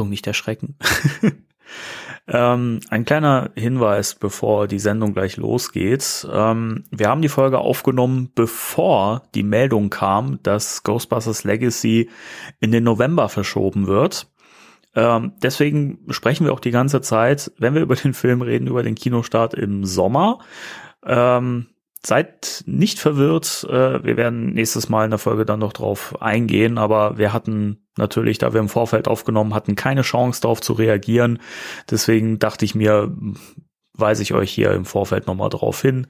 Achtung, nicht erschrecken. ähm, ein kleiner Hinweis, bevor die Sendung gleich losgeht. Ähm, wir haben die Folge aufgenommen, bevor die Meldung kam, dass Ghostbusters Legacy in den November verschoben wird. Ähm, deswegen sprechen wir auch die ganze Zeit, wenn wir über den Film reden, über den Kinostart im Sommer. Ähm, seid nicht verwirrt. Äh, wir werden nächstes Mal in der Folge dann noch drauf eingehen, aber wir hatten natürlich, da wir im Vorfeld aufgenommen hatten, keine Chance darauf zu reagieren. Deswegen dachte ich mir, weise ich euch hier im Vorfeld nochmal drauf hin.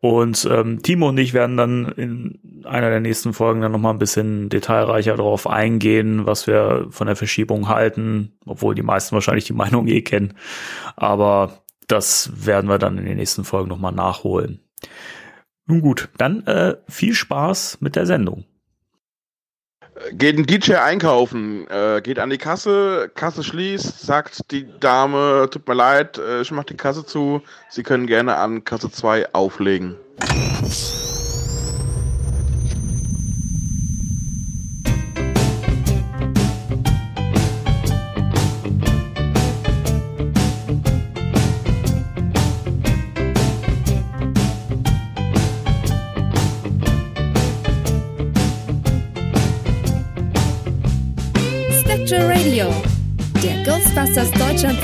Und ähm, Timo und ich werden dann in einer der nächsten Folgen dann nochmal ein bisschen detailreicher darauf eingehen, was wir von der Verschiebung halten, obwohl die meisten wahrscheinlich die Meinung eh kennen. Aber das werden wir dann in den nächsten Folgen nochmal nachholen. Nun gut, dann äh, viel Spaß mit der Sendung. Geht ein DJ einkaufen, äh, geht an die Kasse, Kasse schließt, sagt die Dame, tut mir leid, äh, ich mach die Kasse zu, Sie können gerne an Kasse 2 auflegen.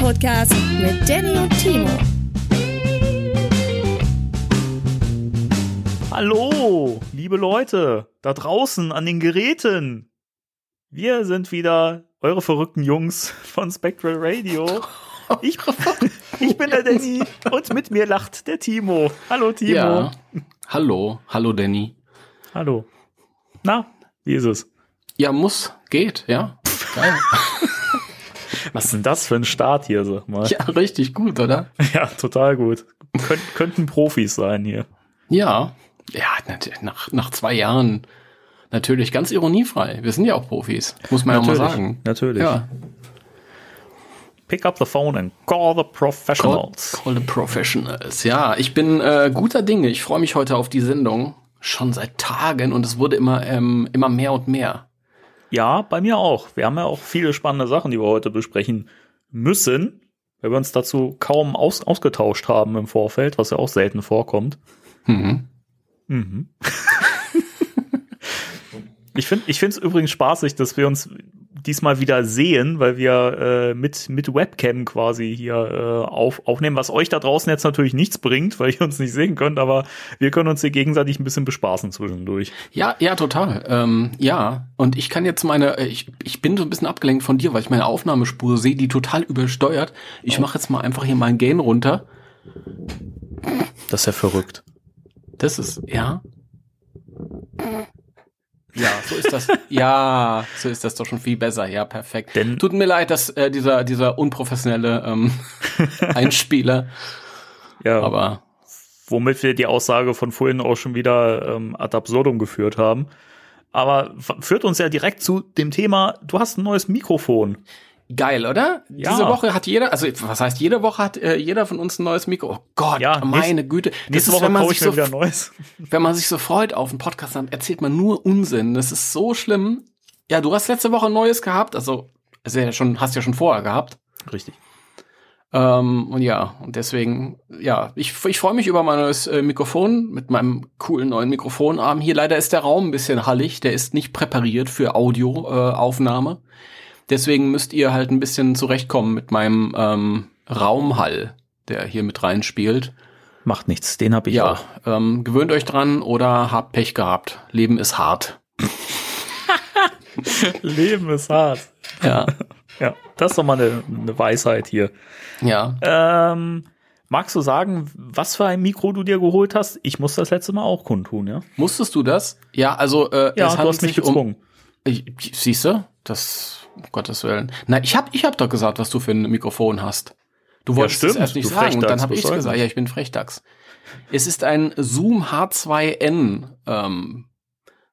Podcast mit Danny und Timo. Hallo, liebe Leute, da draußen an den Geräten. Wir sind wieder eure verrückten Jungs von Spectral Radio. Ich, ich bin der Danny und mit mir lacht der Timo. Hallo Timo. Ja. Hallo, hallo Danny. Hallo. Na, wie ist es? Ja, muss, geht, ja. Geil. Was ist denn das für ein Start hier, sag mal? Ja, richtig gut, oder? Ja, total gut. Könnt, könnten Profis sein hier. Ja, ja, nach, nach zwei Jahren natürlich ganz ironiefrei. Wir sind ja auch Profis, muss man natürlich, ja mal sagen. Natürlich. Ja. Pick up the phone and call the professionals. Call, call the professionals. Ja, ich bin äh, guter Dinge. Ich freue mich heute auf die Sendung. Schon seit Tagen und es wurde immer, ähm, immer mehr und mehr. Ja, bei mir auch. Wir haben ja auch viele spannende Sachen, die wir heute besprechen müssen, weil wir uns dazu kaum aus ausgetauscht haben im Vorfeld, was ja auch selten vorkommt. Mhm. Mhm. ich finde ich finde es übrigens spaßig, dass wir uns diesmal wieder sehen, weil wir äh, mit, mit Webcam quasi hier äh, auf, aufnehmen, was euch da draußen jetzt natürlich nichts bringt, weil ihr uns nicht sehen könnt, aber wir können uns hier gegenseitig ein bisschen bespaßen zwischendurch. Ja, ja, total. Ähm, ja, und ich kann jetzt meine, äh, ich, ich bin so ein bisschen abgelenkt von dir, weil ich meine Aufnahmespur sehe, die total übersteuert. Ich mache jetzt mal einfach hier mein Gain runter. Das ist ja verrückt. Das ist, ja. Ja, so ist das. ja, so ist das doch schon viel besser. Ja, perfekt. Denn Tut mir leid, dass äh, dieser dieser unprofessionelle ähm, Einspieler. ja. Aber womit wir die Aussage von vorhin auch schon wieder ähm, ad absurdum geführt haben. Aber führt uns ja direkt zu dem Thema, du hast ein neues Mikrofon. Geil, oder? Ja. Diese Woche hat jeder, also was heißt jede Woche hat äh, jeder von uns ein neues Mikro. Oh Gott, ja, meine nächst, Güte. Das nächste ist, Woche wenn man sich so, wieder neues. Wenn man sich so freut auf einen Podcast, dann erzählt man nur Unsinn. Das ist so schlimm. Ja, du hast letzte Woche ein neues gehabt, also, also ja schon, hast ja schon vorher gehabt. Richtig. Ähm, und ja, und deswegen, ja, ich, ich freue mich über mein neues äh, Mikrofon mit meinem coolen neuen Mikrofonarm. Hier leider ist der Raum ein bisschen hallig, der ist nicht präpariert für Audioaufnahme. Äh, Deswegen müsst ihr halt ein bisschen zurechtkommen mit meinem ähm, Raumhall, der hier mit reinspielt. Macht nichts, den habe ich ja, auch. Ähm, gewöhnt euch dran oder habt Pech gehabt. Leben ist hart. Leben ist hart. Ja. ja, das ist doch mal eine, eine Weisheit hier. Ja. Ähm, magst du sagen, was für ein Mikro du dir geholt hast? Ich muss das letzte Mal auch kundtun, ja? Musstest du das? Ja, also äh, ja, du hast mich gezwungen. Um, siehst du, das um Gottes Willen. Na, ich hab, ich hab doch gesagt, was du für ein Mikrofon hast. Du wolltest ja, es erst nicht sagen und dann habe ich gesagt. Ja, ich bin Frechdachs. Es ist ein Zoom H2N ähm,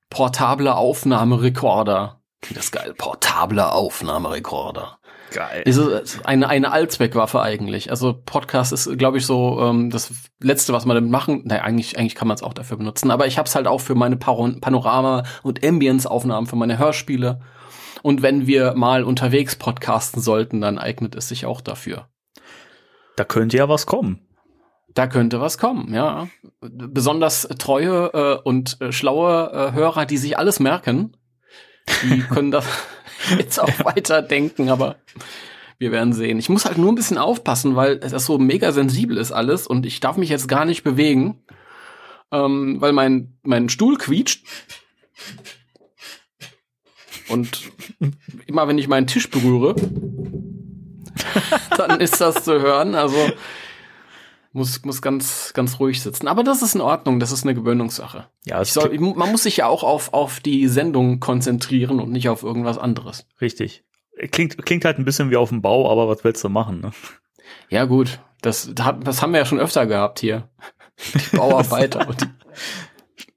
portable Aufnahmerekorder. Das ist geil, portable Aufnahmerekorder. Geil. Ist eine, eine Allzweckwaffe eigentlich. Also Podcast ist, glaube ich, so ähm, das Letzte, was man damit machen. Naja, eigentlich, eigentlich kann man es auch dafür benutzen. Aber ich habe es halt auch für meine Panorama- und Ambience-Aufnahmen, für meine Hörspiele Und wenn wir mal unterwegs podcasten sollten, dann eignet es sich auch dafür. Da könnte ja was kommen. Da könnte was kommen, ja. Besonders treue äh, und äh, schlaue äh, Hörer, die sich alles merken, die können das jetzt auch weiter denken, aber wir werden sehen. Ich muss halt nur ein bisschen aufpassen, weil das so mega sensibel ist alles und ich darf mich jetzt gar nicht bewegen, ähm, weil mein, mein Stuhl quietscht. Und immer wenn ich meinen Tisch berühre, dann ist das zu hören. Also muss, muss ganz, ganz ruhig sitzen. Aber das ist in Ordnung, das ist eine Gewöhnungssache. Ja, soll, man muss sich ja auch auf, auf die Sendung konzentrieren und nicht auf irgendwas anderes. Richtig. Klingt, klingt halt ein bisschen wie auf dem Bau, aber was willst du machen, ne? Ja, gut. Das, das haben wir ja schon öfter gehabt hier. Die Bauarbeiter und die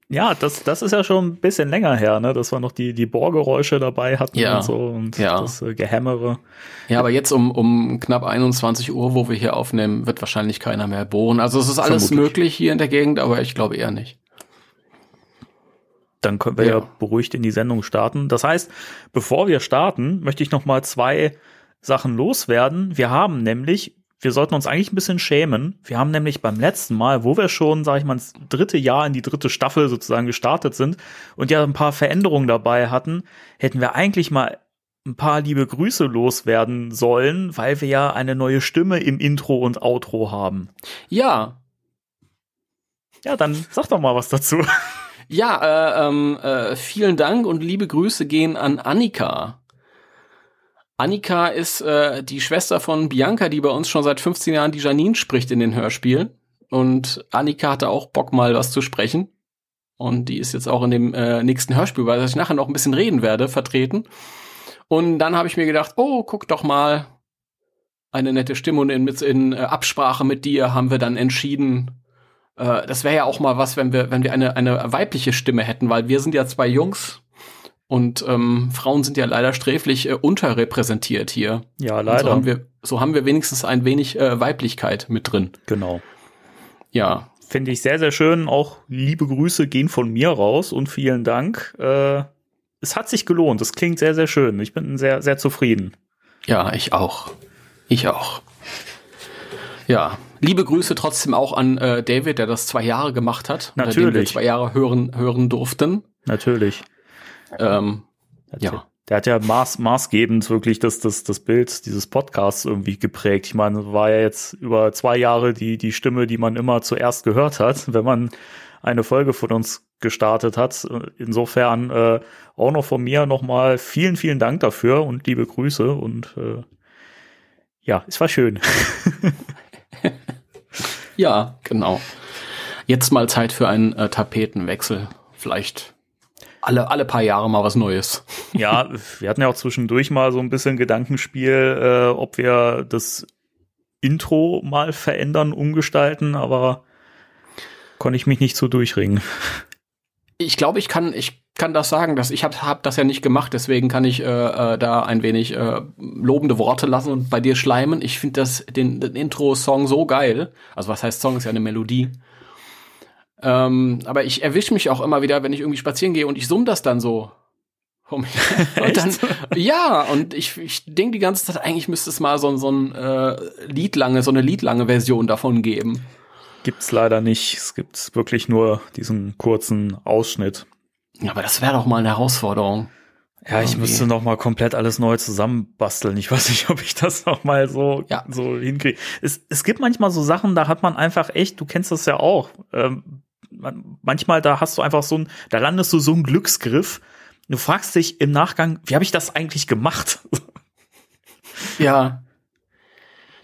ja, das, das ist ja schon ein bisschen länger her, ne? Dass wir noch die, die Bohrgeräusche dabei hatten ja. und so und ja. das äh, Gehämmere. Ja, aber jetzt um, um knapp 21 Uhr, wo wir hier aufnehmen, wird wahrscheinlich keiner mehr bohren. Also es ist alles Vermutlich. möglich hier in der Gegend, aber ich glaube eher nicht. Dann können wir ja. ja beruhigt in die Sendung starten. Das heißt, bevor wir starten, möchte ich noch mal zwei Sachen loswerden. Wir haben nämlich wir sollten uns eigentlich ein bisschen schämen. Wir haben nämlich beim letzten Mal, wo wir schon, sag ich mal, ins dritte Jahr in die dritte Staffel sozusagen gestartet sind und ja ein paar Veränderungen dabei hatten, hätten wir eigentlich mal ein paar liebe Grüße loswerden sollen, weil wir ja eine neue Stimme im Intro und Outro haben. Ja. Ja, dann sag doch mal was dazu. Ja, äh, ähm, äh, vielen Dank und liebe Grüße gehen an Annika. Annika ist äh, die Schwester von Bianca, die bei uns schon seit 15 Jahren die Janine spricht in den Hörspielen. Und Annika hatte auch Bock, mal was zu sprechen. Und die ist jetzt auch in dem äh, nächsten Hörspiel, weil ich nachher noch ein bisschen reden werde, vertreten. Und dann habe ich mir gedacht, oh, guck doch mal, eine nette Stimme und in, in äh, Absprache mit dir haben wir dann entschieden, äh, das wäre ja auch mal was, wenn wir, wenn wir eine, eine weibliche Stimme hätten, weil wir sind ja zwei Jungs und ähm, Frauen sind ja leider sträflich äh, unterrepräsentiert hier. Ja, leider. so haben wir, so haben wir wenigstens ein wenig äh, Weiblichkeit mit drin. Genau. Ja. Finde ich sehr, sehr schön. Auch liebe Grüße gehen von mir raus und vielen Dank. Äh, es hat sich gelohnt. Es klingt sehr, sehr schön. Ich bin sehr, sehr zufrieden. Ja, ich auch. Ich auch. Ja, liebe Grüße trotzdem auch an äh, David, der das zwei Jahre gemacht hat. Natürlich. wir zwei Jahre hören, hören durften. Natürlich. Ähm, ja. Der hat ja maß, maßgebend wirklich das, das, das Bild dieses Podcasts irgendwie geprägt. Ich meine, war ja jetzt über zwei Jahre die, die Stimme, die man immer zuerst gehört hat, wenn man eine Folge von uns gestartet hat. Insofern äh, auch noch von mir nochmal vielen, vielen Dank dafür und liebe Grüße und äh, ja, es war schön. ja, genau. Jetzt mal Zeit für einen äh, Tapetenwechsel. Vielleicht alle, alle paar Jahre mal was Neues. Ja, wir hatten ja auch zwischendurch mal so ein bisschen Gedankenspiel, äh, ob wir das Intro mal verändern, umgestalten, aber konnte ich mich nicht so durchringen. Ich glaube, ich kann, ich kann das sagen, dass ich habe hab das ja nicht gemacht, deswegen kann ich äh, äh, da ein wenig äh, lobende Worte lassen und bei dir schleimen. Ich finde das den, den Intro-Song so geil. Also was heißt Song ist ja eine Melodie. Ähm, aber ich erwische mich auch immer wieder, wenn ich irgendwie spazieren gehe und ich summe das dann so. und dann, ja, und ich, ich denke die ganze Zeit, eigentlich müsste es mal so, so ein äh, Liedlange, so eine Liedlange Version davon geben. Gibt's leider nicht. Es gibt wirklich nur diesen kurzen Ausschnitt. Ja, aber das wäre doch mal eine Herausforderung. Ja, ich müsste noch mal komplett alles neu zusammenbasteln. Ich weiß nicht, ob ich das noch mal so ja. so hinkriege. Es, es gibt manchmal so Sachen, da hat man einfach echt, du kennst das ja auch. Ähm, manchmal da hast du einfach so ein, da landest du so ein Glücksgriff. Du fragst dich im Nachgang, wie habe ich das eigentlich gemacht? ja.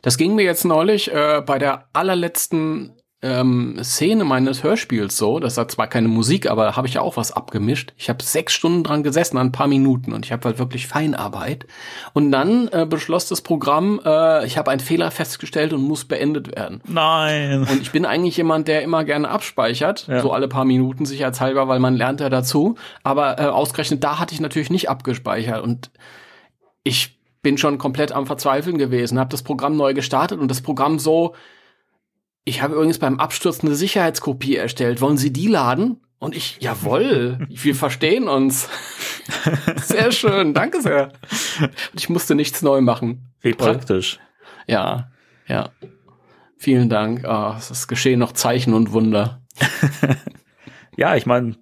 Das ging mir jetzt neulich äh, bei der allerletzten ähm, Szene meines Hörspiels so. Das hat zwar keine Musik, aber da habe ich ja auch was abgemischt. Ich habe sechs Stunden dran gesessen, ein paar Minuten und ich habe halt wirklich Feinarbeit. Und dann äh, beschloss das Programm, äh, ich habe einen Fehler festgestellt und muss beendet werden. Nein. Und ich bin eigentlich jemand, der immer gerne abspeichert, ja. so alle paar Minuten sicherheitshalber, weil man lernt ja dazu. Aber äh, ausgerechnet da hatte ich natürlich nicht abgespeichert und ich bin schon komplett am Verzweifeln gewesen, habe das Programm neu gestartet und das Programm so ich habe übrigens beim Absturz eine Sicherheitskopie erstellt. Wollen Sie die laden? Und ich, jawoll, wir verstehen uns. sehr schön, danke sehr. Ich musste nichts neu machen. Wie praktisch. Ja, ja. Vielen Dank. Oh, es geschehen noch Zeichen und Wunder. ja, ich meine,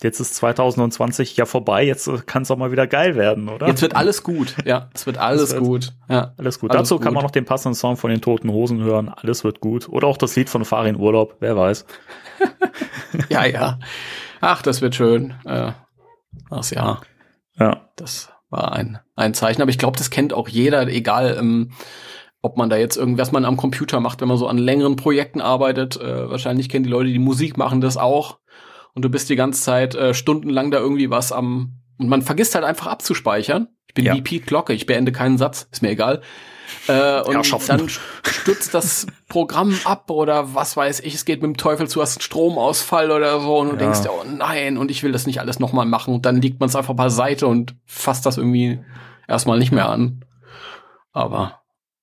jetzt ist 2020 ja vorbei, jetzt kann es auch mal wieder geil werden, oder? Jetzt wird alles gut, ja, es wird alles wird gut. Ja, alles gut. Alles Dazu gut. kann man noch den passenden Song von den Toten Hosen hören, alles wird gut. Oder auch das Lied von Farin Urlaub, wer weiß. ja, ja. Ach, das wird schön. Äh, das ja. Ja. Das war ein, ein Zeichen, aber ich glaube, das kennt auch jeder, egal, ähm, ob man da jetzt irgendwas man am Computer macht, wenn man so an längeren Projekten arbeitet. Äh, wahrscheinlich kennen die Leute, die Musik machen, das auch. Und du bist die ganze Zeit äh, stundenlang da irgendwie was am und man vergisst halt einfach abzuspeichern. Ich bin ja. wie Pete Glocke, ich beende keinen Satz, ist mir egal. Äh, und dann stürzt das Programm ab oder was weiß ich, es geht mit dem Teufel zu, hast einen Stromausfall oder so und du ja. denkst, oh nein, und ich will das nicht alles nochmal machen. Und dann liegt man es einfach beiseite und fasst das irgendwie erstmal nicht mehr an. Aber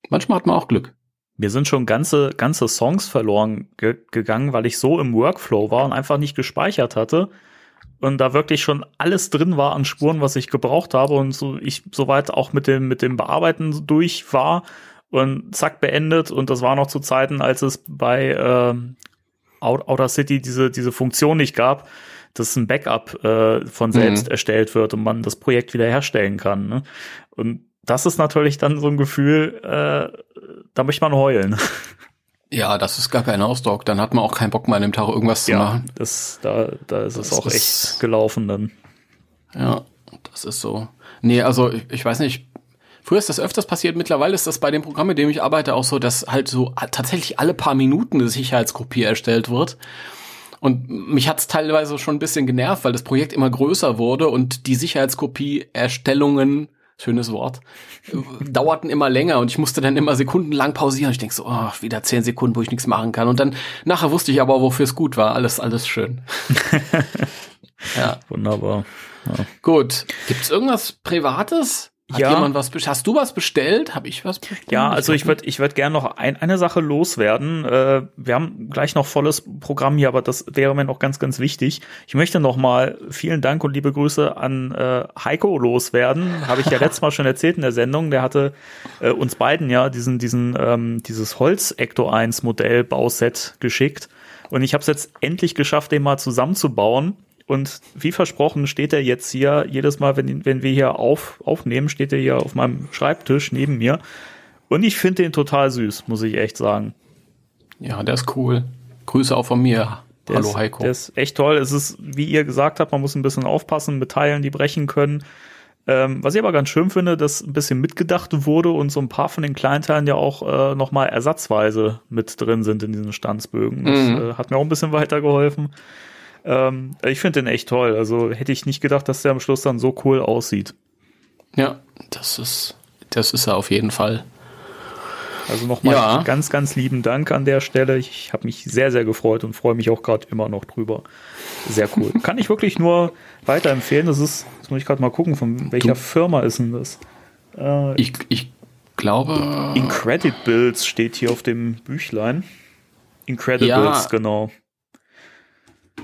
Manchmal hat man auch Glück. Mir sind schon ganze, ganze Songs verloren ge gegangen, weil ich so im Workflow war und einfach nicht gespeichert hatte. Und da wirklich schon alles drin war an Spuren, was ich gebraucht habe und so ich soweit auch mit dem, mit dem Bearbeiten durch war und zack beendet. Und das war noch zu Zeiten, als es bei äh, Outer City diese, diese Funktion nicht gab, dass ein Backup äh, von selbst mhm. erstellt wird und man das Projekt wieder herstellen kann. Ne? Und das ist natürlich dann so ein Gefühl, äh, da möchte man heulen. Ja, das ist gar kein Ausdruck. Dann hat man auch keinen Bock mehr an dem Tag irgendwas ja, zu machen. Das, da, da ist es das auch ist, echt gelaufen dann. Ja, das ist so. Nee, also ich, ich weiß nicht, Früher ist das öfters passiert, mittlerweile ist das bei dem Programm, mit dem ich arbeite, auch so, dass halt so tatsächlich alle paar Minuten eine Sicherheitskopie erstellt wird. Und mich hat's teilweise schon ein bisschen genervt, weil das Projekt immer größer wurde und die Sicherheitskopie-Erstellungen schönes Wort, dauerten immer länger und ich musste dann immer sekundenlang pausieren. Ich denke so, oh, wieder zehn Sekunden, wo ich nichts machen kann. Und dann nachher wusste ich aber, wofür es gut war. Alles, alles schön. ja. Wunderbar. Ja. Gut. Gibt's irgendwas Privates? Hat ja. jemand was Hast du was bestellt? Habe ich was bestellt? Ja, also ich würde ich würd gerne noch ein, eine Sache loswerden. Äh, wir haben gleich noch volles Programm hier, aber das wäre mir noch ganz, ganz wichtig. Ich möchte noch mal vielen Dank und liebe Grüße an äh, Heiko loswerden. Habe ich ja letztes Mal schon erzählt in der Sendung. Der hatte äh, uns beiden ja diesen, diesen, ähm, dieses Holz Ecto 1 Modell Bauset geschickt. Und ich habe es jetzt endlich geschafft, den mal zusammenzubauen. Und wie versprochen steht er jetzt hier, jedes Mal, wenn, wenn wir hier auf, aufnehmen, steht er hier auf meinem Schreibtisch neben mir. Und ich finde den total süß, muss ich echt sagen. Ja, der ist cool. Grüße auch von mir. Der Hallo ist, Heiko. Der ist echt toll. Es ist, wie ihr gesagt habt, man muss ein bisschen aufpassen mit Teilen, die brechen können. Ähm, was ich aber ganz schön finde, dass ein bisschen mitgedacht wurde und so ein paar von den Kleinteilen ja auch äh, nochmal ersatzweise mit drin sind in diesen Stanzbögen. Das mhm. äh, hat mir auch ein bisschen weitergeholfen. Ähm, ich finde den echt toll. Also hätte ich nicht gedacht, dass der am Schluss dann so cool aussieht. Ja, das ist, das ist er auf jeden Fall. Also nochmal ja. ganz, ganz lieben Dank an der Stelle. Ich habe mich sehr, sehr gefreut und freue mich auch gerade immer noch drüber. Sehr cool. Kann ich wirklich nur weiterempfehlen. Das ist, jetzt muss ich gerade mal gucken, von welcher du, Firma ist denn das? Äh, ich, ich glaube. Incredibles steht hier auf dem Büchlein. Incredibles, ja, genau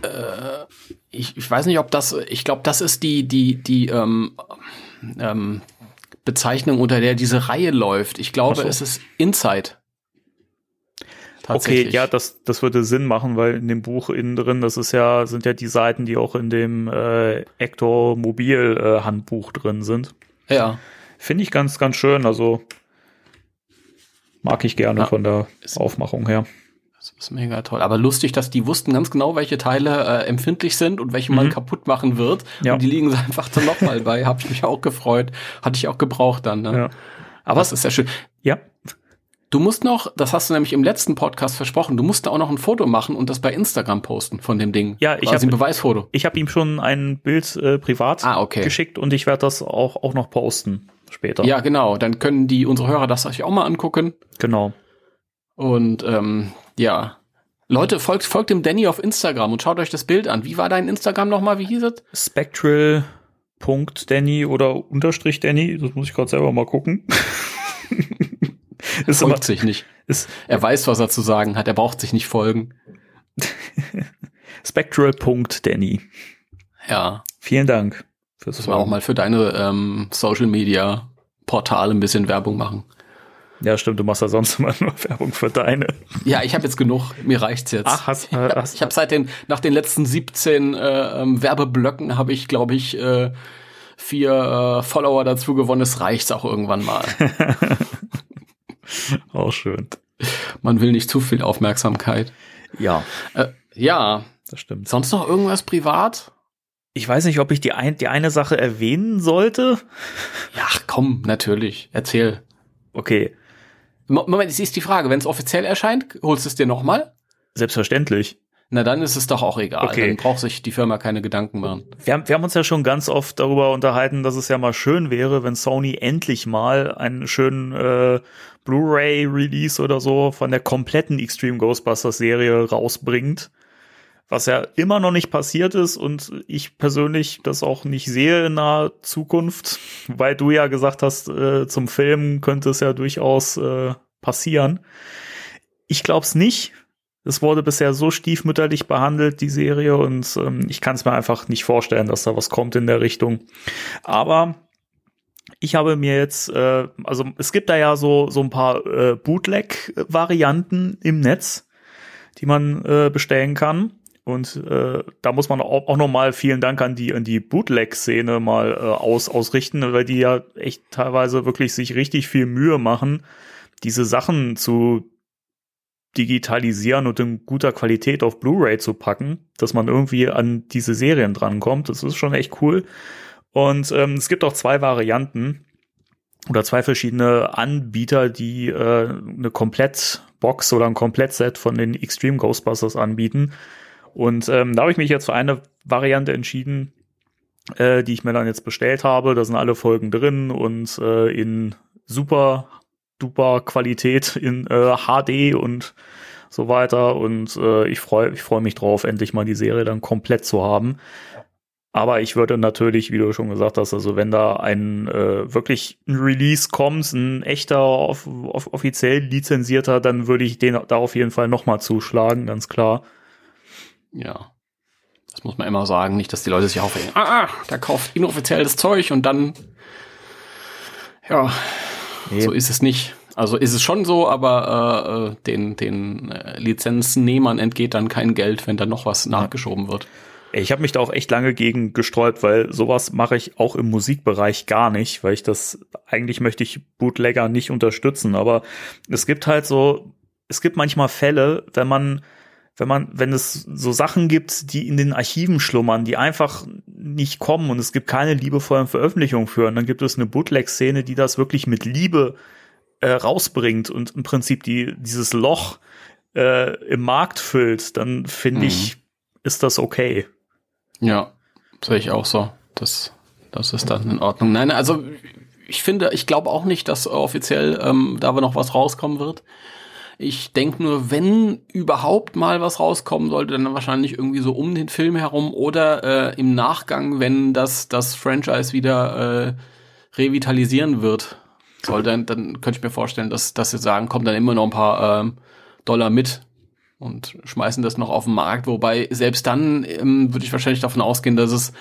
äh, ich, ich weiß nicht, ob das, ich glaube, das ist die, die, die ähm, ähm, Bezeichnung, unter der diese Reihe läuft. Ich glaube, so. es ist Inside. Okay, ja, das, das würde Sinn machen, weil in dem Buch innen drin, das ist ja, sind ja die Seiten, die auch in dem äh, Ector Mobil äh, Handbuch drin sind. Ja. Finde ich ganz, ganz schön. Also mag ich gerne ja. von der Aufmachung her. Das ist mega toll. Aber lustig, dass die wussten ganz genau, welche Teile äh, empfindlich sind und welche mhm. man kaputt machen wird. Ja. Und die liegen einfach dann nochmal bei. Habe ich mich auch gefreut. Hatte ich auch gebraucht dann. Ne? Ja. Aber es ist sehr schön. Ja. Du musst noch, das hast du nämlich im letzten Podcast versprochen, du musst da auch noch ein Foto machen und das bei Instagram posten von dem Ding. Ja, ich habe ein Beweisfoto. Ich habe ihm schon ein Bild äh, privat ah, okay. geschickt und ich werde das auch, auch noch posten später. Ja, genau. Dann können die unsere Hörer das sich auch mal angucken. Genau. Und ähm, ja. Leute, folgt, folgt dem Danny auf Instagram und schaut euch das Bild an. Wie war dein Instagram nochmal? Wie hieß es? Spectral.danny oder Unterstrich Danny. Das muss ich gerade selber mal gucken. ist folgt sich nicht. Ist, er weiß, was er zu sagen hat. Er braucht sich nicht folgen. Spectral.danny. Ja. Vielen Dank. Fürs wir auch mal für deine ähm, Social Media Portale ein bisschen Werbung machen. Ja, stimmt, du machst ja sonst immer nur Werbung für deine. Ja, ich habe jetzt genug, mir reicht's jetzt. Ach, hast, äh, hast, ich habe seit den nach den letzten 17 äh, ähm, Werbeblöcken habe ich, glaube ich, äh, vier äh, Follower dazu gewonnen. Es reicht auch irgendwann mal. auch schön. Man will nicht zu viel Aufmerksamkeit. Ja. Äh, ja. Das stimmt. Sonst noch irgendwas privat? Ich weiß nicht, ob ich die, ein, die eine Sache erwähnen sollte. Ja, komm, natürlich. Erzähl. Okay. Moment, es ist die Frage, wenn es offiziell erscheint, holst du es dir nochmal? Selbstverständlich. Na, dann ist es doch auch egal. Okay. Dann braucht sich die Firma keine Gedanken machen. Wir haben, wir haben uns ja schon ganz oft darüber unterhalten, dass es ja mal schön wäre, wenn Sony endlich mal einen schönen äh, Blu-ray-Release oder so von der kompletten Extreme Ghostbusters-Serie rausbringt was ja immer noch nicht passiert ist und ich persönlich das auch nicht sehe in naher Zukunft, weil du ja gesagt hast, äh, zum Film könnte es ja durchaus äh, passieren. Ich glaube es nicht. Es wurde bisher so stiefmütterlich behandelt, die Serie, und ähm, ich kann es mir einfach nicht vorstellen, dass da was kommt in der Richtung. Aber ich habe mir jetzt, äh, also es gibt da ja so, so ein paar äh, Bootleg-Varianten im Netz, die man äh, bestellen kann. Und äh, da muss man auch, auch nochmal vielen Dank an die, an die Bootleg-Szene mal äh, aus, ausrichten, weil die ja echt teilweise wirklich sich richtig viel Mühe machen, diese Sachen zu digitalisieren und in guter Qualität auf Blu-ray zu packen, dass man irgendwie an diese Serien drankommt. Das ist schon echt cool. Und ähm, es gibt auch zwei Varianten oder zwei verschiedene Anbieter, die äh, eine Komplettbox oder ein Komplettset von den Extreme Ghostbusters anbieten. Und ähm, da habe ich mich jetzt für eine Variante entschieden, äh, die ich mir dann jetzt bestellt habe. Da sind alle Folgen drin und äh, in super duper Qualität in äh, HD und so weiter. Und äh, ich freue ich freu mich drauf, endlich mal die Serie dann komplett zu haben. Aber ich würde natürlich, wie du schon gesagt hast, also wenn da ein äh, wirklich ein Release kommt, ein echter off off offiziell lizenzierter, dann würde ich den da auf jeden Fall nochmal zuschlagen, ganz klar. Ja. Das muss man immer sagen, nicht, dass die Leute sich aufregen. Ah, ah der kauft inoffizielles Zeug und dann. Ja, nee. so ist es nicht. Also ist es schon so, aber äh, den, den äh, Lizenznehmern entgeht dann kein Geld, wenn da noch was nachgeschoben wird. Ich habe mich da auch echt lange gegen gesträubt, weil sowas mache ich auch im Musikbereich gar nicht, weil ich das eigentlich möchte ich Bootlegger nicht unterstützen. Aber es gibt halt so, es gibt manchmal Fälle, wenn man wenn man, wenn es so Sachen gibt, die in den Archiven schlummern, die einfach nicht kommen und es gibt keine liebevollen Veröffentlichungen für, und dann gibt es eine Bootleg-Szene, die das wirklich mit Liebe äh, rausbringt und im Prinzip die, dieses Loch äh, im Markt füllt, dann finde mhm. ich, ist das okay. Ja, sehe ich auch so. Das, das ist dann in Ordnung. Nein, also ich finde, ich glaube auch nicht, dass offiziell ähm, da noch was rauskommen wird. Ich denke nur, wenn überhaupt mal was rauskommen sollte, dann wahrscheinlich irgendwie so um den Film herum oder äh, im Nachgang, wenn das, das Franchise wieder äh, revitalisieren wird. Soll, dann, dann könnte ich mir vorstellen, dass, dass sie sagen, kommt dann immer noch ein paar ähm, Dollar mit und schmeißen das noch auf den Markt. Wobei selbst dann ähm, würde ich wahrscheinlich davon ausgehen, dass es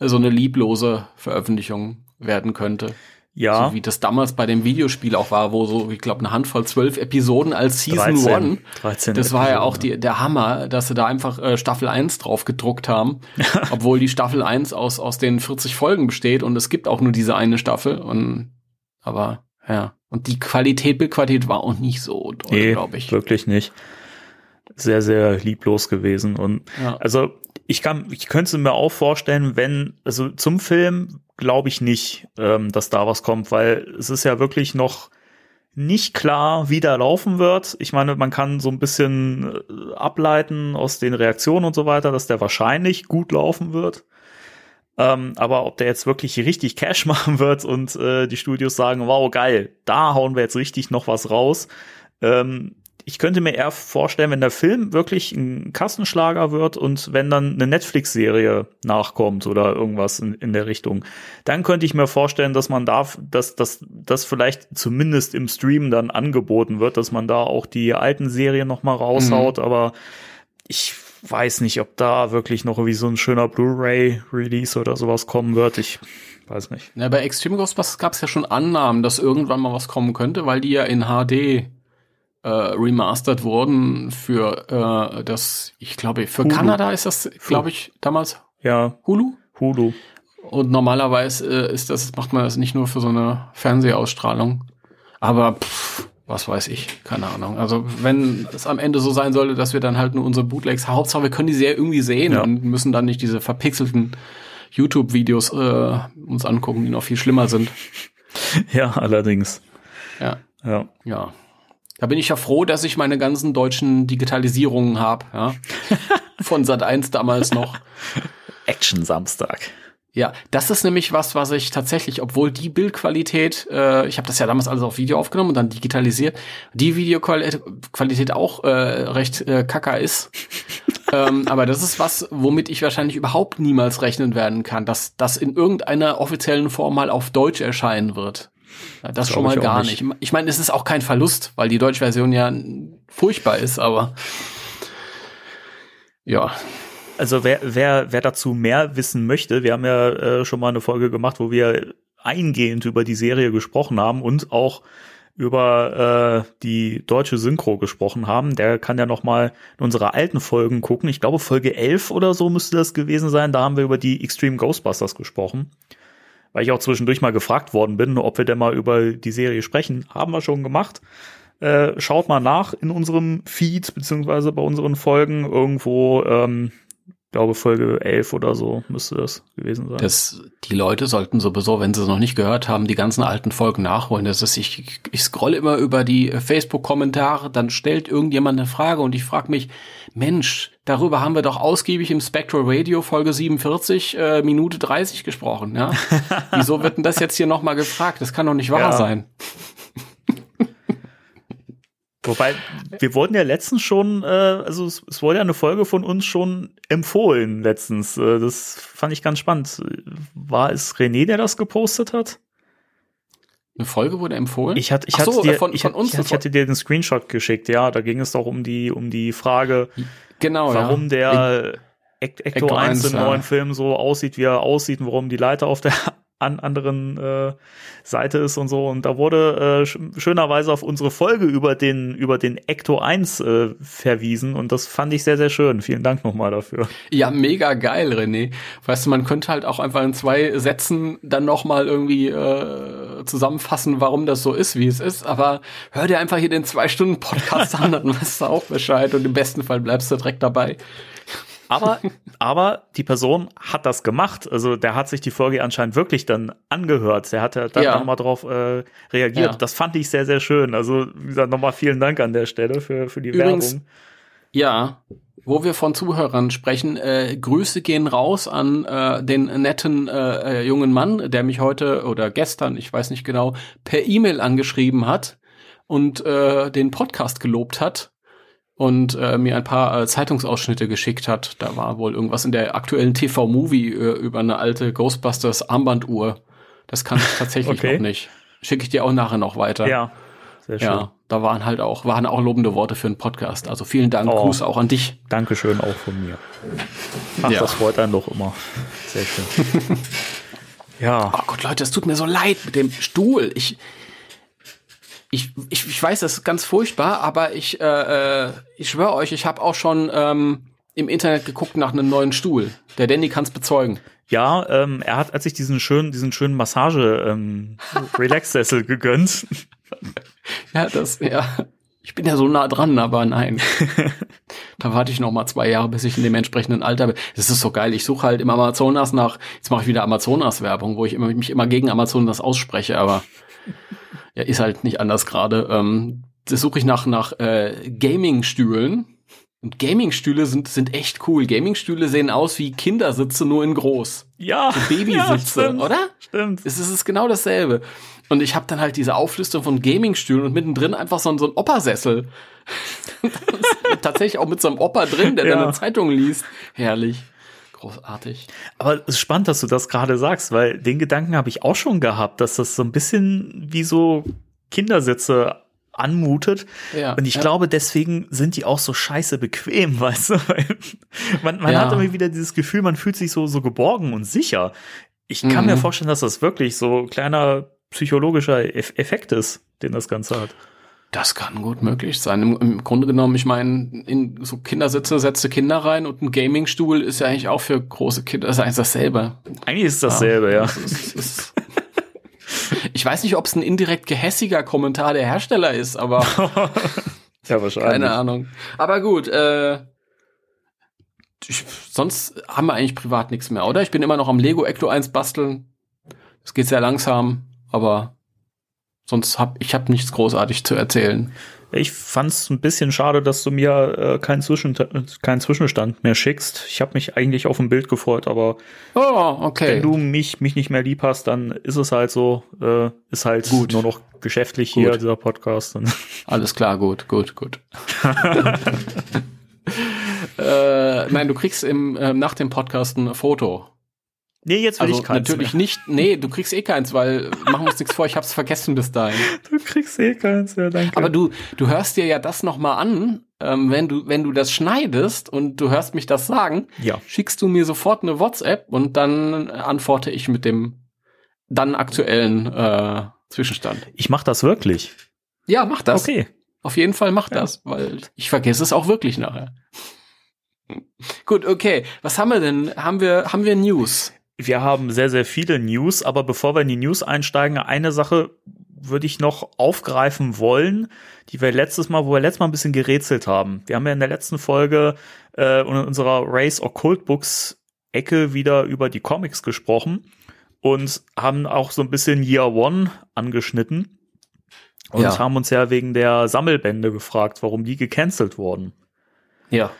so eine lieblose Veröffentlichung werden könnte. Ja. So wie das damals bei dem Videospiel auch war, wo so, ich glaube, eine Handvoll zwölf Episoden als Season 13, One. 13 das war ja auch die, der Hammer, dass sie da einfach äh, Staffel 1 drauf gedruckt haben. obwohl die Staffel 1 aus, aus den 40 Folgen besteht und es gibt auch nur diese eine Staffel. Und aber ja. Und die Qualität, Bildqualität war auch nicht so toll, nee, glaube ich. Wirklich nicht. Sehr, sehr lieblos gewesen. Und ja. also ich kann, ich könnte mir auch vorstellen, wenn, also zum Film glaube ich nicht, ähm, dass da was kommt, weil es ist ja wirklich noch nicht klar, wie der laufen wird. Ich meine, man kann so ein bisschen äh, ableiten aus den Reaktionen und so weiter, dass der wahrscheinlich gut laufen wird. Ähm, aber ob der jetzt wirklich richtig Cash machen wird und äh, die Studios sagen, wow, geil, da hauen wir jetzt richtig noch was raus, ähm, ich könnte mir eher vorstellen, wenn der Film wirklich ein Kassenschlager wird und wenn dann eine Netflix-Serie nachkommt oder irgendwas in, in, der Richtung, dann könnte ich mir vorstellen, dass man darf, dass das vielleicht zumindest im Stream dann angeboten wird, dass man da auch die alten Serien noch mal raushaut. Mhm. Aber ich weiß nicht, ob da wirklich noch irgendwie so ein schöner Blu-ray-Release oder sowas kommen wird. Ich weiß nicht. Ja, bei Extreme Ghostbusters gab es ja schon Annahmen, dass irgendwann mal was kommen könnte, weil die ja in HD äh, remastered wurden für äh, das, ich glaube, für Hulu. Kanada ist das, glaube ich, damals. Ja. Hulu? Hulu. Und normalerweise äh, ist das, macht man das nicht nur für so eine Fernsehausstrahlung. Aber pff, was weiß ich, keine Ahnung. Also wenn es am Ende so sein sollte, dass wir dann halt nur unsere Bootlegs, Hauptsache wir können die sehr irgendwie sehen ja. und müssen dann nicht diese verpixelten YouTube-Videos äh, uns angucken, die noch viel schlimmer sind. Ja, allerdings. Ja. Ja. Ja. Da bin ich ja froh, dass ich meine ganzen deutschen Digitalisierungen habe, ja. Von Sat 1 damals noch. Action Samstag. Ja, das ist nämlich was, was ich tatsächlich, obwohl die Bildqualität, äh, ich habe das ja damals alles auf Video aufgenommen und dann digitalisiert, die Videoqualität auch äh, recht äh, kacker ist. ähm, aber das ist was, womit ich wahrscheinlich überhaupt niemals rechnen werden kann, dass das in irgendeiner offiziellen Form mal auf Deutsch erscheinen wird. Das, das schon mal gar nicht. nicht. Ich meine, es ist auch kein Verlust, weil die Deutschversion ja furchtbar ist, aber ja, also wer, wer, wer dazu mehr wissen möchte, wir haben ja äh, schon mal eine Folge gemacht, wo wir eingehend über die Serie gesprochen haben und auch über äh, die deutsche Synchro gesprochen haben, der kann ja noch mal in unsere alten Folgen gucken. Ich glaube Folge 11 oder so müsste das gewesen sein. Da haben wir über die Extreme Ghostbusters gesprochen. Weil ich auch zwischendurch mal gefragt worden bin, ob wir denn mal über die Serie sprechen. Haben wir schon gemacht. Äh, schaut mal nach in unserem Feed beziehungsweise bei unseren Folgen irgendwo ähm, glaube Folge 11 oder so müsste das gewesen sein. Das, die Leute sollten sowieso, wenn sie es noch nicht gehört haben, die ganzen alten Folgen nachholen. Das ist, ich, ich scrolle immer über die Facebook-Kommentare, dann stellt irgendjemand eine Frage und ich frage mich, Mensch, darüber haben wir doch ausgiebig im Spectral Radio Folge 47 äh, Minute 30 gesprochen. Ja? Wieso wird denn das jetzt hier nochmal gefragt? Das kann doch nicht wahr ja. sein. Wobei, wir wurden ja letztens schon, äh, also es, es wurde ja eine Folge von uns schon empfohlen letztens. Äh, das fand ich ganz spannend. War es René, der das gepostet hat? Eine Folge wurde empfohlen? Ich hatte, ich hatte so, dir, von, ich, von uns ich, ich, hatte dir den Screenshot geschickt, ja. Da ging es doch um die, um die Frage, genau, warum ja. der Ecto, Ecto 1 im neuen Film so aussieht, wie er aussieht und warum die Leiter auf der an anderen äh, Seite ist und so. Und da wurde äh, schönerweise auf unsere Folge über den, über den Ecto 1 äh, verwiesen und das fand ich sehr, sehr schön. Vielen Dank nochmal dafür. Ja, mega geil, René. Weißt du, man könnte halt auch einfach in zwei Sätzen dann nochmal irgendwie äh, zusammenfassen, warum das so ist, wie es ist. Aber hör dir einfach hier den zwei Stunden Podcast an, dann weißt du auch Bescheid und im besten Fall bleibst du direkt dabei. Aber, aber die Person hat das gemacht. Also der hat sich die Folge anscheinend wirklich dann angehört. Der hat ja dann ja. nochmal drauf äh, reagiert. Ja. Das fand ich sehr, sehr schön. Also wie gesagt, nochmal vielen Dank an der Stelle für, für die Übrigens, Werbung. Ja, wo wir von Zuhörern sprechen, äh, Grüße gehen raus an äh, den netten äh, äh jungen Mann, der mich heute oder gestern, ich weiß nicht genau, per E-Mail angeschrieben hat und äh, den Podcast gelobt hat und äh, mir ein paar äh, Zeitungsausschnitte geschickt hat. Da war wohl irgendwas in der aktuellen TV-Movie äh, über eine alte Ghostbusters Armbanduhr. Das kann ich tatsächlich okay. noch nicht. Schicke ich dir auch nachher noch weiter. Ja, sehr schön. Ja, da waren halt auch, waren auch lobende Worte für einen Podcast. Also vielen Dank, oh, Gruß auch an dich. Dankeschön auch von mir. Ach, ja. das freut einen doch immer. Sehr schön. ja. Oh Gott, Leute, es tut mir so leid mit dem Stuhl. Ich, ich, ich, ich weiß, das ist ganz furchtbar, aber ich, äh, äh ich schwöre euch, ich habe auch schon ähm, im Internet geguckt nach einem neuen Stuhl. Der Danny kann es bezeugen. Ja, ähm, er hat, als ich diesen schönen, diesen schönen Massage ähm, Relax-Sessel gegönnt. ja, das, ja. Ich bin ja so nah dran, aber nein. da warte ich noch mal zwei Jahre, bis ich in dem entsprechenden Alter bin. Das ist so geil. Ich suche halt im Amazonas nach. Jetzt mache ich wieder Amazonas-Werbung, wo ich immer, mich immer gegen Amazonas ausspreche, aber ja, ist halt nicht anders gerade. Ähm, das suche ich nach, nach äh, Gaming-Stühlen. Und Gaming-Stühle sind, sind echt cool. Gaming-Stühle sehen aus wie Kindersitze, nur in groß. Ja. So Babysitze, ja, stimmt, oder? Stimmt. Es ist, es ist genau dasselbe. Und ich habe dann halt diese Auflistung von Gaming-Stühlen und mittendrin einfach so, ein so ein Oppersessel. tatsächlich auch mit so einem Opa drin, der ja. dann eine Zeitung liest. Herrlich großartig. Aber es ist spannend, dass du das gerade sagst, weil den Gedanken habe ich auch schon gehabt, dass das so ein bisschen wie so Kindersitze anmutet. Ja, und ich ja. glaube, deswegen sind die auch so scheiße bequem, weißt du? man man ja. hat immer wieder dieses Gefühl, man fühlt sich so, so geborgen und sicher. Ich kann mhm. mir vorstellen, dass das wirklich so kleiner psychologischer Effekt ist, den das Ganze hat. Das kann gut möglich sein. Im, im Grunde genommen, ich meine, in so Kindersitze setze Kinder rein und ein Gamingstuhl ist ja eigentlich auch für große Kinder, ist eigentlich dasselbe. Eigentlich ist es dasselbe, ja. ja. Ich weiß nicht, ob es ein indirekt gehässiger Kommentar der Hersteller ist, aber ja wahrscheinlich. Keine Ahnung. Aber gut, äh, ich, sonst haben wir eigentlich privat nichts mehr, oder? Ich bin immer noch am Lego Ecto 1 basteln. Es geht sehr langsam, aber sonst hab ich hab nichts großartig zu erzählen. Ich fand's ein bisschen schade, dass du mir äh, keinen, Zwischen keinen Zwischenstand mehr schickst. Ich habe mich eigentlich auf ein Bild gefreut, aber oh, okay. wenn du mich, mich nicht mehr lieb hast, dann ist es halt so, äh, ist halt gut. nur noch geschäftlich gut. hier, dieser Podcast. Alles klar, gut, gut, gut. äh, nein, du kriegst im, äh, nach dem Podcast ein Foto Nee, jetzt will also ich keins. Natürlich mehr. nicht. Nee, du kriegst eh keins, weil machen wir uns nichts vor, ich hab's vergessen bis dahin. Du kriegst eh keins, ja, danke. Aber du, du hörst dir ja das nochmal an, ähm, wenn du, wenn du das schneidest und du hörst mich das sagen, ja. schickst du mir sofort eine WhatsApp und dann antworte ich mit dem dann aktuellen äh, Zwischenstand. Ich mach das wirklich. Ja, mach das. Okay. Auf jeden Fall mach ja. das, weil ich vergesse es auch wirklich nachher. Gut, okay. Was haben wir denn? Haben wir, haben wir News? Wir haben sehr, sehr viele News, aber bevor wir in die News einsteigen, eine Sache würde ich noch aufgreifen wollen, die wir letztes Mal, wo wir letztes Mal ein bisschen gerätselt haben. Wir haben ja in der letzten Folge äh, in unserer Race Occult Books Ecke wieder über die Comics gesprochen und haben auch so ein bisschen Year One angeschnitten und ja. haben uns ja wegen der Sammelbände gefragt, warum die gecancelt wurden. Ja.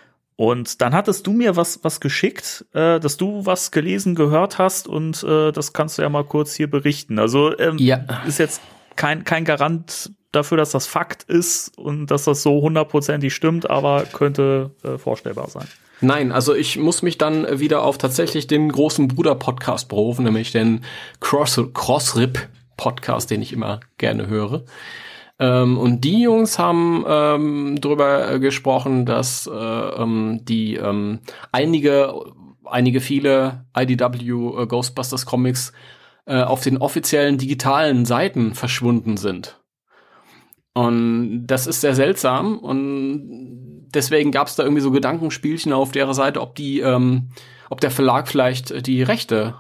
Und dann hattest du mir was, was geschickt, äh, dass du was gelesen, gehört hast und äh, das kannst du ja mal kurz hier berichten. Also ähm, ja. ist jetzt kein, kein Garant dafür, dass das Fakt ist und dass das so hundertprozentig stimmt, aber könnte äh, vorstellbar sein. Nein, also ich muss mich dann wieder auf tatsächlich den großen Bruder-Podcast berufen, nämlich den Cross Crossrip Podcast, den ich immer gerne höre. Ähm, und die Jungs haben ähm, darüber gesprochen, dass äh, ähm, die ähm, einige, einige viele IDW äh, Ghostbusters Comics äh, auf den offiziellen digitalen Seiten verschwunden sind. Und das ist sehr seltsam und deswegen gab es da irgendwie so Gedankenspielchen auf der Seite, ob die, ähm, ob der Verlag vielleicht die Rechte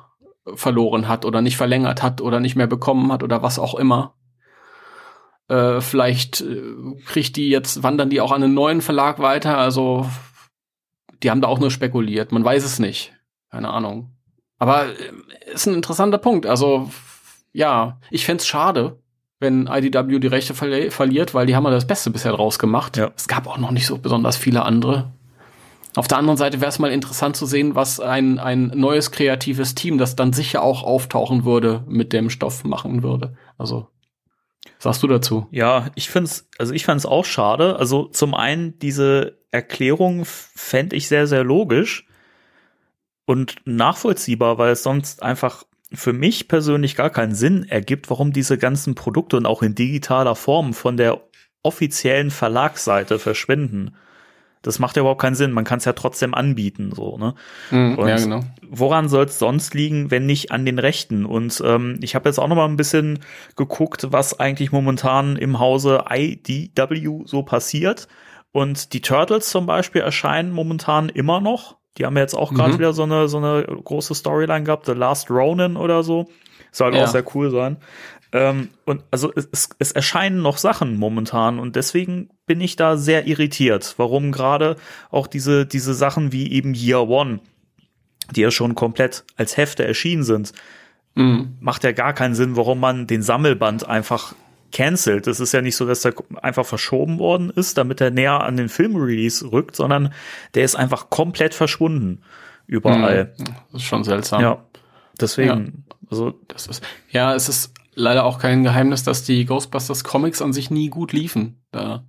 verloren hat oder nicht verlängert hat oder nicht mehr bekommen hat oder was auch immer. Äh, vielleicht äh, kriegt die jetzt, wandern die auch an einen neuen Verlag weiter. Also die haben da auch nur spekuliert. Man weiß es nicht. Keine Ahnung. Aber äh, ist ein interessanter Punkt. Also ja, ich fände schade, wenn IDW die Rechte verli verliert, weil die haben ja das Beste bisher draus gemacht. Ja. Es gab auch noch nicht so besonders viele andere. Auf der anderen Seite wäre es mal interessant zu sehen, was ein, ein neues kreatives Team, das dann sicher auch auftauchen würde, mit dem Stoff machen würde. Also sagst du dazu? Ja, ich finde es, also ich fand es auch schade. Also zum einen diese Erklärung fände ich sehr, sehr logisch und nachvollziehbar, weil es sonst einfach für mich persönlich gar keinen Sinn ergibt, warum diese ganzen Produkte und auch in digitaler Form von der offiziellen Verlagsseite verschwinden. Das macht ja überhaupt keinen Sinn. Man kann es ja trotzdem anbieten, so, ne? Mm, ja, genau. Woran soll es sonst liegen, wenn nicht an den Rechten? Und ähm, ich habe jetzt auch noch mal ein bisschen geguckt, was eigentlich momentan im Hause IDW so passiert. Und die Turtles zum Beispiel erscheinen momentan immer noch. Die haben jetzt auch gerade mhm. wieder so eine, so eine große Storyline gehabt, The Last Ronin oder so. Soll ja. auch sehr cool sein. Ähm, und also es, es erscheinen noch Sachen momentan und deswegen bin ich da sehr irritiert, warum gerade auch diese, diese Sachen wie eben Year One, die ja schon komplett als Hefte erschienen sind, mhm. macht ja gar keinen Sinn, warum man den Sammelband einfach cancelt. Es ist ja nicht so, dass der einfach verschoben worden ist, damit er näher an den Filmrelease rückt, sondern der ist einfach komplett verschwunden überall. Mhm. Das ist schon seltsam. Ja. Deswegen, ja. also das ist ja, es ist leider auch kein Geheimnis, dass die Ghostbusters Comics an sich nie gut liefen. Da.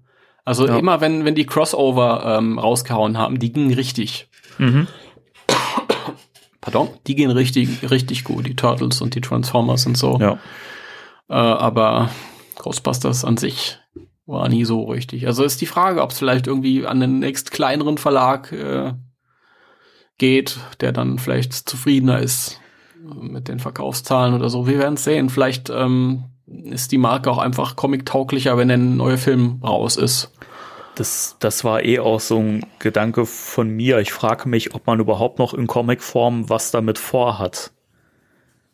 Also ja. immer wenn, wenn die Crossover ähm, rausgehauen haben, die gingen richtig. Mhm. Pardon, die gehen richtig, richtig gut, die Turtles und die Transformers und so. Ja. Äh, aber Ghostbusters an sich war nie so richtig. Also ist die Frage, ob es vielleicht irgendwie an den nächst kleineren Verlag äh, geht, der dann vielleicht zufriedener ist mit den Verkaufszahlen oder so. Wir werden es sehen. Vielleicht ähm, ist die Marke auch einfach comic-tauglicher, wenn ein neuer Film raus ist. Das, das war eh auch so ein Gedanke von mir. Ich frage mich, ob man überhaupt noch in Comicform was damit vorhat.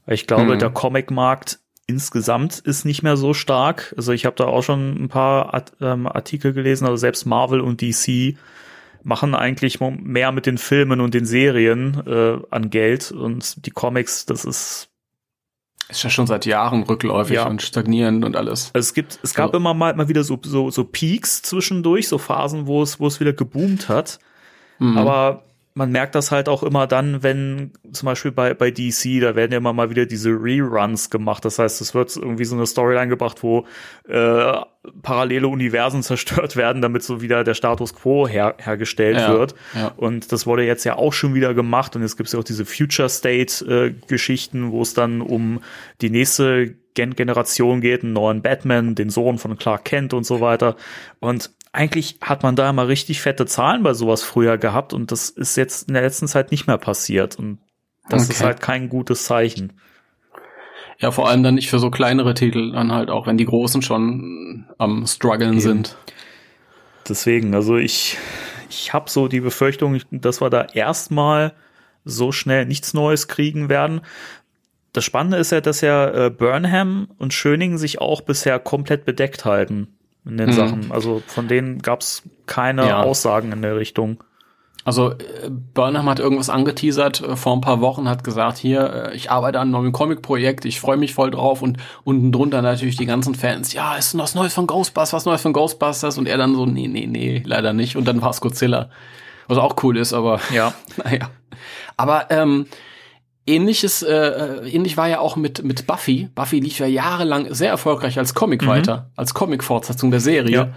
Ich glaube, hm. der Comicmarkt insgesamt ist nicht mehr so stark. Also ich habe da auch schon ein paar ähm, Artikel gelesen, also selbst Marvel und DC machen eigentlich mehr mit den Filmen und den Serien äh, an Geld und die Comics, das ist ist ja schon seit Jahren rückläufig ja. und stagnierend und alles. Also es gibt, es gab so. immer mal, mal wieder so, so, so Peaks zwischendurch, so Phasen, wo es, wo es wieder geboomt hat. Mhm. Aber man merkt das halt auch immer dann, wenn zum Beispiel bei, bei DC, da werden ja immer mal wieder diese Reruns gemacht. Das heißt, es wird irgendwie so eine Storyline gebracht, wo äh, parallele Universen zerstört werden, damit so wieder der Status quo her, hergestellt ja, wird. Ja. Und das wurde jetzt ja auch schon wieder gemacht. Und jetzt gibt es ja auch diese Future State-Geschichten, äh, wo es dann um die nächste Gen Generation geht, einen neuen Batman, den Sohn von Clark Kent und so weiter. Und eigentlich hat man da immer richtig fette Zahlen bei sowas früher gehabt und das ist jetzt in der letzten Zeit nicht mehr passiert und das okay. ist halt kein gutes Zeichen. Ja, vor allem dann nicht für so kleinere Titel, dann halt auch, wenn die großen schon am struggeln Eben. sind. Deswegen, also ich, ich habe so die Befürchtung, dass wir da erstmal so schnell nichts Neues kriegen werden. Das Spannende ist ja, dass ja äh, Burnham und Schöning sich auch bisher komplett bedeckt halten in den mhm. Sachen. Also von denen gab es keine ja. Aussagen in der Richtung. Also äh, Burnham hat irgendwas angeteasert äh, vor ein paar Wochen, hat gesagt, hier, äh, ich arbeite an einem neuen Comic-Projekt, ich freue mich voll drauf und unten drunter natürlich die ganzen Fans, ja, ist was Neues von Ghostbusters, was Neues von Ghostbusters und er dann so, nee, nee, nee, leider nicht und dann war es Godzilla. Was auch cool ist, aber ja, naja. Aber ähm, Ähnliches, äh, äh, ähnlich war ja auch mit, mit Buffy. Buffy lief ja jahrelang sehr erfolgreich als Comic mhm. weiter, als Comic-Fortsetzung der Serie. Ja.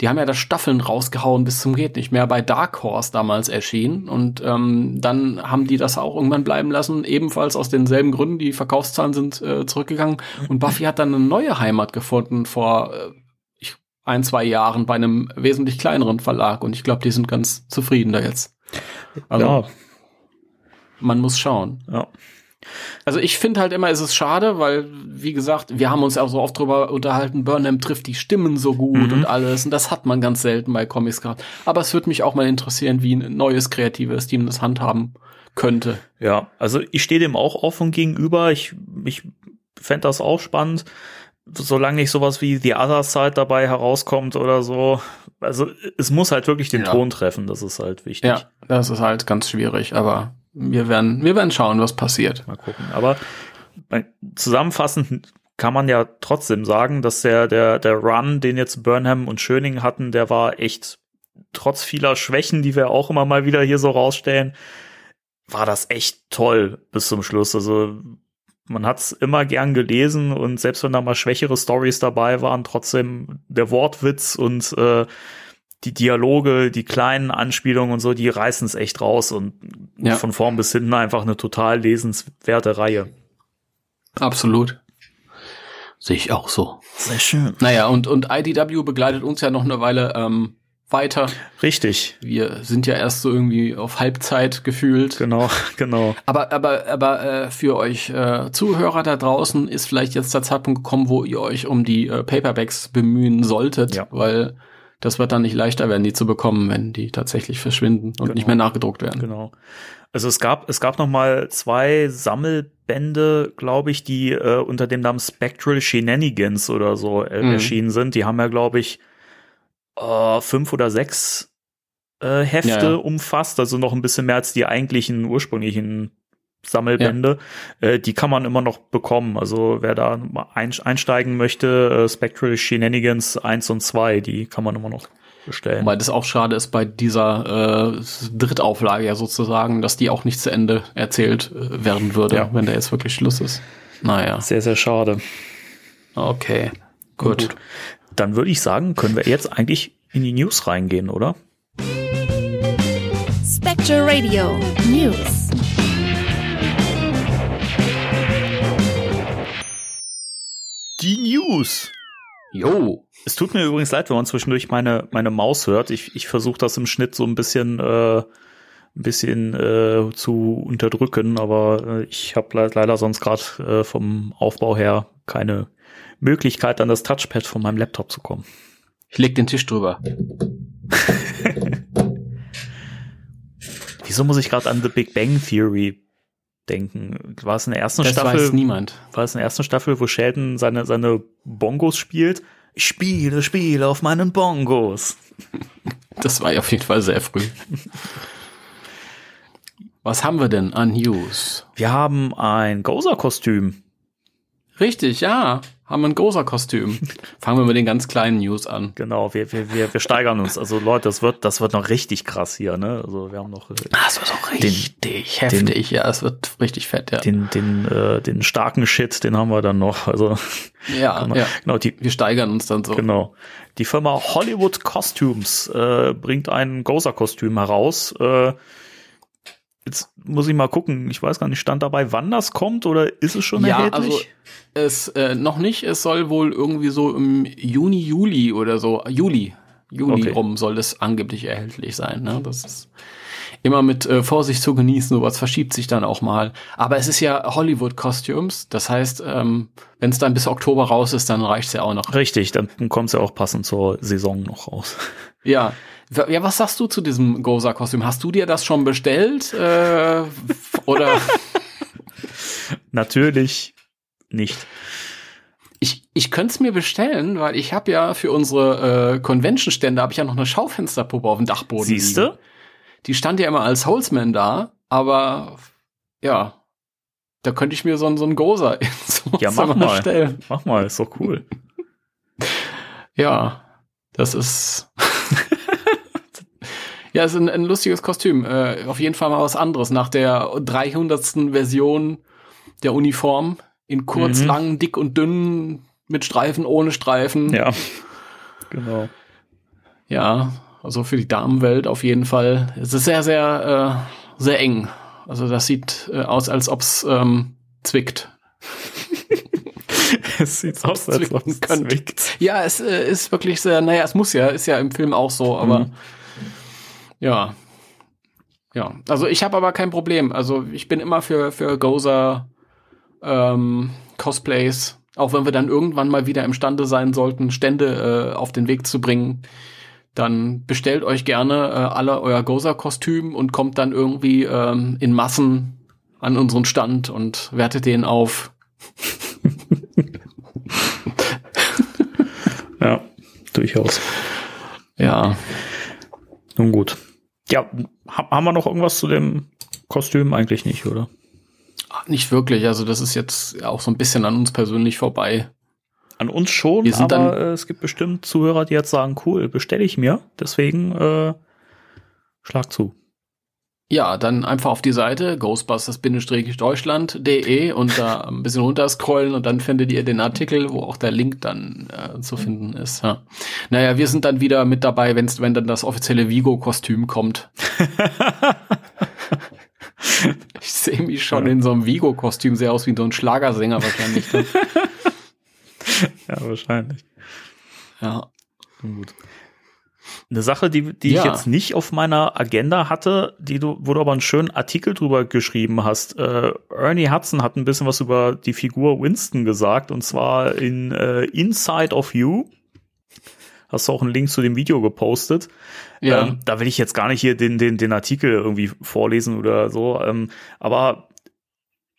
Die haben ja da Staffeln rausgehauen bis zum geht nicht mehr bei Dark Horse damals erschienen und ähm, dann haben die das auch irgendwann bleiben lassen, ebenfalls aus denselben Gründen. Die Verkaufszahlen sind äh, zurückgegangen und Buffy hat dann eine neue Heimat gefunden vor äh, ich, ein zwei Jahren bei einem wesentlich kleineren Verlag und ich glaube, die sind ganz zufrieden da jetzt. Also, ja man muss schauen. Ja. Also ich finde halt immer, es ist schade, weil, wie gesagt, wir haben uns auch so oft drüber unterhalten, Burnham trifft die Stimmen so gut mhm. und alles. Und das hat man ganz selten bei Comics gehabt. Aber es würde mich auch mal interessieren, wie ein neues kreatives Team das handhaben könnte. Ja, also ich stehe dem auch offen gegenüber. Ich, ich fände das auch spannend. Solange nicht sowas wie The Other Side dabei herauskommt oder so. Also es muss halt wirklich den ja. Ton treffen, das ist halt wichtig. Ja, das ist halt ganz schwierig, aber wir werden, wir werden schauen, was passiert. Mal gucken. Aber zusammenfassend kann man ja trotzdem sagen, dass der, der, der Run, den jetzt Burnham und Schöning hatten, der war echt trotz vieler Schwächen, die wir auch immer mal wieder hier so rausstellen, war das echt toll bis zum Schluss. Also man hat's immer gern gelesen und selbst wenn da mal schwächere Stories dabei waren, trotzdem der Wortwitz und äh, die Dialoge, die kleinen Anspielungen und so, die reißen es echt raus und ja. von vorn bis hinten einfach eine total lesenswerte Reihe. Absolut. Sehe ich auch so. Sehr schön. Naja, und, und IDW begleitet uns ja noch eine Weile ähm, weiter. Richtig. Wir sind ja erst so irgendwie auf Halbzeit gefühlt. Genau, genau. Aber, aber, aber äh, für euch äh, Zuhörer da draußen ist vielleicht jetzt der Zeitpunkt gekommen, wo ihr euch um die äh, Paperbacks bemühen solltet, ja. weil das wird dann nicht leichter werden, die zu bekommen, wenn die tatsächlich verschwinden und genau. nicht mehr nachgedruckt werden. Genau. Also es gab es gab noch mal zwei Sammelbände, glaube ich, die äh, unter dem Namen Spectral Shenanigans oder so äh, mhm. erschienen sind. Die haben ja, glaube ich, äh, fünf oder sechs äh, Hefte ja, ja. umfasst, also noch ein bisschen mehr als die eigentlichen ursprünglichen Sammelbände, ja. äh, die kann man immer noch bekommen. Also wer da einsteigen möchte, äh, Spectral Shenanigans 1 und 2, die kann man immer noch bestellen. Weil das auch schade ist bei dieser äh, Drittauflage ja sozusagen, dass die auch nicht zu Ende erzählt äh, werden würde, ja. wenn da jetzt wirklich Schluss ist. Naja. Sehr, sehr schade. Okay, gut. gut. Dann würde ich sagen, können wir jetzt eigentlich in die News reingehen, oder? Spectral Radio News. Die News. Jo. Es tut mir übrigens leid, wenn man zwischendurch meine, meine Maus hört. Ich, ich versuche das im Schnitt so ein bisschen, äh, ein bisschen äh, zu unterdrücken, aber äh, ich habe le leider sonst gerade äh, vom Aufbau her keine Möglichkeit, an das Touchpad von meinem Laptop zu kommen. Ich leg den Tisch drüber. Wieso muss ich gerade an The Big Bang Theory denken? War es in der ersten das Staffel? Weiß niemand. War es in der ersten Staffel, wo Sheldon seine, seine Bongos spielt? Ich spiele, spiele auf meinen Bongos. Das war ja auf jeden Fall sehr früh. Was haben wir denn an News? Wir haben ein Gozer-Kostüm. Richtig, ja haben ein großer Kostüm. Fangen wir mit den ganz kleinen News an. Genau, wir, wir, wir, wir steigern uns. Also Leute, das wird, das wird noch richtig krass hier, ne? Also wir haben noch. Äh, das wird auch richtig den, heftig, den, ja, es wird richtig fett, ja. Den, den, äh, den starken Shit, den haben wir dann noch. Also ja, man, ja. Genau, die, wir steigern uns dann so. Genau. Die Firma Hollywood Costumes äh, bringt ein Gozer-Kostüm heraus. Äh, Jetzt muss ich mal gucken. Ich weiß gar nicht, stand dabei, wann das kommt oder ist es schon ja, erhältlich? Also es äh, noch nicht. Es soll wohl irgendwie so im Juni, Juli oder so, Juli, Juli okay. rum soll es angeblich erhältlich sein. Ne? Das ist immer mit äh, Vorsicht zu genießen. Sowas verschiebt sich dann auch mal. Aber es ist ja Hollywood Costumes. Das heißt, ähm, wenn es dann bis Oktober raus ist, dann reicht's ja auch noch. Richtig, dann kommt es ja auch passend zur Saison noch raus. Ja, ja, was sagst du zu diesem Goza-Kostüm? Hast du dir das schon bestellt? Äh, oder? Natürlich nicht. Ich, ich könnte es mir bestellen, weil ich habe ja für unsere äh, Convention-Stände habe ich ja noch eine Schaufensterpuppe auf dem Dachboden. Siehste? Die stand ja immer als Holzman da, aber ja, da könnte ich mir so, so einen Goza so ja, mach mal. stellen. Mach mal, ist doch cool. ja, das ist Ja, ist ein, ein lustiges Kostüm. Äh, auf jeden Fall mal was anderes. Nach der 300. Version der Uniform in kurz, mhm. lang, dick und dünn, mit Streifen, ohne Streifen. Ja, genau. Ja, also für die Damenwelt auf jeden Fall. Es ist sehr, sehr, äh, sehr eng. Also das sieht äh, aus, als ob's ähm, zwickt. es sieht aus, als ob es zwickt. Ja, es äh, ist wirklich sehr, naja, es muss ja, ist ja im Film auch so, aber mhm. Ja. Ja, also ich habe aber kein Problem. Also ich bin immer für, für Gozer ähm, Cosplays, auch wenn wir dann irgendwann mal wieder imstande sein sollten, Stände äh, auf den Weg zu bringen. Dann bestellt euch gerne äh, alle euer Gozer-Kostüm und kommt dann irgendwie ähm, in Massen an unseren Stand und wertet den auf. ja, durchaus. Ja. Nun gut. Ja, haben wir noch irgendwas zu dem Kostüm? Eigentlich nicht, oder? Nicht wirklich. Also das ist jetzt auch so ein bisschen an uns persönlich vorbei. An uns schon, wir sind aber dann, äh, es gibt bestimmt Zuhörer, die jetzt sagen, cool, bestelle ich mir. Deswegen äh, schlag zu. Ja, dann einfach auf die Seite ghostbusters-deutschland.de und da ein bisschen runterscrollen und dann findet ihr den Artikel, wo auch der Link dann äh, zu finden ist. Ja. Naja, wir sind dann wieder mit dabei, wenn's, wenn dann das offizielle Vigo-Kostüm kommt. ich sehe mich schon ja. in so einem Vigo-Kostüm, sehr aus wie so ein Schlagersänger wahrscheinlich. Ne? ja, wahrscheinlich. Ja. Gut. Eine Sache, die, die ja. ich jetzt nicht auf meiner Agenda hatte, die du, wo du aber einen schönen Artikel drüber geschrieben hast. Äh, Ernie Hudson hat ein bisschen was über die Figur Winston gesagt, und zwar in äh, Inside of You. Hast du auch einen Link zu dem Video gepostet. Ja. Ähm, da will ich jetzt gar nicht hier den, den, den Artikel irgendwie vorlesen oder so. Ähm, aber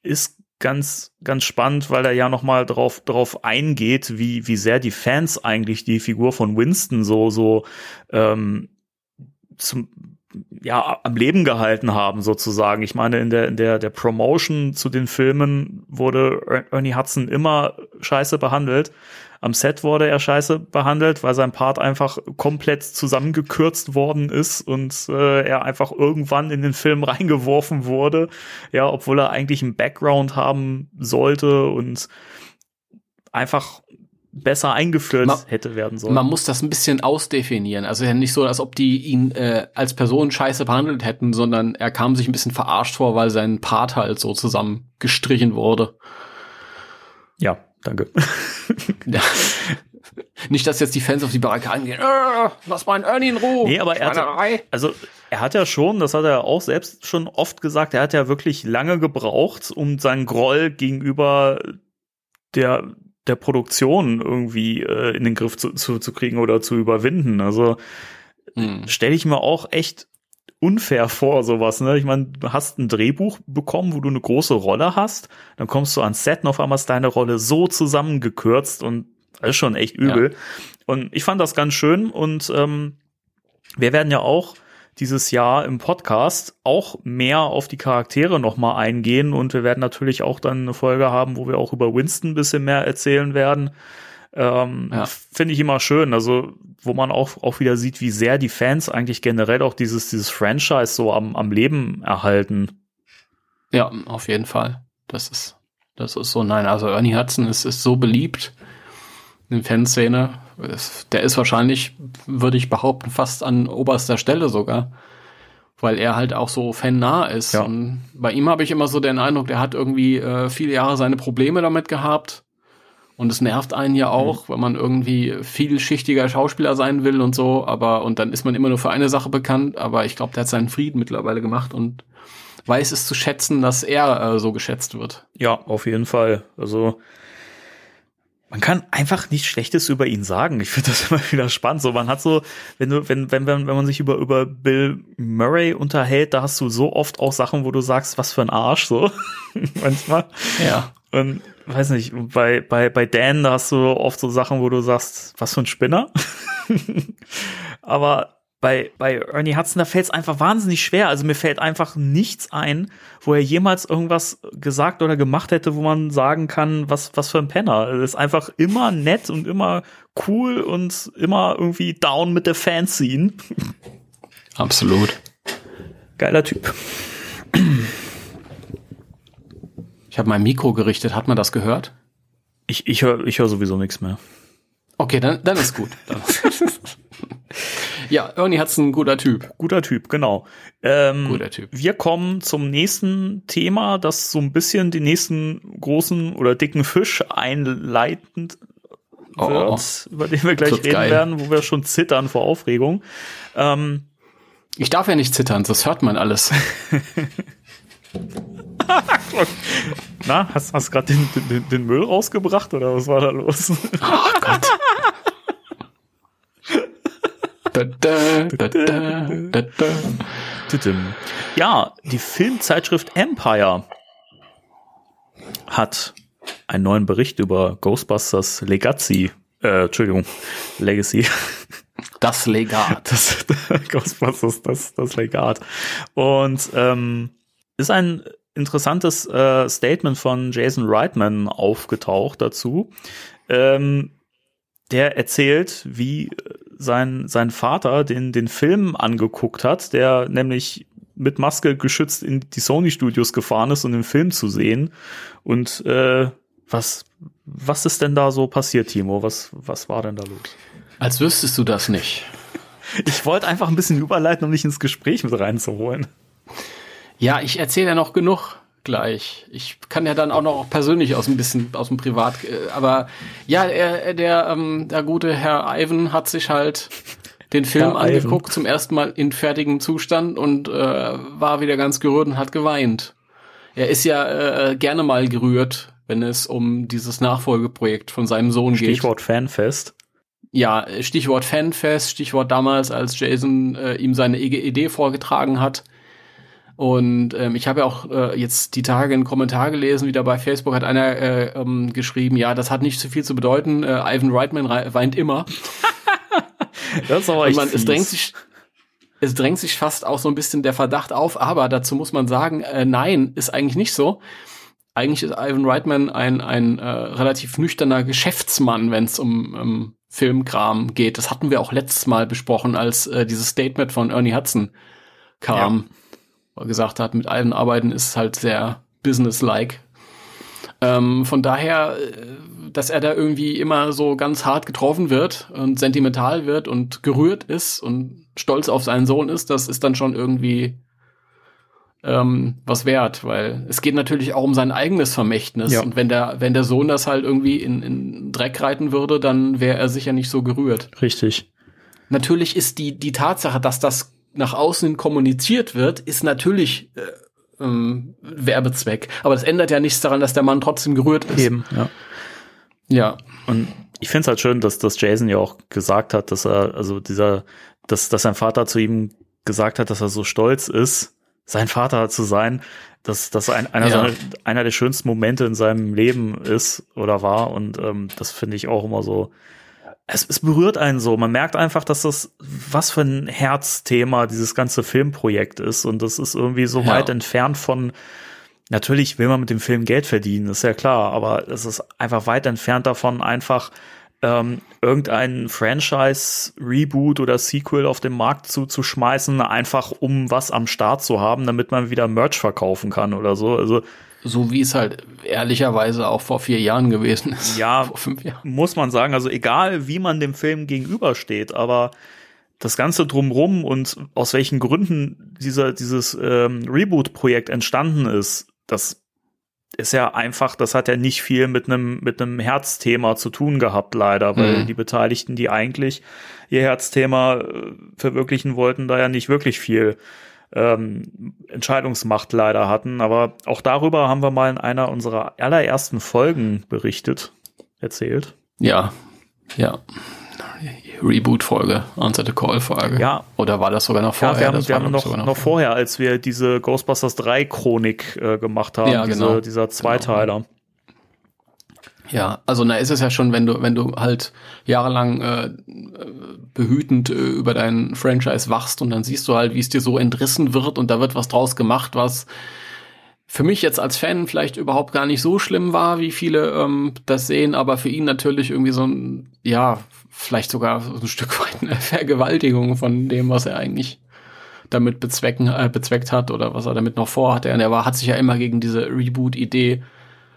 ist ganz, ganz spannend, weil er ja nochmal drauf, drauf eingeht, wie, wie sehr die Fans eigentlich die Figur von Winston so, so, ähm, zum, ja, am Leben gehalten haben, sozusagen. Ich meine, in der, in der, der Promotion zu den Filmen wurde Ernie Hudson immer scheiße behandelt. Am Set wurde er scheiße behandelt, weil sein Part einfach komplett zusammengekürzt worden ist und äh, er einfach irgendwann in den Film reingeworfen wurde. Ja, obwohl er eigentlich einen Background haben sollte und einfach besser eingeführt man, hätte werden sollen. Man muss das ein bisschen ausdefinieren. Also ja nicht so, als ob die ihn äh, als Person scheiße behandelt hätten, sondern er kam sich ein bisschen verarscht vor, weil sein Part halt so zusammengestrichen wurde. Ja, danke. ja. Nicht, dass jetzt die Fans auf die Barrikaden gehen, äh, lass mal einen Ernie in Ruhe. Nee, aber er hat, also er hat ja schon, das hat er auch selbst schon oft gesagt, er hat ja wirklich lange gebraucht, um seinen Groll gegenüber der der Produktion irgendwie äh, in den Griff zu, zu, zu kriegen oder zu überwinden. Also hm. stelle ich mir auch echt unfair vor, sowas, ne? Ich meine, du hast ein Drehbuch bekommen, wo du eine große Rolle hast, dann kommst du ans Set und auf einmal ist deine Rolle so zusammengekürzt und das ist schon echt übel. Ja. Und ich fand das ganz schön und ähm, wir werden ja auch dieses Jahr im Podcast auch mehr auf die Charaktere nochmal eingehen und wir werden natürlich auch dann eine Folge haben, wo wir auch über Winston ein bisschen mehr erzählen werden. Ähm, ja. Finde ich immer schön. Also, wo man auch, auch wieder sieht, wie sehr die Fans eigentlich generell auch dieses, dieses Franchise so am, am Leben erhalten. Ja, auf jeden Fall. Das ist, das ist so, nein, also Ernie Hudson ist, ist so beliebt in der Fanszene. Der ist wahrscheinlich, würde ich behaupten, fast an oberster Stelle sogar. Weil er halt auch so fannah ist. Ja. Und bei ihm habe ich immer so den Eindruck, der hat irgendwie äh, viele Jahre seine Probleme damit gehabt und es nervt einen ja auch, mhm. wenn man irgendwie vielschichtiger Schauspieler sein will und so, aber und dann ist man immer nur für eine Sache bekannt, aber ich glaube, der hat seinen Frieden mittlerweile gemacht und weiß es zu schätzen, dass er äh, so geschätzt wird. Ja, auf jeden Fall. Also man kann einfach nichts Schlechtes über ihn sagen. Ich finde das immer wieder spannend. So, man hat so, wenn du, wenn, wenn, wenn, wenn man sich über, über Bill Murray unterhält, da hast du so oft auch Sachen, wo du sagst, was für ein Arsch, so. Manchmal. Ja. Und weiß nicht, bei, bei, bei Dan, da hast du oft so Sachen, wo du sagst, was für ein Spinner. Aber bei, bei Ernie Hudson, da fällt es einfach wahnsinnig schwer. Also mir fällt einfach nichts ein, wo er jemals irgendwas gesagt oder gemacht hätte, wo man sagen kann, was, was für ein Penner. Er ist einfach immer nett und immer cool und immer irgendwie down mit der Fanscene. Absolut. Geiler Typ. Ich habe mein Mikro gerichtet. Hat man das gehört? Ich, ich höre ich hör sowieso nichts mehr. Okay, dann, dann ist gut. ja, Ernie hat's ein guter Typ. Guter Typ, genau. Ähm, guter Typ. Wir kommen zum nächsten Thema, das so ein bisschen den nächsten großen oder dicken Fisch einleitend oh, wird, oh, über den wir gleich reden geil. werden, wo wir schon zittern vor Aufregung. Ähm, ich darf ja nicht zittern, das hört man alles. Na, hast, hast gerade den, den, den, Müll rausgebracht oder was war da los? Oh Gott. ja, die Filmzeitschrift Empire hat einen neuen Bericht über Ghostbusters Legacy, äh, Entschuldigung, Legacy. Das Legat. Das, Ghostbusters, das, das Legat. Und ähm, ist ein interessantes äh, Statement von Jason Reitman aufgetaucht dazu. Ähm, der erzählt, wie sein, sein Vater den, den Film angeguckt hat, der nämlich mit Maske geschützt in die Sony-Studios gefahren ist, um den Film zu sehen. Und äh, was, was ist denn da so passiert, Timo? Was, was war denn da los? Als wüsstest du das nicht. Ich wollte einfach ein bisschen überleiten, um dich ins Gespräch mit reinzuholen. Ja, ich erzähle ja noch genug gleich. Ich kann ja dann auch noch persönlich aus ein bisschen aus dem Privat, äh, aber ja, er, der ähm, der gute Herr Ivan hat sich halt den Film Herr angeguckt Ivan. zum ersten Mal in fertigem Zustand und äh, war wieder ganz gerührt und hat geweint. Er ist ja äh, gerne mal gerührt, wenn es um dieses Nachfolgeprojekt von seinem Sohn Stichwort geht. Stichwort Fanfest. Ja, Stichwort Fanfest, Stichwort damals, als Jason äh, ihm seine Idee vorgetragen hat und ähm, ich habe ja auch äh, jetzt die Tage einen Kommentar gelesen, wieder bei Facebook hat einer äh, ähm, geschrieben, ja, das hat nicht so viel zu bedeuten. Äh, Ivan Reitman weint immer. das ist aber echt man, es drängt sich es drängt sich fast auch so ein bisschen der Verdacht auf, aber dazu muss man sagen, äh, nein, ist eigentlich nicht so. Eigentlich ist Ivan Reitman ein, ein äh, relativ nüchterner Geschäftsmann, wenn es um um Filmkram geht. Das hatten wir auch letztes Mal besprochen, als äh, dieses Statement von Ernie Hudson kam. Ja gesagt hat, mit allen Arbeiten ist halt sehr businesslike. Ähm, von daher, äh, dass er da irgendwie immer so ganz hart getroffen wird und sentimental wird und gerührt ist und stolz auf seinen Sohn ist, das ist dann schon irgendwie ähm, was wert, weil es geht natürlich auch um sein eigenes Vermächtnis. Ja. Und wenn der, wenn der Sohn das halt irgendwie in, in Dreck reiten würde, dann wäre er sicher nicht so gerührt. Richtig. Natürlich ist die, die Tatsache, dass das nach außen kommuniziert wird, ist natürlich äh, ähm, Werbezweck. Aber das ändert ja nichts daran, dass der Mann trotzdem gerührt ist. Eben, ja. Ja. Und ich finde es halt schön, dass, dass Jason ja auch gesagt hat, dass er, also dieser, dass, dass sein Vater zu ihm gesagt hat, dass er so stolz ist, sein Vater zu sein, dass das ein, einer, ja. seiner, einer der schönsten Momente in seinem Leben ist oder war. Und ähm, das finde ich auch immer so. Es, es berührt einen so. Man merkt einfach, dass das was für ein Herzthema dieses ganze Filmprojekt ist. Und das ist irgendwie so ja. weit entfernt von. Natürlich will man mit dem Film Geld verdienen, ist ja klar, aber es ist einfach weit entfernt davon, einfach ähm, irgendein Franchise-Reboot oder Sequel auf den Markt zu, zu schmeißen, einfach um was am Start zu haben, damit man wieder Merch verkaufen kann oder so. Also so wie es halt ehrlicherweise auch vor vier Jahren gewesen ist. Ja, vor fünf Jahren. muss man sagen. Also egal, wie man dem Film gegenübersteht, aber das Ganze drumrum und aus welchen Gründen dieser, dieses ähm, Reboot-Projekt entstanden ist, das ist ja einfach, das hat ja nicht viel mit einem mit einem Herzthema zu tun gehabt, leider, weil mhm. die Beteiligten, die eigentlich ihr Herzthema äh, verwirklichen wollten, da ja nicht wirklich viel ähm, Entscheidungsmacht leider hatten. Aber auch darüber haben wir mal in einer unserer allerersten Folgen berichtet, erzählt. Ja, ja. Reboot-Folge, Answer the Call-Folge. Ja. Oder war das sogar noch vorher? Ja, wir haben, das wir haben noch, noch, noch vorher, als wir diese Ghostbusters 3 Chronik äh, gemacht haben, ja, genau. diese, dieser Zweiteiler. Genau. Ja, also na ist es ja schon, wenn du wenn du halt jahrelang äh, behütend äh, über dein Franchise wachst und dann siehst du halt, wie es dir so entrissen wird und da wird was draus gemacht, was für mich jetzt als Fan vielleicht überhaupt gar nicht so schlimm war, wie viele ähm, das sehen, aber für ihn natürlich irgendwie so ein ja vielleicht sogar so ein Stück weit eine Vergewaltigung von dem, was er eigentlich damit bezwecken, äh, bezweckt hat oder was er damit noch vorhatte. Und er war, hat sich ja immer gegen diese Reboot-Idee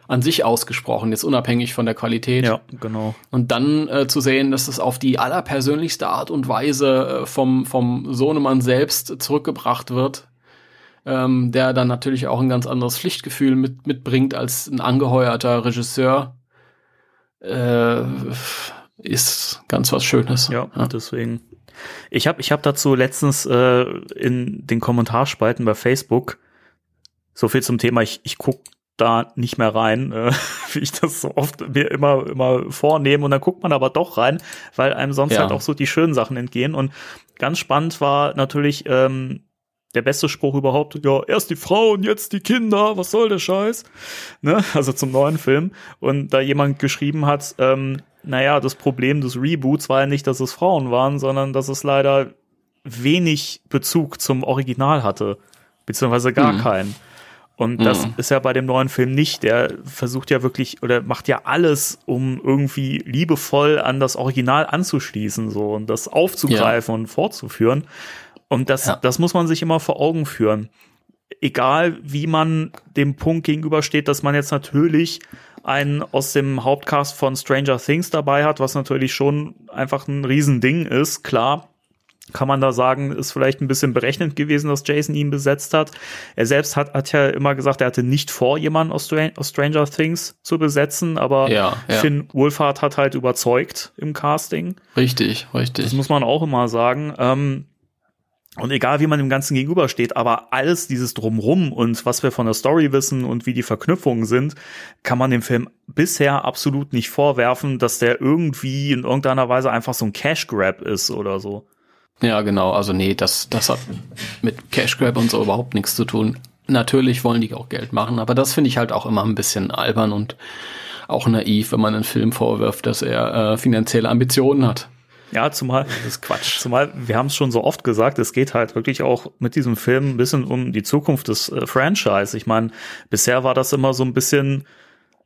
an sich ausgesprochen, jetzt unabhängig von der Qualität. Ja, genau. Und dann äh, zu sehen, dass es auf die allerpersönlichste Art und Weise äh, vom, vom Sohnemann selbst zurückgebracht wird, ähm, der dann natürlich auch ein ganz anderes Pflichtgefühl mit, mitbringt als ein angeheuerter Regisseur. Äh, ist ganz was Schönes. Ja, ja. deswegen. Ich habe ich hab dazu letztens äh, in den Kommentarspalten bei Facebook so viel zum Thema, ich, ich guck da nicht mehr rein, äh, wie ich das so oft mir immer, immer vornehme. Und dann guckt man aber doch rein, weil einem sonst ja. halt auch so die schönen Sachen entgehen. Und ganz spannend war natürlich ähm, der beste Spruch überhaupt, ja, erst die Frauen, jetzt die Kinder, was soll der Scheiß? Ne? Also zum neuen Film. Und da jemand geschrieben hat, ähm, naja, das Problem des Reboots war ja nicht, dass es Frauen waren, sondern dass es leider wenig Bezug zum Original hatte, beziehungsweise gar mhm. keinen. Und das mhm. ist ja bei dem neuen Film nicht. Der versucht ja wirklich oder macht ja alles, um irgendwie liebevoll an das Original anzuschließen, so und das aufzugreifen ja. und fortzuführen. Und das, ja. das muss man sich immer vor Augen führen. Egal, wie man dem Punkt gegenübersteht, dass man jetzt natürlich einen aus dem Hauptcast von Stranger Things dabei hat, was natürlich schon einfach ein Riesending ist, klar. Kann man da sagen, ist vielleicht ein bisschen berechnend gewesen, dass Jason ihn besetzt hat. Er selbst hat, hat ja immer gesagt, er hatte nicht vor, jemanden aus, Str aus Stranger Things zu besetzen, aber ja, ja. Finn Wolfhard hat halt überzeugt im Casting. Richtig, richtig. Das muss man auch immer sagen. Ähm, und egal, wie man dem Ganzen gegenübersteht, aber alles dieses Drumrum und was wir von der Story wissen und wie die Verknüpfungen sind, kann man dem Film bisher absolut nicht vorwerfen, dass der irgendwie in irgendeiner Weise einfach so ein Cash Grab ist oder so. Ja, genau. Also nee, das, das hat mit Cash Grab und so überhaupt nichts zu tun. Natürlich wollen die auch Geld machen, aber das finde ich halt auch immer ein bisschen albern und auch naiv, wenn man einen Film vorwirft, dass er äh, finanzielle Ambitionen hat. Ja, zumal, das ist Quatsch. Zumal, wir haben es schon so oft gesagt, es geht halt wirklich auch mit diesem Film ein bisschen um die Zukunft des äh, Franchise. Ich meine, bisher war das immer so ein bisschen,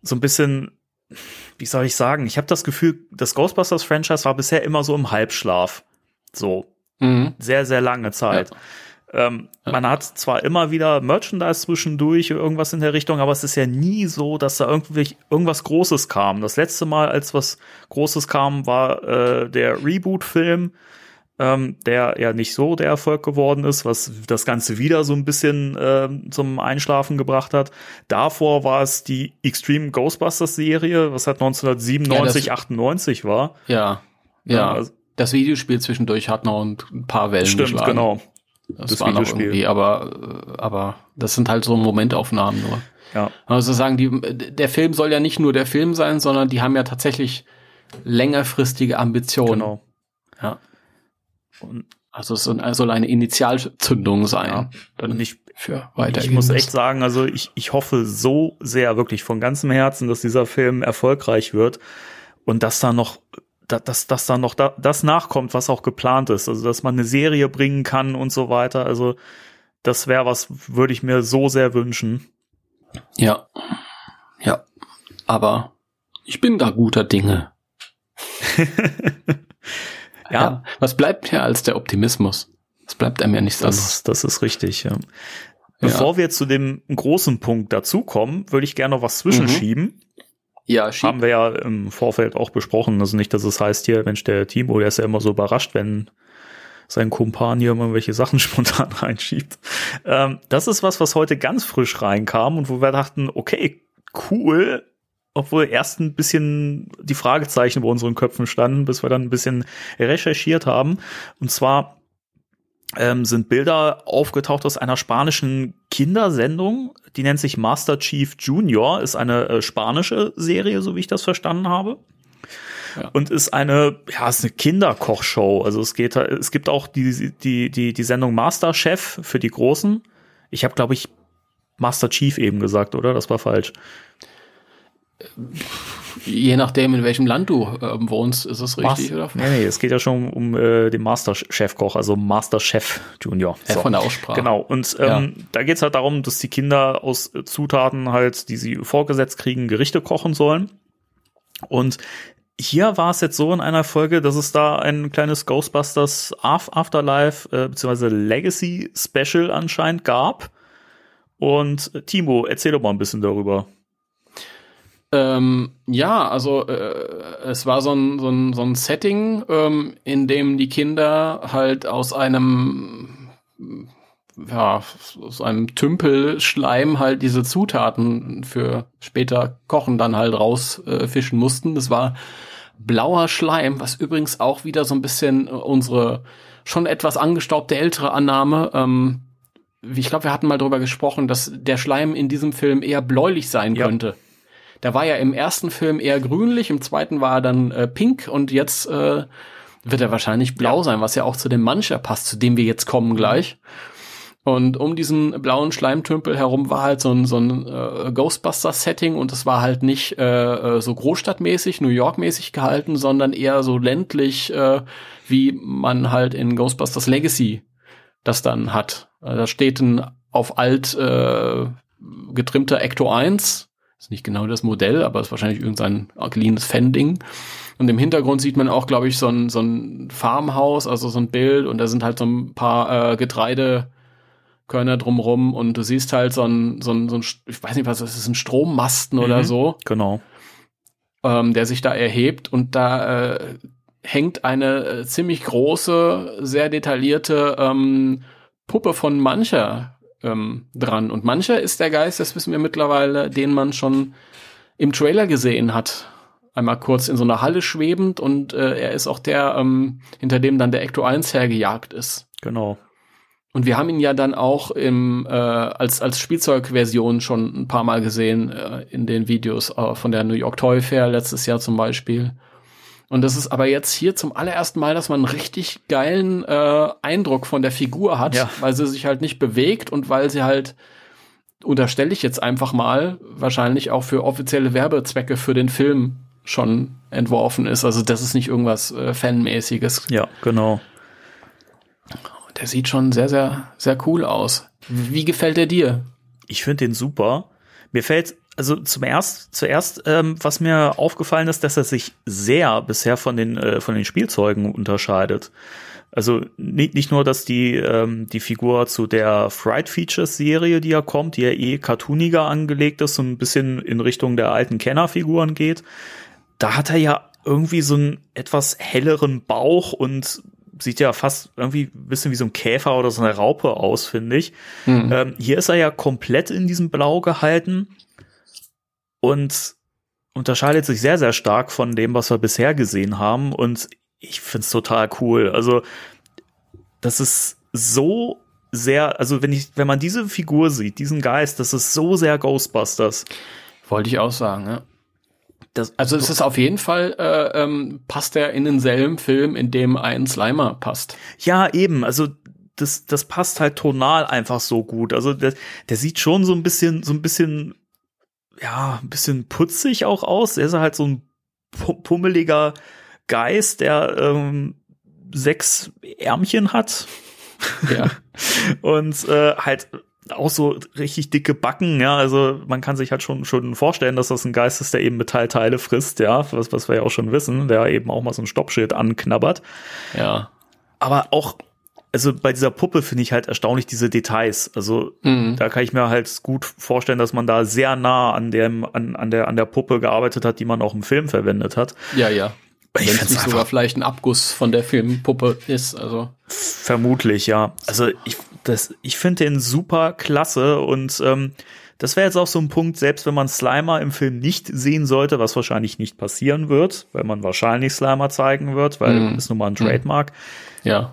so ein bisschen, wie soll ich sagen? Ich habe das Gefühl, das Ghostbusters Franchise war bisher immer so im Halbschlaf. So. Mhm. Sehr, sehr lange Zeit. Ja. Ähm, ja. Man hat zwar immer wieder Merchandise zwischendurch, irgendwas in der Richtung, aber es ist ja nie so, dass da irgendwie irgendwas Großes kam. Das letzte Mal, als was Großes kam, war äh, der Reboot-Film ähm, der ja nicht so der Erfolg geworden ist, was das Ganze wieder so ein bisschen äh, zum Einschlafen gebracht hat. Davor war es die Extreme Ghostbusters Serie, was halt 1997, ja, 98 war. Ja, ja. ja also, das Videospiel zwischendurch hat noch ein paar Wellen Stimmt, geschlagen. genau. Das, das war noch irgendwie, aber, aber das sind halt so Momentaufnahmen nur. Ja. Also sagen, die, der Film soll ja nicht nur der Film sein, sondern die haben ja tatsächlich längerfristige Ambitionen. Genau. Ja. Und also es soll eine Initialzündung sein. Ja. Dann ich, für weiter. Ich muss echt sagen, also ich, ich hoffe so sehr, wirklich von ganzem Herzen, dass dieser Film erfolgreich wird und dass da noch dass, dass da noch da, das nachkommt, was auch geplant ist. Also, dass man eine Serie bringen kann und so weiter. Also, das wäre was, würde ich mir so sehr wünschen. Ja. Ja. Aber ich bin da guter Dinge. ja. ja. Was bleibt mir als der Optimismus? Es bleibt einem ja nichts das, anderes. Das ist richtig, ja. Bevor ja. wir zu dem großen Punkt dazukommen, würde ich gerne noch was zwischenschieben. Mhm. Ja, schieb. Haben wir ja im Vorfeld auch besprochen. Also nicht, dass es heißt hier, Mensch, der Timo, der ist ja immer so überrascht, wenn sein Kumpan hier immer welche Sachen spontan reinschiebt. Ähm, das ist was, was heute ganz frisch reinkam und wo wir dachten, okay, cool, obwohl erst ein bisschen die Fragezeichen bei unseren Köpfen standen, bis wir dann ein bisschen recherchiert haben. Und zwar ähm, sind Bilder aufgetaucht aus einer spanischen Kindersendung, die nennt sich Master Chief Junior, ist eine äh, spanische Serie, so wie ich das verstanden habe. Ja. Und ist eine, ja, ist eine Kinderkochshow. Also es geht, es gibt auch die, die, die, die Sendung Master Chef für die Großen. Ich habe, glaube ich, Master Chief eben gesagt, oder? Das war falsch. Je nachdem, in welchem Land du äh, wohnst, ist es richtig, Mas oder? Nee, nee, es geht ja schon um äh, den Master-Chef-Koch, also Master-Chef Junior. So. Ja, von der Aussprache. Genau. Und ähm, ja. da geht's halt darum, dass die Kinder aus Zutaten halt, die sie vorgesetzt kriegen, Gerichte kochen sollen. Und hier war es jetzt so in einer Folge, dass es da ein kleines Ghostbusters Afterlife äh, bzw. Legacy Special anscheinend gab. Und äh, Timo, erzähl doch mal ein bisschen darüber. Ähm, ja, also äh, es war so ein, so ein, so ein Setting, ähm, in dem die Kinder halt aus einem ja, aus einem Tümpelschleim halt diese Zutaten für später Kochen dann halt rausfischen äh, mussten. Das war blauer Schleim, was übrigens auch wieder so ein bisschen unsere schon etwas angestaubte ältere Annahme, ähm, ich glaube, wir hatten mal drüber gesprochen, dass der Schleim in diesem Film eher bläulich sein ja. könnte. Der war ja im ersten Film eher grünlich, im zweiten war er dann äh, pink und jetzt äh, wird er wahrscheinlich blau ja. sein, was ja auch zu dem Mancher passt, zu dem wir jetzt kommen gleich. Und um diesen blauen Schleimtümpel herum war halt so ein, so ein äh, Ghostbuster-Setting und es war halt nicht äh, äh, so großstadtmäßig, New York-mäßig gehalten, sondern eher so ländlich, äh, wie man halt in Ghostbusters Legacy das dann hat. Also da steht ein auf alt äh, getrimmter Ecto 1 ist nicht genau das Modell, aber ist wahrscheinlich irgendein cleanes Fan-Ding. Und im Hintergrund sieht man auch, glaube ich, so ein, so ein Farmhaus, also so ein Bild und da sind halt so ein paar äh, Getreidekörner drumrum und du siehst halt so ein, so ein, so ein ich weiß nicht was, das ist ein Strommasten mhm, oder so. Genau. Ähm, der sich da erhebt und da äh, hängt eine äh, ziemlich große, sehr detaillierte ähm, Puppe von mancher ähm, dran. Und mancher ist der Geist, das wissen wir mittlerweile, den man schon im Trailer gesehen hat. Einmal kurz in so einer Halle schwebend und äh, er ist auch der, ähm, hinter dem dann der Ecto 1 hergejagt ist. Genau. Und wir haben ihn ja dann auch im, äh, als, als Spielzeugversion schon ein paar Mal gesehen äh, in den Videos äh, von der New York Toy Fair letztes Jahr zum Beispiel. Und das ist aber jetzt hier zum allerersten Mal, dass man einen richtig geilen äh, Eindruck von der Figur hat, ja. weil sie sich halt nicht bewegt und weil sie halt, unterstelle ich jetzt einfach mal, wahrscheinlich auch für offizielle Werbezwecke für den Film schon entworfen ist. Also das ist nicht irgendwas äh, Fanmäßiges. Ja, genau. Der sieht schon sehr, sehr, sehr cool aus. Wie gefällt er dir? Ich finde den super. Mir fällt also zum erst, zuerst, ähm, was mir aufgefallen ist, dass er sich sehr bisher von den, äh, von den Spielzeugen unterscheidet. Also nicht, nicht nur, dass die, ähm, die Figur zu der Fright Features Serie, die ja kommt, die ja eh cartooniger angelegt ist und ein bisschen in Richtung der alten Kenner-Figuren geht, da hat er ja irgendwie so einen etwas helleren Bauch und sieht ja fast irgendwie ein bisschen wie so ein Käfer oder so eine Raupe aus, finde ich. Mhm. Ähm, hier ist er ja komplett in diesem Blau gehalten und unterscheidet sich sehr, sehr stark von dem, was wir bisher gesehen haben. Und ich finde es total cool. Also, das ist so sehr, also wenn ich, wenn man diese Figur sieht, diesen Geist, das ist so sehr Ghostbusters. Wollte ich auch sagen, ja. Das, also es ist auf jeden Fall, äh, ähm, passt er in denselben Film, in dem ein Slimer passt. Ja, eben. Also das, das passt halt tonal einfach so gut. Also der, der sieht schon so ein bisschen, so ein bisschen, ja, ein bisschen putzig auch aus. Er ist halt so ein pummeliger Geist, der ähm, sechs Ärmchen hat. Ja. und äh, halt auch so richtig dicke Backen, ja, also man kann sich halt schon schon vorstellen, dass das ein Geist ist, der eben Metallteile frisst, ja, was, was wir ja auch schon wissen, der eben auch mal so ein Stoppschild anknabbert. Ja. Aber auch, also bei dieser Puppe finde ich halt erstaunlich diese Details. Also mhm. da kann ich mir halt gut vorstellen, dass man da sehr nah an dem, an, an der, an der Puppe gearbeitet hat, die man auch im Film verwendet hat. Ja, ja. Wenn es nicht sogar vielleicht ein Abguss von der Filmpuppe ist, also. Vermutlich, ja. Also ich, das, ich finde den super klasse und ähm, das wäre jetzt auch so ein Punkt, selbst wenn man Slimer im Film nicht sehen sollte, was wahrscheinlich nicht passieren wird, weil man wahrscheinlich Slimer zeigen wird, weil mm. ist nun mal ein mhm. Trademark. Ja.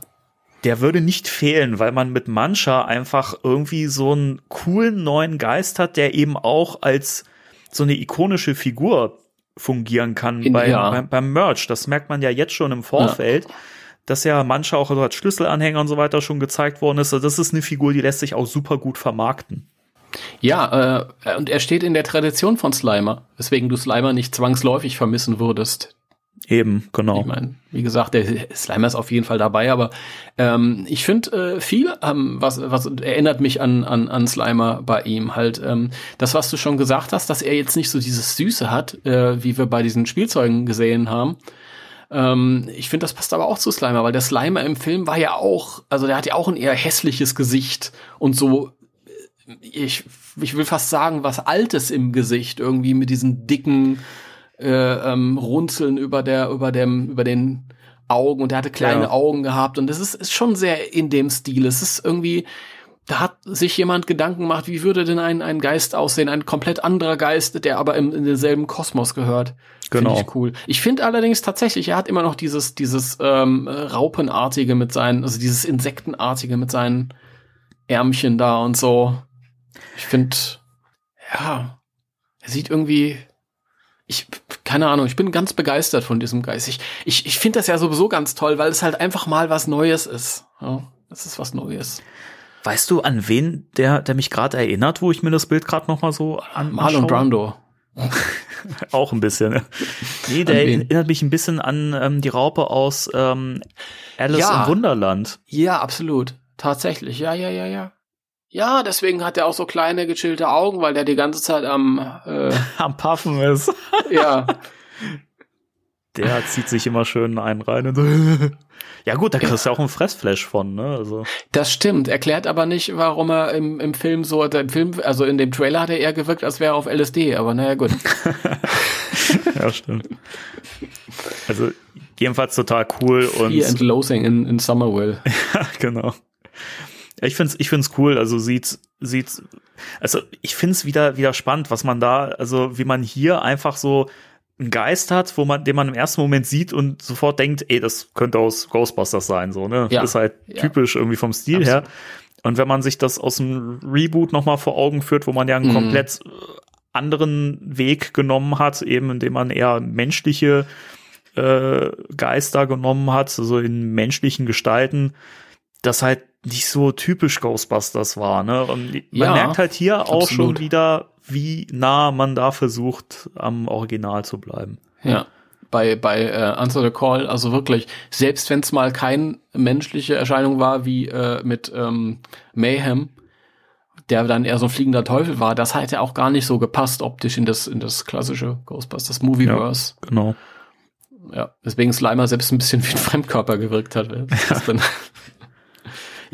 Der würde nicht fehlen, weil man mit Mancha einfach irgendwie so einen coolen neuen Geist hat, der eben auch als so eine ikonische Figur fungieren kann In, beim, ja. beim, beim Merch. Das merkt man ja jetzt schon im Vorfeld. Ja dass ja manche auch also als Schlüsselanhänger und so weiter schon gezeigt worden ist. Also das ist eine Figur, die lässt sich auch super gut vermarkten. Ja, äh, und er steht in der Tradition von Slimer, weswegen du Slimer nicht zwangsläufig vermissen würdest. Eben, genau. Ich meine, wie gesagt, der Slimer ist auf jeden Fall dabei, aber ähm, ich finde äh, viel, ähm, was, was erinnert mich an, an, an Slimer bei ihm halt. Ähm, das, was du schon gesagt hast, dass er jetzt nicht so dieses Süße hat, äh, wie wir bei diesen Spielzeugen gesehen haben. Ähm, ich finde, das passt aber auch zu Slimer, weil der Slimer im Film war ja auch, also der hat ja auch ein eher hässliches Gesicht und so ich, ich will fast sagen, was Altes im Gesicht, irgendwie mit diesen dicken äh, ähm, Runzeln über der, über dem, über den Augen und er hatte kleine ja. Augen gehabt und das ist, ist schon sehr in dem Stil. Es ist irgendwie, da hat sich jemand Gedanken gemacht, wie würde denn ein, ein Geist aussehen, ein komplett anderer Geist, der aber im, in denselben Kosmos gehört. Genau. Find ich cool. Ich finde allerdings tatsächlich, er hat immer noch dieses, dieses ähm, Raupenartige mit seinen, also dieses Insektenartige mit seinen Ärmchen da und so. Ich finde, ja, er sieht irgendwie, ich, keine Ahnung, ich bin ganz begeistert von diesem Geist. Ich, ich, ich finde das ja sowieso ganz toll, weil es halt einfach mal was Neues ist. Ja, es ist was Neues. Weißt du, an wen der, der mich gerade erinnert, wo ich mir das Bild gerade noch mal so an Marlon Brando. Auch ein bisschen. Ne? Nee, der erinnert mich ein bisschen an ähm, die Raupe aus ähm, Alice ja. im Wunderland. Ja, absolut. Tatsächlich. Ja, ja, ja, ja. Ja, deswegen hat er auch so kleine gechillte Augen, weil der die ganze Zeit am äh, am Puffen ist. ja. Der zieht sich immer schön einen rein und so. Ja gut, da kriegst du ja auch ein Fressflash von, ne? Also. Das stimmt, erklärt aber nicht, warum er im, im Film so, im Film, also in dem Trailer hat er eher gewirkt, als wäre er auf LSD, aber naja, gut. ja, stimmt. Also jedenfalls total cool und. Fear and Loathing in, in Summerville. ja, genau. Ich find's, ich find's cool. Also sieht, sieht, also ich find's wieder, wieder spannend, was man da, also wie man hier einfach so einen Geist hat, wo man, den man im ersten Moment sieht und sofort denkt, ey, das könnte aus Ghostbusters sein, so, ne? Ja. Das ist halt ja. typisch irgendwie vom Stil Absolut. her. Und wenn man sich das aus dem Reboot nochmal vor Augen führt, wo man ja einen mhm. komplett äh, anderen Weg genommen hat, eben indem man eher menschliche äh, Geister genommen hat, also in menschlichen Gestalten, das halt nicht so typisch Ghostbusters war, ne? Und man ja, merkt halt hier absolut. auch schon wieder, wie nah man da versucht, am Original zu bleiben. Ja. Bei, bei äh, Answer the Call, also wirklich, selbst wenn es mal kein menschliche Erscheinung war, wie äh, mit ähm, Mayhem, der dann eher so ein fliegender Teufel war, das hat ja auch gar nicht so gepasst optisch in das, in das klassische Ghostbusters Movieverse. Ja, genau. Ja, deswegen Slimer selbst ein bisschen wie ein Fremdkörper gewirkt hat. Ja,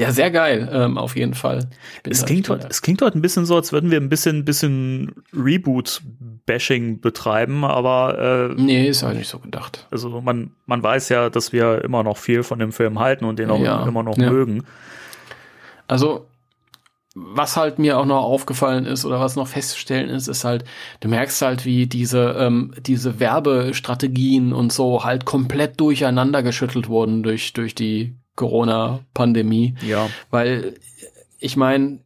sehr geil, ähm, auf jeden Fall. Es klingt, heute, es klingt heute ein bisschen so, als würden wir ein bisschen, bisschen Reboot-Bashing betreiben, aber äh, Nee, ist halt nicht so gedacht. Also man, man weiß ja, dass wir immer noch viel von dem Film halten und den auch ja, immer noch ja. mögen. Also was halt mir auch noch aufgefallen ist oder was noch festzustellen ist, ist halt, du merkst halt, wie diese, ähm, diese Werbestrategien und so halt komplett durcheinander geschüttelt wurden durch, durch die Corona-Pandemie. Ja. Weil, ich meine,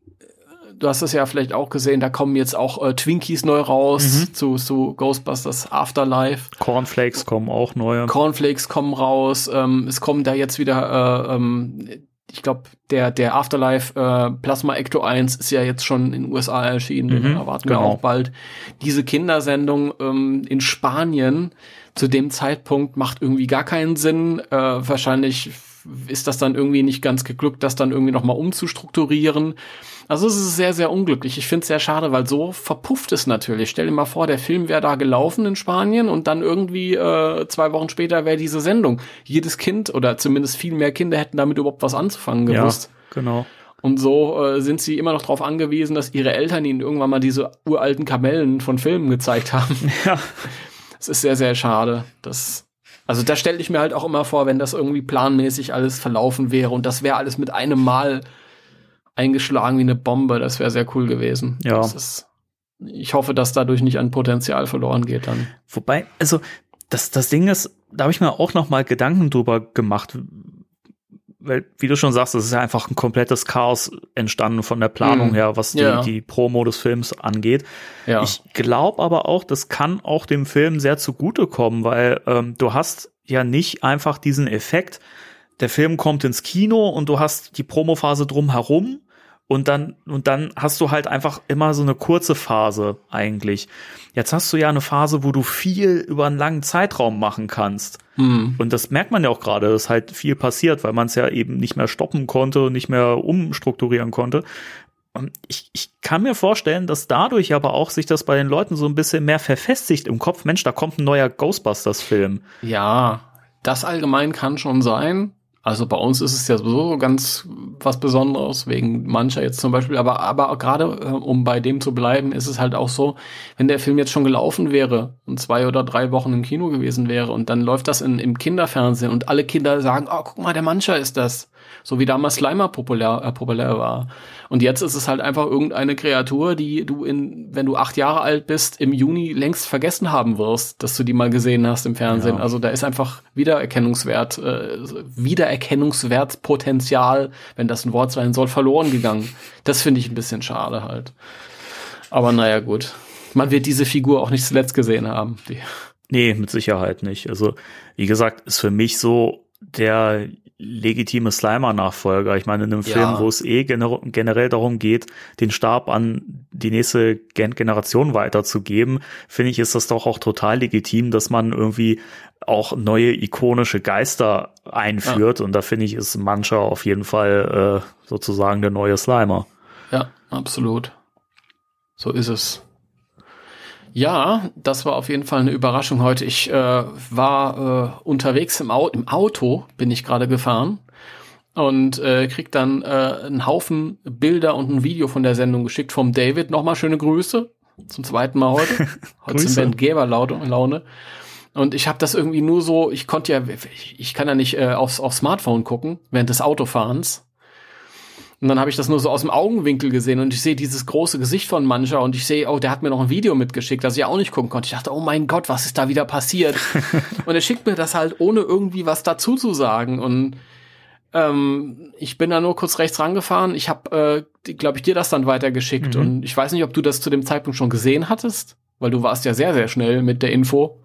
du hast das ja vielleicht auch gesehen, da kommen jetzt auch äh, Twinkies neu raus mhm. zu, zu Ghostbusters Afterlife. Cornflakes kommen auch neue. Cornflakes kommen raus. Ähm, es kommen da jetzt wieder äh, ähm, ich glaube, der, der Afterlife äh, Plasma Ecto 1 ist ja jetzt schon in den USA erschienen, mhm, den erwarten genau. wir auch bald. Diese Kindersendung ähm, in Spanien zu dem Zeitpunkt macht irgendwie gar keinen Sinn. Äh, wahrscheinlich ist das dann irgendwie nicht ganz geglückt, das dann irgendwie nochmal umzustrukturieren. Also es ist sehr, sehr unglücklich. Ich finde es sehr schade, weil so verpufft es natürlich. Stell dir mal vor, der Film wäre da gelaufen in Spanien und dann irgendwie äh, zwei Wochen später wäre diese Sendung. Jedes Kind oder zumindest viel mehr Kinder hätten damit überhaupt was anzufangen gewusst. Ja, genau. Und so äh, sind sie immer noch darauf angewiesen, dass ihre Eltern ihnen irgendwann mal diese uralten Kamellen von Filmen gezeigt haben. Ja. Es ist sehr, sehr schade. Das, also da stelle ich mir halt auch immer vor, wenn das irgendwie planmäßig alles verlaufen wäre und das wäre alles mit einem Mal eingeschlagen wie eine Bombe. Das wäre sehr cool gewesen. Ja. Ist, ich hoffe, dass dadurch nicht an Potenzial verloren geht dann. Wobei, also das, das Ding ist, da habe ich mir auch noch mal Gedanken drüber gemacht, weil, wie du schon sagst, es ist ja einfach ein komplettes Chaos entstanden von der Planung mm, her, was die, ja. die Promo des Films angeht. Ja. Ich glaube aber auch, das kann auch dem Film sehr zugutekommen, weil ähm, du hast ja nicht einfach diesen Effekt, der Film kommt ins Kino und du hast die Promophase drumherum und dann, und dann hast du halt einfach immer so eine kurze Phase eigentlich. Jetzt hast du ja eine Phase, wo du viel über einen langen Zeitraum machen kannst. Mhm. Und das merkt man ja auch gerade, dass halt viel passiert, weil man es ja eben nicht mehr stoppen konnte nicht mehr umstrukturieren konnte. Und ich, ich kann mir vorstellen, dass dadurch aber auch sich das bei den Leuten so ein bisschen mehr verfestigt im Kopf. Mensch, da kommt ein neuer Ghostbusters-Film. Ja, das allgemein kann schon sein. Also bei uns ist es ja sowieso ganz was Besonderes, wegen mancher jetzt zum Beispiel, aber, aber gerade äh, um bei dem zu bleiben, ist es halt auch so, wenn der Film jetzt schon gelaufen wäre und zwei oder drei Wochen im Kino gewesen wäre und dann läuft das in, im Kinderfernsehen und alle Kinder sagen, oh, guck mal, der Mancher ist das. So wie damals Slimer populär, äh, populär war. Und jetzt ist es halt einfach irgendeine Kreatur, die du in, wenn du acht Jahre alt bist, im Juni längst vergessen haben wirst, dass du die mal gesehen hast im Fernsehen. Ja. Also da ist einfach Wiedererkennungswert, äh, Wiedererkennungswertpotenzial, wenn das ein Wort sein soll, verloren gegangen. Das finde ich ein bisschen schade halt. Aber naja, gut. Man wird diese Figur auch nicht zuletzt gesehen haben. Die. Nee, mit Sicherheit nicht. Also, wie gesagt, ist für mich so der legitime Slimer-Nachfolger. Ich meine, in einem ja. Film, wo es eh gener generell darum geht, den Stab an die nächste Gen Generation weiterzugeben, finde ich, ist das doch auch total legitim, dass man irgendwie auch neue ikonische Geister einführt. Ja. Und da finde ich, ist mancher auf jeden Fall äh, sozusagen der neue Slimer. Ja, absolut. So ist es. Ja, das war auf jeden Fall eine Überraschung heute. Ich äh, war äh, unterwegs im, Au im Auto, bin ich gerade gefahren und äh, krieg dann äh, einen Haufen Bilder und ein Video von der Sendung geschickt vom David. Nochmal schöne Grüße zum zweiten Mal heute. heute sind wir in Geberlaune. Und ich habe das irgendwie nur so, ich konnte ja, ich, ich kann ja nicht äh, aufs, aufs Smartphone gucken während des Autofahrens. Und dann habe ich das nur so aus dem Augenwinkel gesehen und ich sehe dieses große Gesicht von Mancha und ich sehe, oh, der hat mir noch ein Video mitgeschickt, das ich auch nicht gucken konnte. Ich dachte, oh mein Gott, was ist da wieder passiert? und er schickt mir das halt ohne irgendwie was dazu zu sagen. Und ähm, ich bin da nur kurz rechts rangefahren. Ich habe, äh, glaube ich, dir das dann weitergeschickt. Mhm. Und ich weiß nicht, ob du das zu dem Zeitpunkt schon gesehen hattest, weil du warst ja sehr, sehr schnell mit der Info.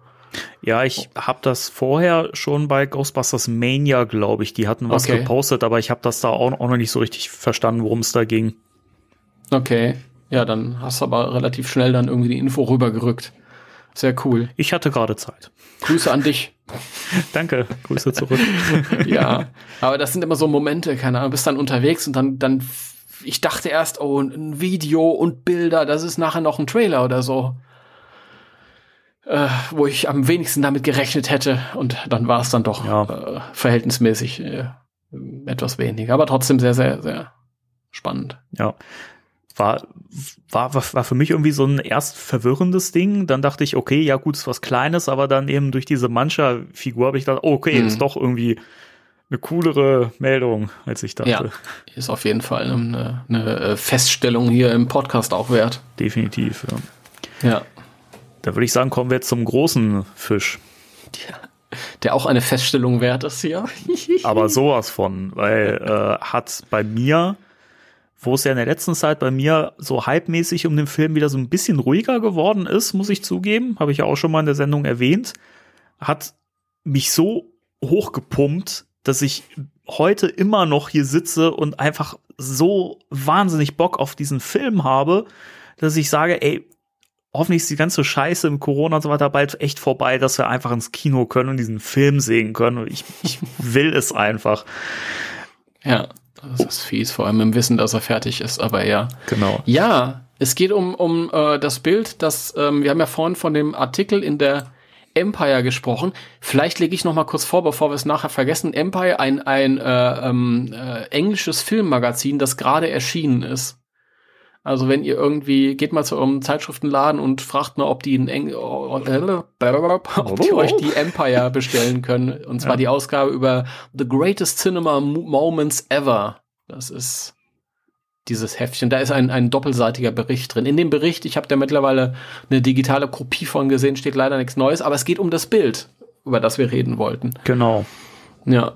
Ja, ich habe das vorher schon bei Ghostbusters Mania, glaube ich. Die hatten was okay. gepostet, aber ich habe das da auch, auch noch nicht so richtig verstanden, worum es da ging. Okay. Ja, dann hast du aber relativ schnell dann irgendwie die Info rübergerückt. Sehr cool. Ich hatte gerade Zeit. Grüße an dich. Danke, Grüße zurück. ja, aber das sind immer so Momente, keine Ahnung, bist dann unterwegs und dann, dann, ich dachte erst, oh, ein Video und Bilder, das ist nachher noch ein Trailer oder so äh, wo ich am wenigsten damit gerechnet hätte. Und dann war es dann doch ja. äh, verhältnismäßig äh, etwas weniger, aber trotzdem sehr, sehr, sehr spannend. Ja. War, war, war für mich irgendwie so ein erst verwirrendes Ding. Dann dachte ich, okay, ja gut, ist was Kleines, aber dann eben durch diese Mancha-Figur habe ich gedacht, oh, okay, mhm. ist doch irgendwie eine coolere Meldung, als ich dachte. Ja, ist auf jeden Fall eine, eine äh, Feststellung hier im Podcast auch wert. Definitiv, ja. Ja. Da würde ich sagen, kommen wir jetzt zum großen Fisch. Ja, der auch eine Feststellung wert ist hier. Aber sowas von, weil äh, hat bei mir, wo es ja in der letzten Zeit bei mir so halbmäßig um den Film wieder so ein bisschen ruhiger geworden ist, muss ich zugeben, habe ich ja auch schon mal in der Sendung erwähnt, hat mich so hochgepumpt, dass ich heute immer noch hier sitze und einfach so wahnsinnig Bock auf diesen Film habe, dass ich sage, ey, hoffentlich ist die ganze Scheiße im Corona und so weiter bald echt vorbei, dass wir einfach ins Kino können und diesen Film sehen können. Und ich, ich will es einfach. Ja, das ist fies, vor allem im Wissen, dass er fertig ist, aber ja. Genau. Ja, es geht um, um äh, das Bild, das, ähm, wir haben ja vorhin von dem Artikel in der Empire gesprochen. Vielleicht lege ich noch mal kurz vor, bevor wir es nachher vergessen. Empire, ein, ein äh, ähm, äh, englisches Filmmagazin, das gerade erschienen ist. Also wenn ihr irgendwie, geht mal zu eurem Zeitschriftenladen und fragt mal, ob die in Eng ob die euch die Empire bestellen können. Und zwar ja. die Ausgabe über The Greatest Cinema Moments Ever. Das ist dieses Heftchen. Da ist ein, ein doppelseitiger Bericht drin. In dem Bericht, ich habe da mittlerweile eine digitale Kopie von gesehen, steht leider nichts Neues, aber es geht um das Bild, über das wir reden wollten. Genau. Ja.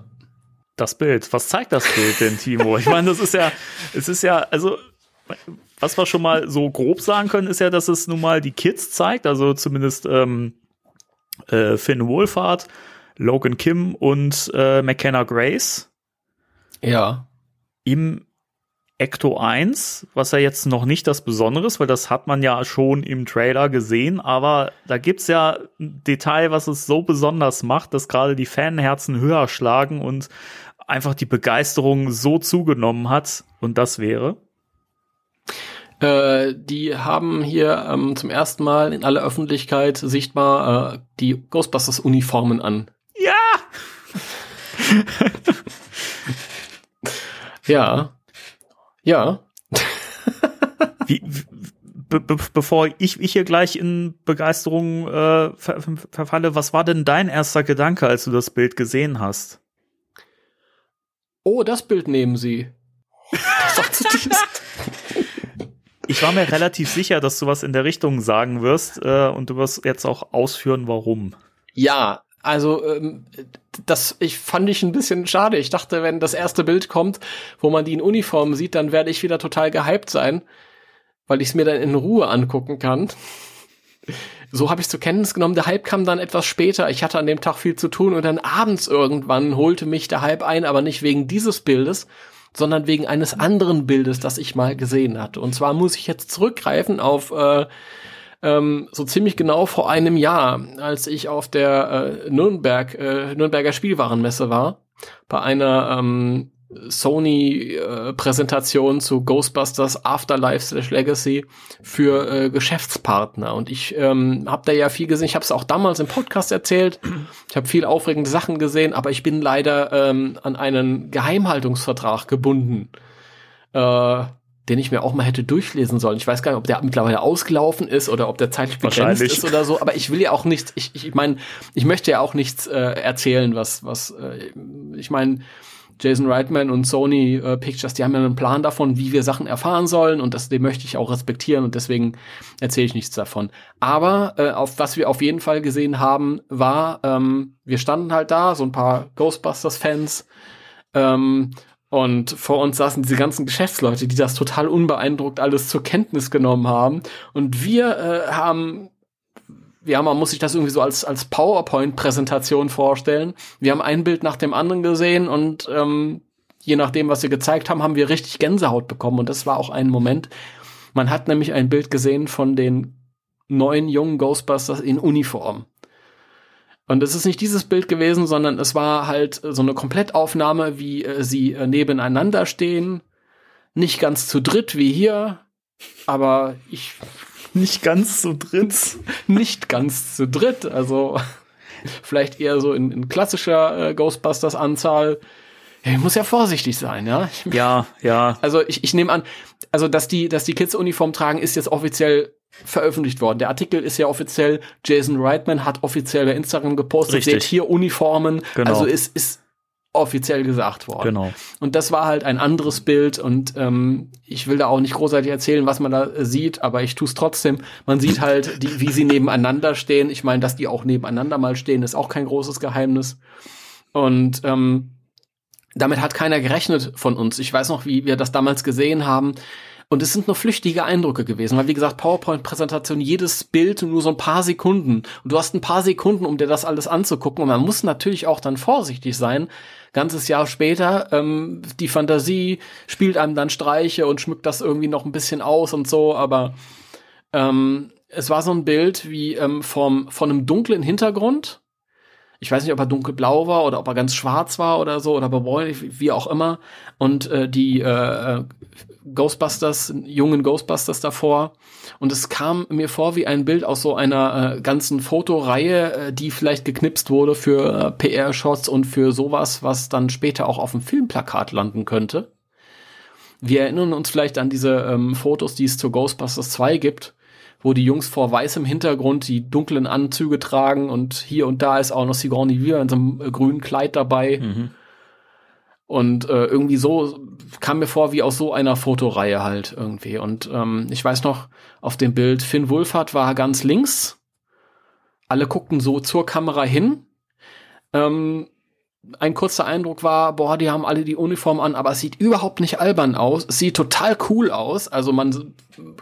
Das Bild. Was zeigt das Bild denn, Timo? Ich meine, das ist ja, es ist ja, also was wir schon mal so grob sagen können, ist ja, dass es nun mal die Kids zeigt, also zumindest ähm, äh, Finn Wohlfahrt, Logan Kim und äh, McKenna Grace. Ja. Im Ecto 1, was ja jetzt noch nicht das Besondere ist, weil das hat man ja schon im Trailer gesehen, aber da gibt's ja ein Detail, was es so besonders macht, dass gerade die Fanherzen höher schlagen und einfach die Begeisterung so zugenommen hat und das wäre. Äh, die haben hier ähm, zum ersten Mal in aller Öffentlichkeit sichtbar äh, die Ghostbusters-Uniformen an. Ja! ja. Ja. wie, be, be, bevor ich, ich hier gleich in Begeisterung äh, ver, verfalle, was war denn dein erster Gedanke, als du das Bild gesehen hast? Oh, das Bild nehmen sie. Das sagt ich war mir relativ sicher, dass du was in der Richtung sagen wirst äh, und du wirst jetzt auch ausführen, warum. Ja, also ähm, das ich fand ich ein bisschen schade. Ich dachte, wenn das erste Bild kommt, wo man die in Uniform sieht, dann werde ich wieder total gehypt sein, weil ich es mir dann in Ruhe angucken kann. So habe ich zur Kenntnis genommen. Der Hype kam dann etwas später. Ich hatte an dem Tag viel zu tun und dann abends irgendwann holte mich der Hype ein, aber nicht wegen dieses Bildes, sondern wegen eines anderen Bildes, das ich mal gesehen hatte. Und zwar muss ich jetzt zurückgreifen auf äh, ähm, so ziemlich genau vor einem Jahr, als ich auf der äh, Nürnberg, äh, Nürnberger Spielwarenmesse war, bei einer ähm, Sony-Präsentation äh, zu Ghostbusters Afterlife slash Legacy für äh, Geschäftspartner. Und ich ähm, habe da ja viel gesehen. Ich habe es auch damals im Podcast erzählt. Ich habe viel aufregende Sachen gesehen, aber ich bin leider ähm, an einen Geheimhaltungsvertrag gebunden, äh, den ich mir auch mal hätte durchlesen sollen. Ich weiß gar nicht, ob der mittlerweile ausgelaufen ist oder ob der zeitlich begrenzt ist oder so. Aber ich will ja auch nichts. Ich, ich, meine, ich möchte ja auch nichts äh, erzählen, was was. Äh, ich meine Jason Reitman und Sony äh, Pictures, die haben ja einen Plan davon, wie wir Sachen erfahren sollen und das, den möchte ich auch respektieren und deswegen erzähle ich nichts davon. Aber äh, auf was wir auf jeden Fall gesehen haben, war, ähm, wir standen halt da, so ein paar Ghostbusters-Fans ähm, und vor uns saßen diese ganzen Geschäftsleute, die das total unbeeindruckt alles zur Kenntnis genommen haben. Und wir äh, haben ja, man muss sich das irgendwie so als, als PowerPoint-Präsentation vorstellen. Wir haben ein Bild nach dem anderen gesehen und ähm, je nachdem, was sie gezeigt haben, haben wir richtig Gänsehaut bekommen. Und das war auch ein Moment. Man hat nämlich ein Bild gesehen von den neuen jungen Ghostbusters in Uniform. Und es ist nicht dieses Bild gewesen, sondern es war halt so eine Komplettaufnahme, wie äh, sie äh, nebeneinander stehen. Nicht ganz zu dritt wie hier, aber ich nicht ganz zu dritt. Nicht ganz zu dritt. Also vielleicht eher so in, in klassischer äh, Ghostbusters-Anzahl. Ja, ich muss ja vorsichtig sein, ja. Ja, ja. Also ich, ich nehme an, also dass die, dass die Kids Uniform tragen, ist jetzt offiziell veröffentlicht worden. Der Artikel ist ja offiziell, Jason Reitman hat offiziell bei Instagram gepostet, Richtig. seht hier Uniformen. Genau. Also es ist offiziell gesagt worden. Genau. Und das war halt ein anderes Bild und ähm, ich will da auch nicht großartig erzählen, was man da äh, sieht, aber ich tue es trotzdem. Man sieht halt, die, wie sie nebeneinander stehen. Ich meine, dass die auch nebeneinander mal stehen, ist auch kein großes Geheimnis. Und ähm, damit hat keiner gerechnet von uns. Ich weiß noch, wie wir das damals gesehen haben. Und es sind nur flüchtige Eindrücke gewesen, weil wie gesagt, PowerPoint-Präsentation, jedes Bild nur so ein paar Sekunden. Und du hast ein paar Sekunden, um dir das alles anzugucken. Und man muss natürlich auch dann vorsichtig sein. Ganzes Jahr später, ähm, die Fantasie spielt einem dann Streiche und schmückt das irgendwie noch ein bisschen aus und so, aber ähm, es war so ein Bild wie ähm, vom, von einem dunklen Hintergrund ich weiß nicht, ob er dunkelblau war oder ob er ganz schwarz war oder so oder bräunlich, wie auch immer. Und äh, die äh, Ghostbusters, jungen Ghostbusters davor. Und es kam mir vor wie ein Bild aus so einer äh, ganzen Fotoreihe, äh, die vielleicht geknipst wurde für äh, PR-Shots und für sowas, was dann später auch auf dem Filmplakat landen könnte. Wir erinnern uns vielleicht an diese ähm, Fotos, die es zu Ghostbusters 2 gibt, wo die Jungs vor weißem Hintergrund die dunklen Anzüge tragen und hier und da ist auch noch Sigourney Weaver in so einem äh, grünen Kleid dabei. Mhm. Und äh, irgendwie so kam mir vor wie aus so einer Fotoreihe halt irgendwie. Und ähm, ich weiß noch, auf dem Bild Finn Wulfert war ganz links. Alle guckten so zur Kamera hin. Ähm, ein kurzer Eindruck war, boah, die haben alle die Uniform an, aber es sieht überhaupt nicht albern aus. Es sieht total cool aus. Also man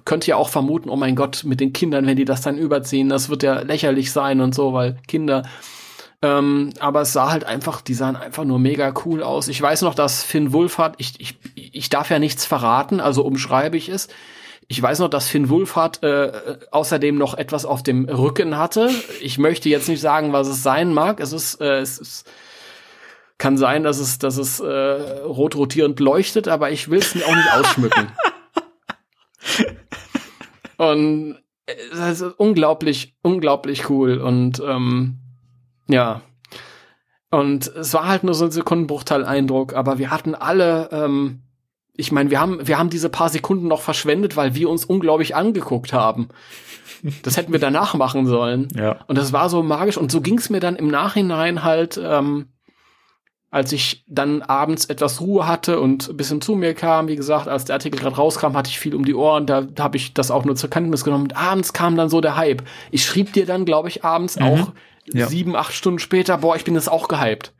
könnte ja auch vermuten, oh mein Gott, mit den Kindern, wenn die das dann überziehen, das wird ja lächerlich sein und so, weil Kinder. Ähm, aber es sah halt einfach, die sahen einfach nur mega cool aus. Ich weiß noch, dass Finn Wulfhard, ich, ich, ich darf ja nichts verraten, also umschreibe ich es. Ich weiß noch, dass Finn Wulfhard äh, außerdem noch etwas auf dem Rücken hatte. Ich möchte jetzt nicht sagen, was es sein mag. Es ist, äh, es ist kann sein, dass es, dass es äh, rot rotierend leuchtet, aber ich will es mir auch nicht ausschmücken. und es ist unglaublich, unglaublich cool. Und ähm, ja. Und es war halt nur so ein Sekundenbruchteil-Eindruck, aber wir hatten alle, ähm, ich meine, wir haben, wir haben diese paar Sekunden noch verschwendet, weil wir uns unglaublich angeguckt haben. Das hätten wir danach machen sollen. Ja. Und das war so magisch. Und so ging es mir dann im Nachhinein halt, ähm, als ich dann abends etwas Ruhe hatte und ein bisschen zu mir kam, wie gesagt, als der Artikel gerade rauskam, hatte ich viel um die Ohren, da, da habe ich das auch nur zur Kenntnis genommen. Und abends kam dann so der Hype. Ich schrieb dir dann, glaube ich, abends mhm. auch ja. sieben, acht Stunden später, boah, ich bin jetzt auch gehypt.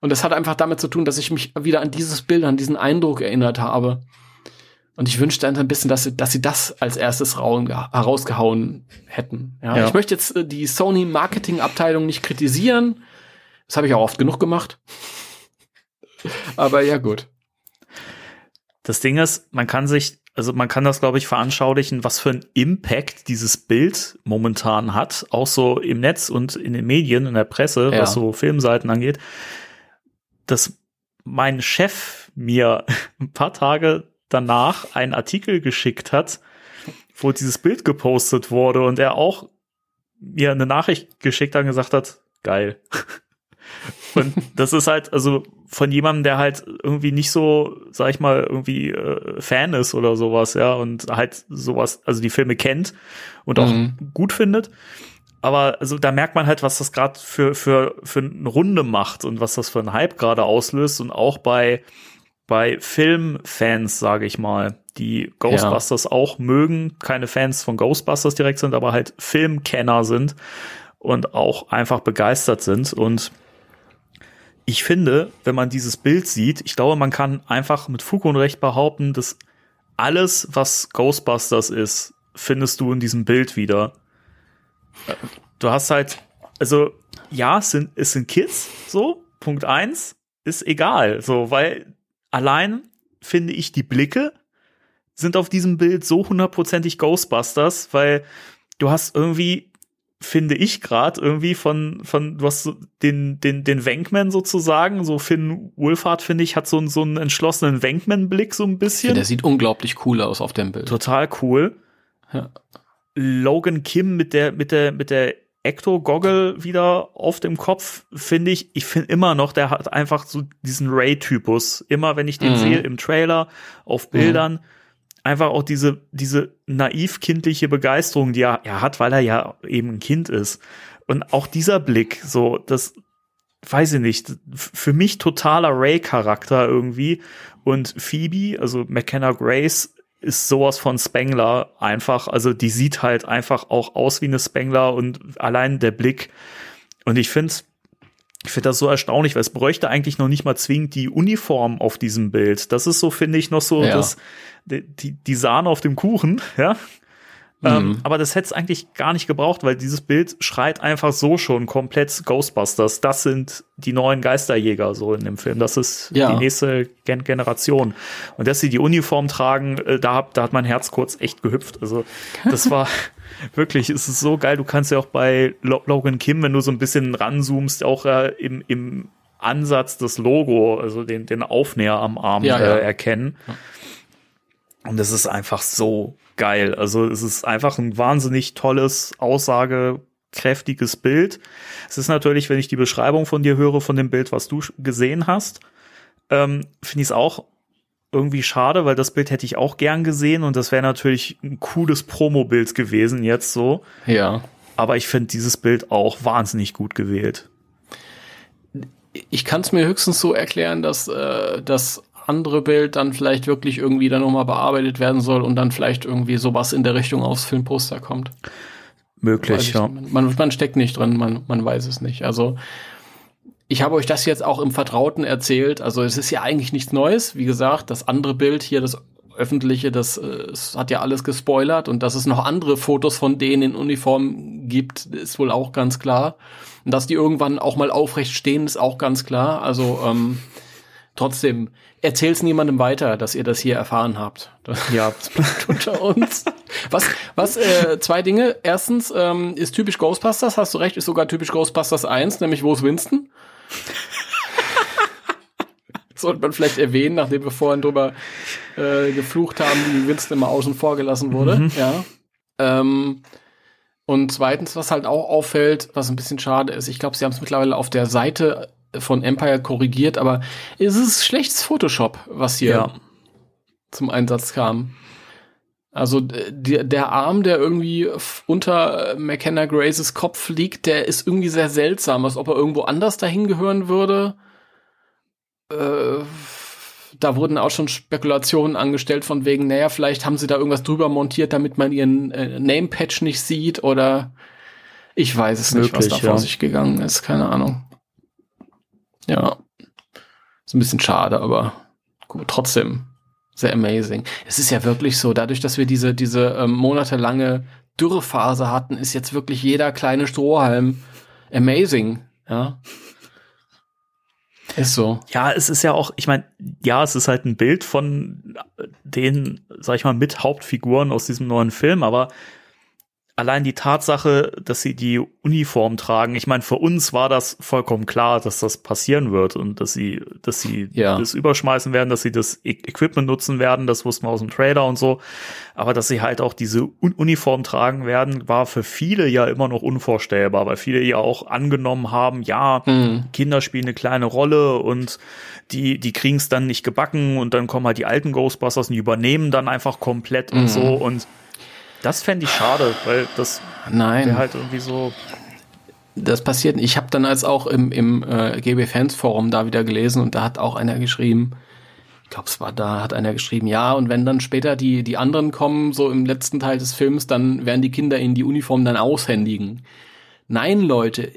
Und das hat einfach damit zu tun, dass ich mich wieder an dieses Bild, an diesen Eindruck erinnert habe. Und ich wünschte dann ein bisschen, dass sie, dass sie das als erstes herausgehauen hätten. Ja, ja. Ich möchte jetzt äh, die Sony Marketing Abteilung nicht kritisieren. Das habe ich auch oft genug gemacht. Aber ja, gut. Das Ding ist, man kann sich, also man kann das, glaube ich, veranschaulichen, was für ein Impact dieses Bild momentan hat, auch so im Netz und in den Medien, in der Presse, ja. was so Filmseiten angeht, dass mein Chef mir ein paar Tage danach einen Artikel geschickt hat, wo dieses Bild gepostet wurde und er auch mir eine Nachricht geschickt hat und gesagt hat, geil. Und das ist halt, also von jemandem, der halt irgendwie nicht so, sag ich mal, irgendwie äh, Fan ist oder sowas, ja, und halt sowas, also die Filme kennt und auch mhm. gut findet. Aber also da merkt man halt, was das gerade für, für, für eine Runde macht und was das für einen Hype gerade auslöst und auch bei, bei Filmfans, sage ich mal, die Ghostbusters ja. auch mögen, keine Fans von Ghostbusters direkt sind, aber halt Filmkenner sind und auch einfach begeistert sind und ich finde, wenn man dieses Bild sieht, ich glaube, man kann einfach mit Fug und Recht behaupten, dass alles, was Ghostbusters ist, findest du in diesem Bild wieder. Du hast halt, also ja, es sind, es sind Kids, so, Punkt eins, ist egal, so, weil allein finde ich die Blicke sind auf diesem Bild so hundertprozentig Ghostbusters, weil du hast irgendwie finde ich gerade irgendwie von von du hast so den den den Wankman sozusagen so Finn Wolfhard finde ich hat so einen so einen entschlossenen Wankman Blick so ein bisschen. Der sieht unglaublich cool aus auf dem Bild. Total cool. Ja. Logan Kim mit der mit der mit der Ecto-Goggle wieder auf dem Kopf, finde ich. Ich finde immer noch, der hat einfach so diesen Ray-Typus. Immer wenn ich den mhm. sehe im Trailer, auf Bildern, mhm. Einfach auch diese, diese naiv-kindliche Begeisterung, die er, er hat, weil er ja eben ein Kind ist. Und auch dieser Blick, so, das, weiß ich nicht, für mich totaler Ray-Charakter irgendwie. Und Phoebe, also McKenna Grace, ist sowas von Spengler einfach. Also die sieht halt einfach auch aus wie eine Spengler und allein der Blick. Und ich finde, ich finde das so erstaunlich, weil es bräuchte eigentlich noch nicht mal zwingend die Uniform auf diesem Bild. Das ist so, finde ich, noch so ja. das, die, die Sahne auf dem Kuchen, ja. Ähm, mhm. aber das hätte es eigentlich gar nicht gebraucht, weil dieses Bild schreit einfach so schon komplett Ghostbusters. Das sind die neuen Geisterjäger so in dem Film. Das ist ja. die nächste Gen Generation. Und dass sie die Uniform tragen, äh, da, da hat mein Herz kurz echt gehüpft. Also das war wirklich, es ist so geil. Du kannst ja auch bei Logan Kim, wenn du so ein bisschen ranzoomst, auch äh, im, im Ansatz des Logo, also den, den Aufnäher am Arm ja, äh, erkennen. Und es ist einfach so geil. Also es ist einfach ein wahnsinnig tolles, aussagekräftiges Bild. Es ist natürlich, wenn ich die Beschreibung von dir höre, von dem Bild, was du gesehen hast, ähm, finde ich es auch irgendwie schade, weil das Bild hätte ich auch gern gesehen und das wäre natürlich ein cooles Promo-Bild gewesen jetzt so. Ja. Aber ich finde dieses Bild auch wahnsinnig gut gewählt. Ich kann es mir höchstens so erklären, dass äh, das andere Bild dann vielleicht wirklich irgendwie dann nochmal bearbeitet werden soll und dann vielleicht irgendwie sowas in der Richtung aufs Filmposter kommt. Möglich, ja. Man, man steckt nicht drin, man, man weiß es nicht. Also ich habe euch das jetzt auch im Vertrauten erzählt. Also es ist ja eigentlich nichts Neues. Wie gesagt, das andere Bild hier, das öffentliche, das, das äh, hat ja alles gespoilert und dass es noch andere Fotos von denen in Uniform gibt, ist wohl auch ganz klar. Und dass die irgendwann auch mal aufrecht stehen, ist auch ganz klar. Also ähm, trotzdem, erzähl's niemandem weiter, dass ihr das hier erfahren habt. Ja, das bleibt unter uns. Was, was, äh, zwei Dinge. Erstens, ähm, ist typisch Ghostbusters, hast du recht, ist sogar typisch Ghostbusters 1, nämlich wo ist Winston? Sollte man vielleicht erwähnen, nachdem wir vorhin drüber äh, geflucht haben, wie Winston immer außen vor gelassen wurde. Mhm. Ja. Ähm, und zweitens, was halt auch auffällt, was ein bisschen schade ist, ich glaube, sie haben es mittlerweile auf der Seite von Empire korrigiert, aber es ist schlechtes Photoshop, was hier ja. zum Einsatz kam. Also der, der Arm, der irgendwie unter McKenna Graces Kopf liegt, der ist irgendwie sehr seltsam, als ob er irgendwo anders dahin gehören würde. Äh, da wurden auch schon Spekulationen angestellt von wegen, naja, vielleicht haben sie da irgendwas drüber montiert, damit man ihren äh, Name-Patch nicht sieht oder ich weiß es nicht, Möglich, was da vor sich gegangen ist, keine Ahnung. Ja. Ist ein bisschen schade, aber gut, trotzdem sehr amazing. Es ist ja wirklich so, dadurch, dass wir diese, diese ähm, monatelange Dürrephase hatten, ist jetzt wirklich jeder kleine Strohhalm amazing. Ja. Ist so. Ja, es ist ja auch, ich meine, ja, es ist halt ein Bild von den, sag ich mal, mit Hauptfiguren aus diesem neuen Film, aber allein die Tatsache, dass sie die Uniform tragen, ich meine, für uns war das vollkommen klar, dass das passieren wird und dass sie, dass sie ja. das überschmeißen werden, dass sie das e Equipment nutzen werden, das wussten wir aus dem Trailer und so. Aber dass sie halt auch diese Un Uniform tragen werden, war für viele ja immer noch unvorstellbar, weil viele ja auch angenommen haben, ja, mhm. Kinder spielen eine kleine Rolle und die, die kriegen es dann nicht gebacken und dann kommen halt die alten Ghostbusters und die übernehmen dann einfach komplett mhm. und so und das fände ich schade, weil das wäre halt irgendwie so. Das passiert. Ich habe dann als auch im, im äh, GB Fans Forum da wieder gelesen und da hat auch einer geschrieben, ich glaube, es war da, hat einer geschrieben, ja, und wenn dann später die, die anderen kommen, so im letzten Teil des Films, dann werden die Kinder in die Uniform dann aushändigen. Nein, Leute,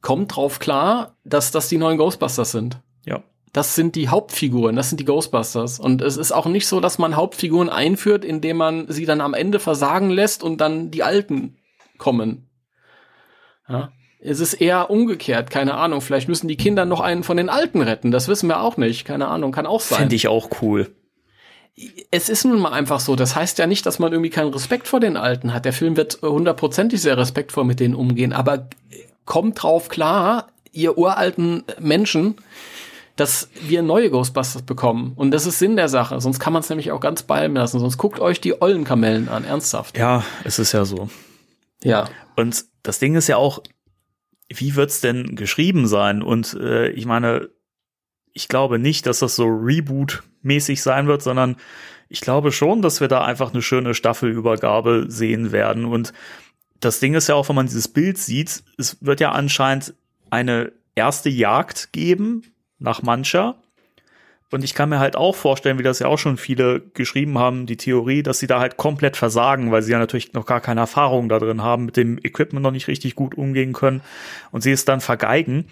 kommt drauf klar, dass das die neuen Ghostbusters sind. Ja das sind die Hauptfiguren, das sind die Ghostbusters. Und es ist auch nicht so, dass man Hauptfiguren einführt, indem man sie dann am Ende versagen lässt und dann die Alten kommen. Ja. Es ist eher umgekehrt, keine Ahnung. Vielleicht müssen die Kinder noch einen von den Alten retten. Das wissen wir auch nicht. Keine Ahnung, kann auch sein. Finde ich auch cool. Es ist nun mal einfach so. Das heißt ja nicht, dass man irgendwie keinen Respekt vor den Alten hat. Der Film wird hundertprozentig sehr respektvoll mit denen umgehen. Aber kommt drauf klar, ihr uralten Menschen, dass wir neue Ghostbusters bekommen. Und das ist Sinn der Sache. Sonst kann man es nämlich auch ganz ballen lassen. Sonst guckt euch die ollen Kamellen an, ernsthaft. Ja, es ist ja so. Ja. Und das Ding ist ja auch, wie wird's denn geschrieben sein? Und äh, ich meine, ich glaube nicht, dass das so Reboot-mäßig sein wird, sondern ich glaube schon, dass wir da einfach eine schöne Staffelübergabe sehen werden. Und das Ding ist ja auch, wenn man dieses Bild sieht, es wird ja anscheinend eine erste Jagd geben nach Mancha. Und ich kann mir halt auch vorstellen, wie das ja auch schon viele geschrieben haben, die Theorie, dass sie da halt komplett versagen, weil sie ja natürlich noch gar keine Erfahrung da drin haben, mit dem Equipment noch nicht richtig gut umgehen können und sie es dann vergeigen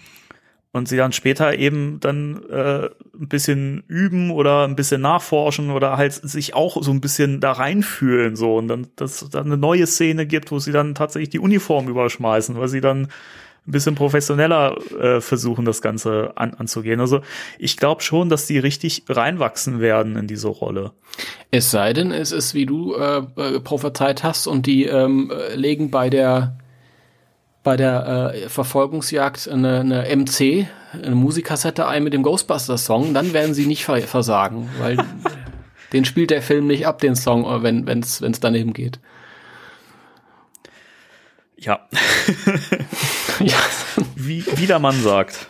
und sie dann später eben dann äh, ein bisschen üben oder ein bisschen nachforschen oder halt sich auch so ein bisschen da reinfühlen so und dann dass es dann eine neue Szene gibt, wo sie dann tatsächlich die Uniform überschmeißen, weil sie dann ein bisschen professioneller äh, versuchen, das Ganze an, anzugehen. Also ich glaube schon, dass die richtig reinwachsen werden in diese Rolle. Es sei denn, es ist, wie du äh, äh prophezeit hast, und die ähm, legen bei der bei der äh, Verfolgungsjagd eine, eine MC, eine Musikkassette ein mit dem Ghostbusters-Song, dann werden sie nicht versagen, weil den spielt der Film nicht ab, den Song, äh, wenn es wenn's daneben geht. Ja. ja. Wie, wie der Mann sagt.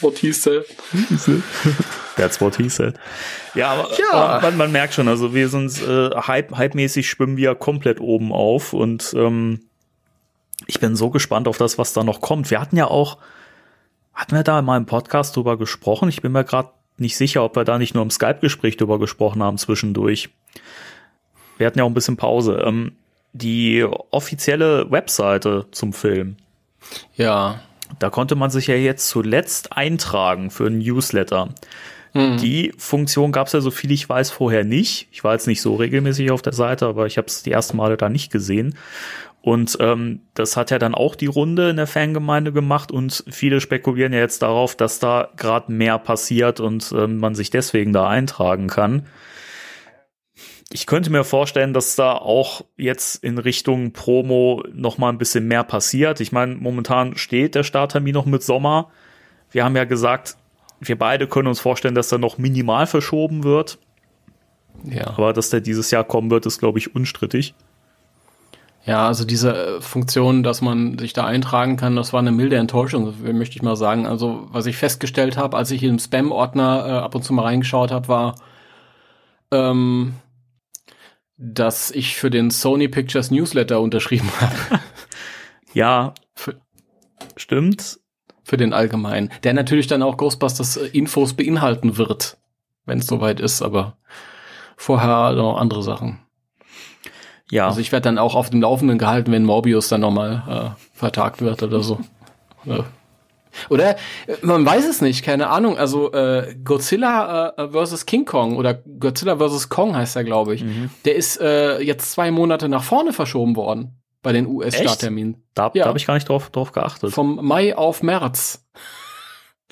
What he said. That's what he said. Ja, aber, ja. man, man, merkt schon, also wir sind äh, hype, hype-mäßig schwimmen wir komplett oben auf und ähm, ich bin so gespannt auf das, was da noch kommt. Wir hatten ja auch, hatten wir da in meinem Podcast drüber gesprochen? Ich bin mir gerade nicht sicher, ob wir da nicht nur im Skype-Gespräch drüber gesprochen haben zwischendurch. Wir hatten ja auch ein bisschen Pause. Ähm, die offizielle Webseite zum Film. Ja. Da konnte man sich ja jetzt zuletzt eintragen für ein Newsletter. Mhm. Die Funktion gab es ja, so viel ich weiß, vorher nicht. Ich war jetzt nicht so regelmäßig auf der Seite, aber ich habe es die ersten Male da nicht gesehen. Und ähm, das hat ja dann auch die Runde in der Fangemeinde gemacht und viele spekulieren ja jetzt darauf, dass da gerade mehr passiert und ähm, man sich deswegen da eintragen kann. Ich könnte mir vorstellen, dass da auch jetzt in Richtung Promo noch mal ein bisschen mehr passiert. Ich meine, momentan steht der Starttermin noch mit Sommer. Wir haben ja gesagt, wir beide können uns vorstellen, dass er noch minimal verschoben wird. Ja. Aber dass der dieses Jahr kommen wird, ist, glaube ich, unstrittig. Ja, also diese äh, Funktion, dass man sich da eintragen kann, das war eine milde Enttäuschung, möchte ich mal sagen. Also was ich festgestellt habe, als ich im Spam-Ordner äh, ab und zu mal reingeschaut habe, war, ähm, dass ich für den Sony Pictures Newsletter unterschrieben habe. ja, für, stimmt. Für den allgemeinen. Der natürlich dann auch Ghostbusters äh, Infos beinhalten wird, wenn es soweit ist, aber vorher noch andere Sachen. Ja. Also ich werde dann auch auf dem Laufenden gehalten, wenn Morbius dann nochmal äh, vertagt wird oder so. Oder äh, man weiß es nicht, keine Ahnung. Also äh, Godzilla äh, versus King Kong oder Godzilla versus Kong heißt er, glaube ich. Mhm. Der ist äh, jetzt zwei Monate nach vorne verschoben worden bei den US-Startterminen. Da, ja. da habe ich gar nicht drauf, drauf geachtet. Vom Mai auf März.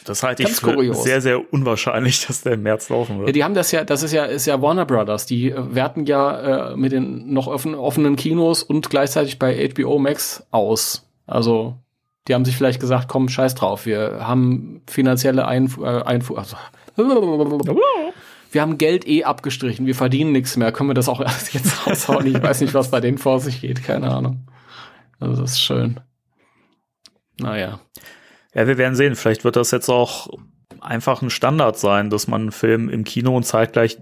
Das halte ich für kurios. sehr, sehr unwahrscheinlich, dass der im März laufen wird. Ja, die haben das ja, das ist ja, ist ja Warner Brothers. Die äh, werten ja äh, mit den noch offen, offenen Kinos und gleichzeitig bei HBO Max aus. Also, die haben sich vielleicht gesagt, komm, scheiß drauf, wir haben finanzielle Einfuhr, äh, Einfuhr, also, wir haben Geld eh abgestrichen, wir verdienen nichts mehr, können wir das auch jetzt raushauen? Ich weiß nicht, was bei denen vor sich geht, keine Ahnung. Also, das ist schön. Naja. Ja, wir werden sehen. Vielleicht wird das jetzt auch einfach ein Standard sein, dass man einen Film im Kino und zeitgleich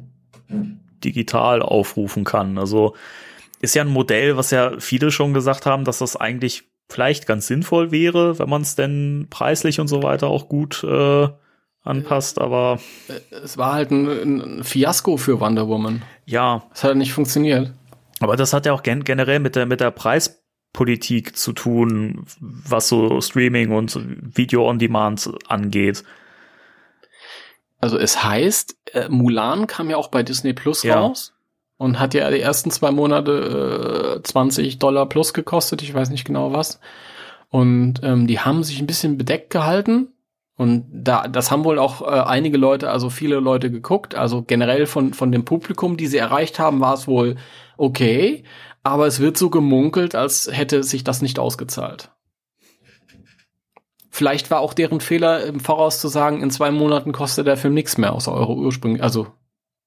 digital aufrufen kann. Also ist ja ein Modell, was ja viele schon gesagt haben, dass das eigentlich vielleicht ganz sinnvoll wäre, wenn man es denn preislich und so weiter auch gut äh, anpasst, aber es war halt ein, ein, Fiasko für Wonder Woman. Ja, es hat nicht funktioniert. Aber das hat ja auch gen generell mit der mit der Preis Politik zu tun, was so Streaming und Video on Demand angeht. Also es heißt, äh, Mulan kam ja auch bei Disney Plus ja. raus und hat ja die ersten zwei Monate äh, 20 Dollar plus gekostet, ich weiß nicht genau was. Und ähm, die haben sich ein bisschen bedeckt gehalten. Und da, das haben wohl auch äh, einige Leute, also viele Leute geguckt. Also generell von, von dem Publikum, die sie erreicht haben, war es wohl okay aber es wird so gemunkelt, als hätte sich das nicht ausgezahlt. Vielleicht war auch deren Fehler im Voraus zu sagen, in zwei Monaten kostet der Film nichts mehr außer eure ursprünglich, also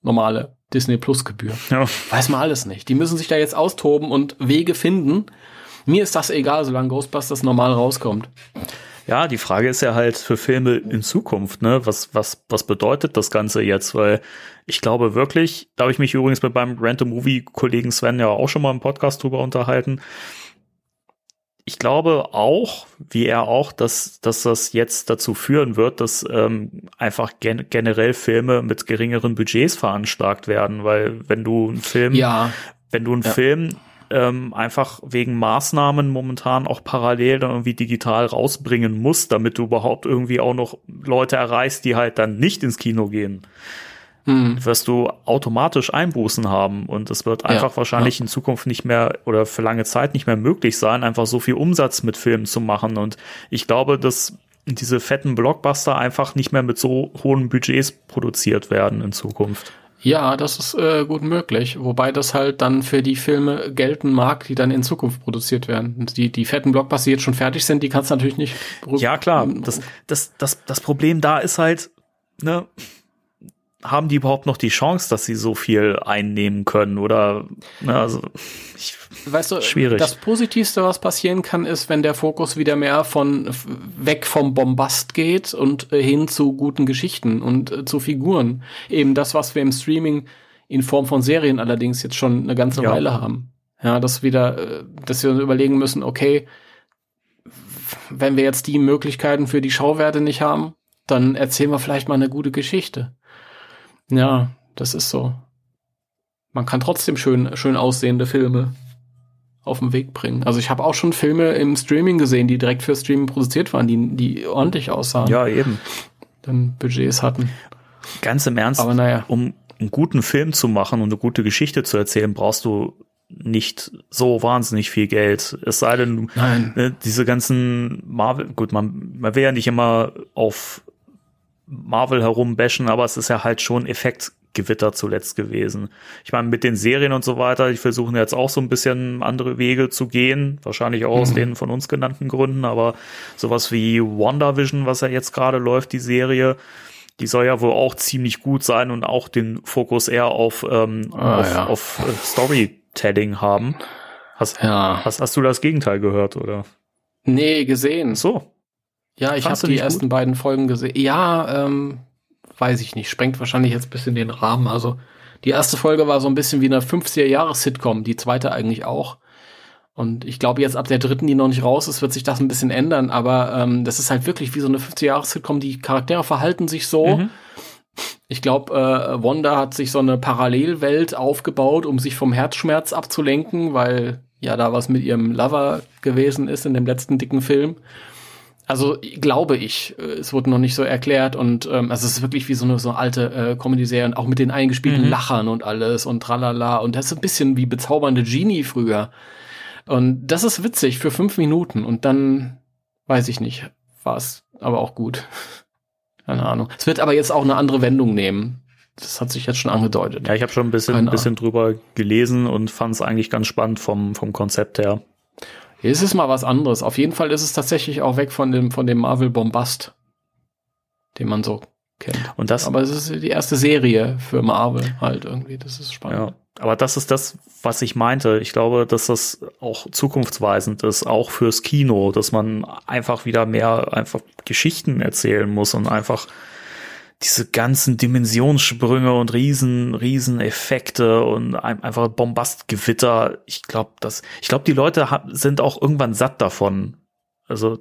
normale Disney Plus Gebühr. Ja. Weiß man alles nicht. Die müssen sich da jetzt austoben und Wege finden. Mir ist das egal, solange Ghostbusters normal rauskommt. Ja, die Frage ist ja halt für Filme in Zukunft, ne? Was, was, was bedeutet das Ganze jetzt? Weil ich glaube wirklich, da habe ich mich übrigens mit meinem Random Movie Kollegen Sven ja auch schon mal im Podcast drüber unterhalten. Ich glaube auch, wie er auch, dass, dass das jetzt dazu führen wird, dass ähm, einfach gen generell Filme mit geringeren Budgets veranschlagt werden, weil wenn du einen Film, ja. wenn du einen ja. Film ähm, einfach wegen Maßnahmen momentan auch parallel dann irgendwie digital rausbringen musst, damit du überhaupt irgendwie auch noch Leute erreichst, die halt dann nicht ins Kino gehen. Hm. wirst du automatisch Einbußen haben und es wird einfach ja, wahrscheinlich ja. in Zukunft nicht mehr oder für lange Zeit nicht mehr möglich sein, einfach so viel Umsatz mit Filmen zu machen und ich glaube, dass diese fetten Blockbuster einfach nicht mehr mit so hohen Budgets produziert werden in Zukunft. Ja, das ist äh, gut möglich. Wobei das halt dann für die Filme gelten mag, die dann in Zukunft produziert werden. Die, die fetten Blockbuster, die jetzt schon fertig sind, die kannst du natürlich nicht. Ja, klar. Das, das, das, das Problem da ist halt, ne, haben die überhaupt noch die Chance, dass sie so viel einnehmen können? Oder na, also ich, weißt du, schwierig. Das Positivste, was passieren kann, ist, wenn der Fokus wieder mehr von weg vom Bombast geht und äh, hin zu guten Geschichten und äh, zu Figuren. Eben das, was wir im Streaming in Form von Serien allerdings jetzt schon eine ganze ja. Weile haben. Ja, dass wieder, äh, dass wir uns überlegen müssen, okay, wenn wir jetzt die Möglichkeiten für die Schauwerte nicht haben, dann erzählen wir vielleicht mal eine gute Geschichte. Ja, das ist so. Man kann trotzdem schön, schön aussehende Filme auf den Weg bringen. Also ich habe auch schon Filme im Streaming gesehen, die direkt für Streaming produziert waren, die, die ordentlich aussahen. Ja, eben. Dann Budgets hatten. Ganz im Ernst, Aber naja. um einen guten Film zu machen und eine gute Geschichte zu erzählen, brauchst du nicht so wahnsinnig viel Geld. Es sei denn, Nein. Ne, diese ganzen Marvel, gut, man, man will ja nicht immer auf Marvel herumbashen, aber es ist ja halt schon Effektgewitter zuletzt gewesen. Ich meine, mit den Serien und so weiter, die versuchen jetzt auch so ein bisschen andere Wege zu gehen, wahrscheinlich auch mhm. aus den von uns genannten Gründen, aber sowas wie WandaVision, was ja jetzt gerade läuft, die Serie, die soll ja wohl auch ziemlich gut sein und auch den Fokus eher auf, ähm, ah, auf, ja. auf äh, Storytelling haben. Hast, ja. hast, hast du das Gegenteil gehört, oder? Nee, gesehen. So. Ja, ich habe die ersten gut? beiden Folgen gesehen. Ja, ähm, weiß ich nicht. Sprengt wahrscheinlich jetzt ein bisschen den Rahmen. Also die erste Folge war so ein bisschen wie eine 50er-Jahres-Sitcom, die zweite eigentlich auch. Und ich glaube, jetzt ab der dritten, die noch nicht raus ist, wird sich das ein bisschen ändern. Aber ähm, das ist halt wirklich wie so eine 50er-Jahres-Sitcom. Die Charaktere verhalten sich so. Mhm. Ich glaube, äh, Wanda hat sich so eine Parallelwelt aufgebaut, um sich vom Herzschmerz abzulenken, weil ja da was mit ihrem Lover gewesen ist in dem letzten dicken Film. Also glaube ich, äh, es wurde noch nicht so erklärt und ähm, also es ist wirklich wie so eine so eine alte äh, Comedy-Serie und auch mit den eingespielten mhm. Lachern und alles und tralala und das ist ein bisschen wie bezaubernde Genie früher. Und das ist witzig für fünf Minuten und dann weiß ich nicht, war es aber auch gut. Keine Ahnung. Es wird aber jetzt auch eine andere Wendung nehmen. Das hat sich jetzt schon angedeutet. Ja, ich habe schon ein bisschen, ein bisschen drüber gelesen und fand es eigentlich ganz spannend vom, vom Konzept her. Es ist mal was anderes. Auf jeden Fall ist es tatsächlich auch weg von dem, von dem Marvel Bombast, den man so kennt. Und das, aber es ist die erste Serie für Marvel halt irgendwie. Das ist spannend. Ja, aber das ist das, was ich meinte. Ich glaube, dass das auch zukunftsweisend ist, auch fürs Kino, dass man einfach wieder mehr einfach Geschichten erzählen muss und einfach diese ganzen Dimensionssprünge und riesen, riesen Effekte und einfach Bombastgewitter. Ich glaube, dass, ich glaube, die Leute sind auch irgendwann satt davon. Also.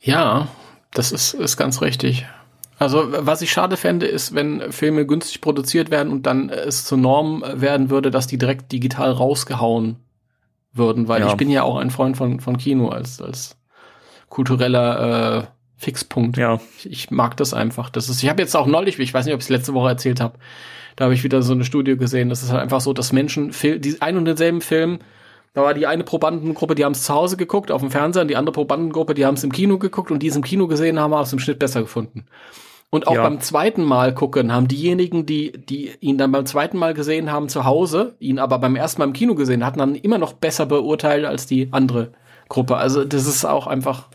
Ja, das ist, ist ganz richtig. Also, was ich schade fände, ist, wenn Filme günstig produziert werden und dann es zur Norm werden würde, dass die direkt digital rausgehauen würden, weil ja. ich bin ja auch ein Freund von, von Kino als, als kultureller äh, Fixpunkt. Ja. Ich, ich, mag das einfach. Das ist, ich habe jetzt auch neulich, ich weiß nicht, ob ich es letzte Woche erzählt habe, da habe ich wieder so eine Studie gesehen. Das ist halt einfach so, dass Menschen die ein und denselben Film, da war die eine Probandengruppe, die haben es zu Hause geguckt, auf dem Fernseher, und die andere Probandengruppe, die haben es im Kino geguckt und die es im Kino gesehen haben, haben es im Schnitt besser gefunden. Und auch ja. beim zweiten Mal gucken haben diejenigen, die, die ihn dann beim zweiten Mal gesehen haben zu Hause, ihn aber beim ersten Mal im Kino gesehen hatten, dann immer noch besser beurteilt als die andere Gruppe. Also das ist auch einfach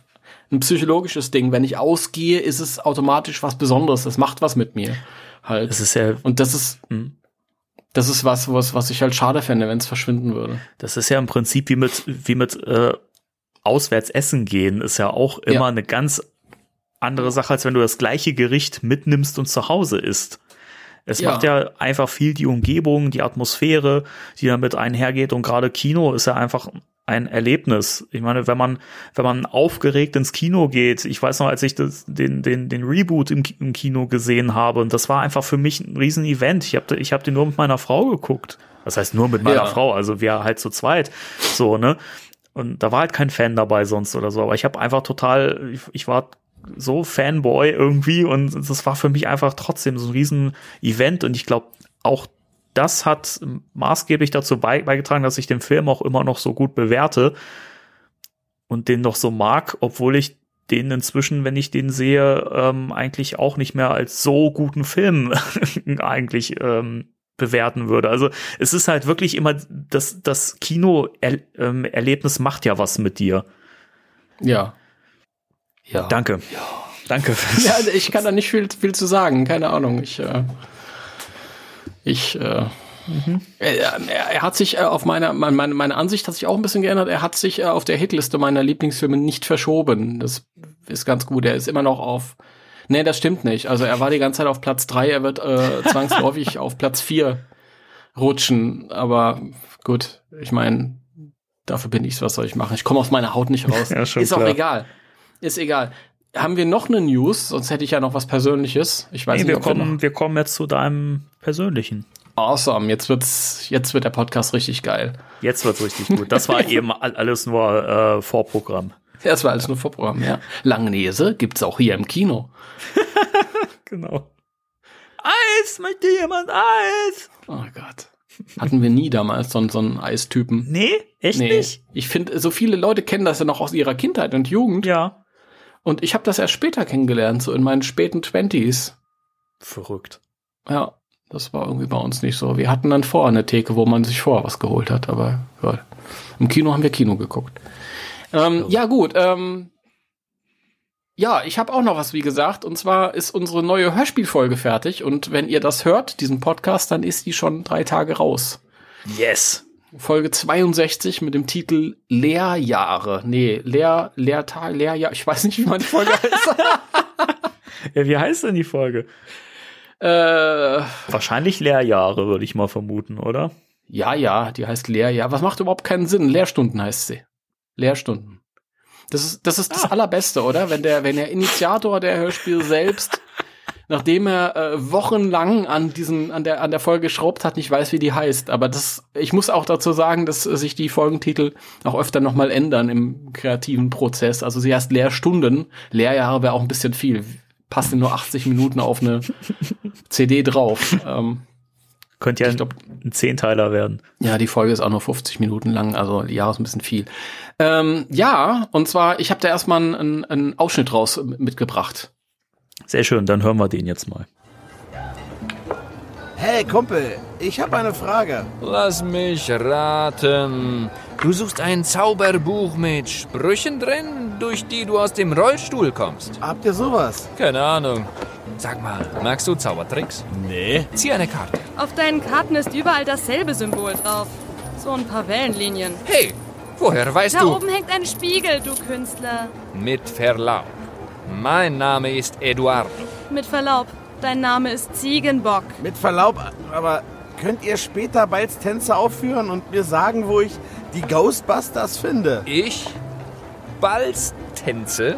ein psychologisches Ding. Wenn ich ausgehe, ist es automatisch was Besonderes. Das macht was mit mir. Halt. Das ist ja. Und das ist. Hm. Das ist was, was, was ich halt schade fände, wenn es verschwinden würde. Das ist ja im Prinzip wie mit, wie mit äh, auswärts essen gehen, ist ja auch immer ja. eine ganz andere Sache, als wenn du das gleiche Gericht mitnimmst und zu Hause isst. Es ja. macht ja einfach viel die Umgebung, die Atmosphäre, die damit einhergeht. Und gerade Kino ist ja einfach ein Erlebnis. Ich meine, wenn man, wenn man aufgeregt ins Kino geht, ich weiß noch, als ich das, den, den, den Reboot im, im Kino gesehen habe, und das war einfach für mich ein Riesen-Event. Ich habe ich hab den nur mit meiner Frau geguckt. Das heißt nur mit meiner ja. Frau, also wir halt zu zweit. So, ne? Und da war halt kein Fan dabei sonst oder so. Aber ich habe einfach total, ich, ich war so Fanboy irgendwie und das war für mich einfach trotzdem so ein riesen Event und ich glaube auch das hat maßgeblich dazu beigetragen, dass ich den Film auch immer noch so gut bewerte und den noch so mag, obwohl ich den inzwischen, wenn ich den sehe, ähm, eigentlich auch nicht mehr als so guten Film eigentlich ähm, bewerten würde. Also es ist halt wirklich immer, das, das Kino-Erlebnis ähm, macht ja was mit dir. Ja. Ja. Danke. Ja. Danke. Ja, also ich kann da nicht viel, viel zu sagen. Keine Ahnung. Ich, äh, ich, äh, mhm. er, er, hat sich äh, auf meiner, meine, meine Ansicht hat sich auch ein bisschen geändert. Er hat sich äh, auf der Hitliste meiner Lieblingsfilme nicht verschoben. Das ist ganz gut. Er ist immer noch auf, nee, das stimmt nicht. Also er war die ganze Zeit auf Platz drei. Er wird äh, zwangsläufig auf Platz vier rutschen. Aber gut, ich meine, dafür bin ich, was soll ich machen? Ich komme aus meiner Haut nicht raus. ja, ist klar. auch egal. Ist egal. Haben wir noch eine News? Sonst hätte ich ja noch was Persönliches. Ich weiß nee, nicht, wir kommen, wir, wir kommen jetzt zu deinem Persönlichen. Awesome. Jetzt wird's, jetzt wird der Podcast richtig geil. Jetzt wird's richtig gut. Das war eben alles nur äh, Vorprogramm. Ja, das war alles nur Vorprogramm, ja. Langnese gibt's auch hier im Kino. genau. Eis, möchte jemand Eis? Oh Gott. Hatten wir nie damals so, so einen Eistypen. Nee, echt nee. nicht? Ich finde, so viele Leute kennen das ja noch aus ihrer Kindheit und Jugend. Ja. Und ich habe das erst später kennengelernt, so in meinen späten Twenties. Verrückt. Ja, das war irgendwie bei uns nicht so. Wir hatten dann vor eine Theke, wo man sich vor was geholt hat, aber ja, im Kino haben wir Kino geguckt. Ähm, ja gut, ähm, ja, ich habe auch noch was, wie gesagt, und zwar ist unsere neue Hörspielfolge fertig und wenn ihr das hört, diesen Podcast, dann ist die schon drei Tage raus. Yes. Folge 62 mit dem Titel Lehrjahre. Nee, Lehr, Lehrtag, Lehrjahr. Ich weiß nicht, wie man die Folge heißt. ja, wie heißt denn die Folge? Äh, Wahrscheinlich Lehrjahre, würde ich mal vermuten, oder? Ja, ja, die heißt Lehrjahr. Was macht überhaupt keinen Sinn? Lehrstunden heißt sie. Lehrstunden. Das ist, das ist das ah. Allerbeste, oder? Wenn der, wenn der Initiator der Hörspiel selbst nachdem er äh, wochenlang an diesen, an der, an der Folge geschraubt hat, nicht weiß, wie die heißt. Aber das, ich muss auch dazu sagen, dass sich die Folgentitel auch öfter nochmal ändern im kreativen Prozess. Also sie heißt Lehrstunden. Lehrjahre wäre auch ein bisschen viel. Passt nur 80 Minuten auf eine CD drauf. Ähm, könnte ja glaub, ein Zehnteiler werden. Ja, die Folge ist auch nur 50 Minuten lang, also ja, ist ein bisschen viel. Ähm, ja, und zwar, ich habe da erstmal einen, einen Ausschnitt raus mitgebracht. Sehr schön, dann hören wir den jetzt mal. Hey Kumpel, ich habe eine Frage. Lass mich raten. Du suchst ein Zauberbuch mit Sprüchen drin, durch die du aus dem Rollstuhl kommst. Habt ihr sowas? Keine Ahnung. Sag mal, magst du Zaubertricks? Nee. Zieh eine Karte. Auf deinen Karten ist überall dasselbe Symbol drauf. So ein paar Wellenlinien. Hey, woher weißt da du? Da oben hängt ein Spiegel, du Künstler. Mit Verlaub. Mein Name ist Eduardo. Mit Verlaub, dein Name ist Ziegenbock. Mit Verlaub, aber könnt ihr später Balztänze aufführen und mir sagen, wo ich die Ghostbusters finde? Ich? Balztänze?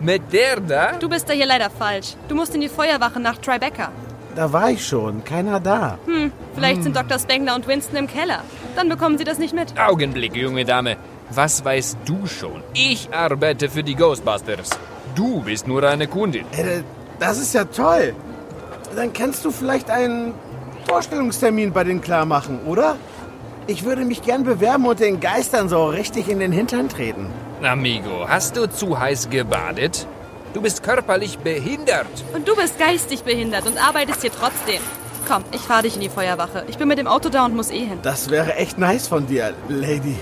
Mit der da? Du bist da hier leider falsch. Du musst in die Feuerwache nach Tribeca. Da war ich schon, keiner da. Hm, vielleicht hm. sind Dr. Spengler und Winston im Keller. Dann bekommen sie das nicht mit. Augenblick, junge Dame. Was weißt du schon? Ich arbeite für die Ghostbusters. Du bist nur eine Kundin. Äh, das ist ja toll. Dann kannst du vielleicht einen Vorstellungstermin bei denen klar machen, oder? Ich würde mich gern bewerben und den Geistern so richtig in den Hintern treten. Amigo, hast du zu heiß gebadet? Du bist körperlich behindert. Und du bist geistig behindert und arbeitest hier trotzdem. Komm, ich fahre dich in die Feuerwache. Ich bin mit dem Auto da und muss eh hin. Das wäre echt nice von dir, Lady.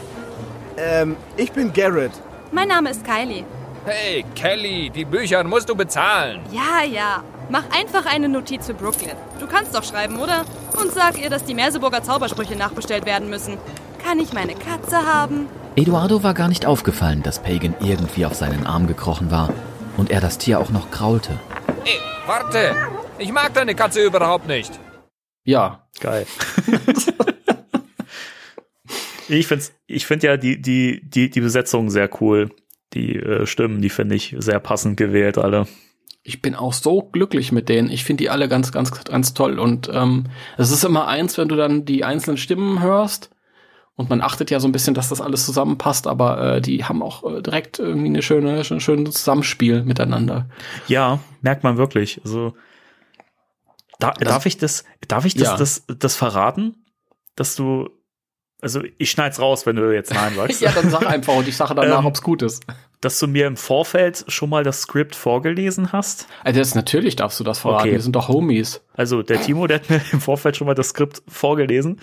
Ähm, ich bin Garrett. Mein Name ist Kylie. Hey, Kelly, die Bücher musst du bezahlen. Ja, ja. Mach einfach eine Notiz für Brooklyn. Du kannst doch schreiben, oder? Und sag ihr, dass die Merseburger Zaubersprüche nachbestellt werden müssen. Kann ich meine Katze haben? Eduardo war gar nicht aufgefallen, dass Pagan irgendwie auf seinen Arm gekrochen war und er das Tier auch noch kraulte. Ey, warte! Ich mag deine Katze überhaupt nicht. Ja. Geil. ich finde ich find ja die, die, die, die Besetzung sehr cool. Die äh, Stimmen, die finde ich sehr passend gewählt, alle. Ich bin auch so glücklich mit denen. Ich finde die alle ganz, ganz, ganz toll. Und ähm, es ist immer eins, wenn du dann die einzelnen Stimmen hörst. Und man achtet ja so ein bisschen, dass das alles zusammenpasst, aber äh, die haben auch äh, direkt irgendwie eine schöne, ein schönes Zusammenspiel miteinander. Ja, merkt man wirklich. Also da, das, darf ich das, darf ich das, ja. das, das verraten, dass du also ich schneid's raus, wenn du jetzt Nein sagst. ja, dann sag einfach und ich sage danach, ähm, ob's gut ist. Dass du mir im Vorfeld schon mal das Skript vorgelesen hast? Also das, natürlich darfst du das verraten, okay. wir sind doch Homies. Also der Timo, der hat mir im Vorfeld schon mal das Skript vorgelesen.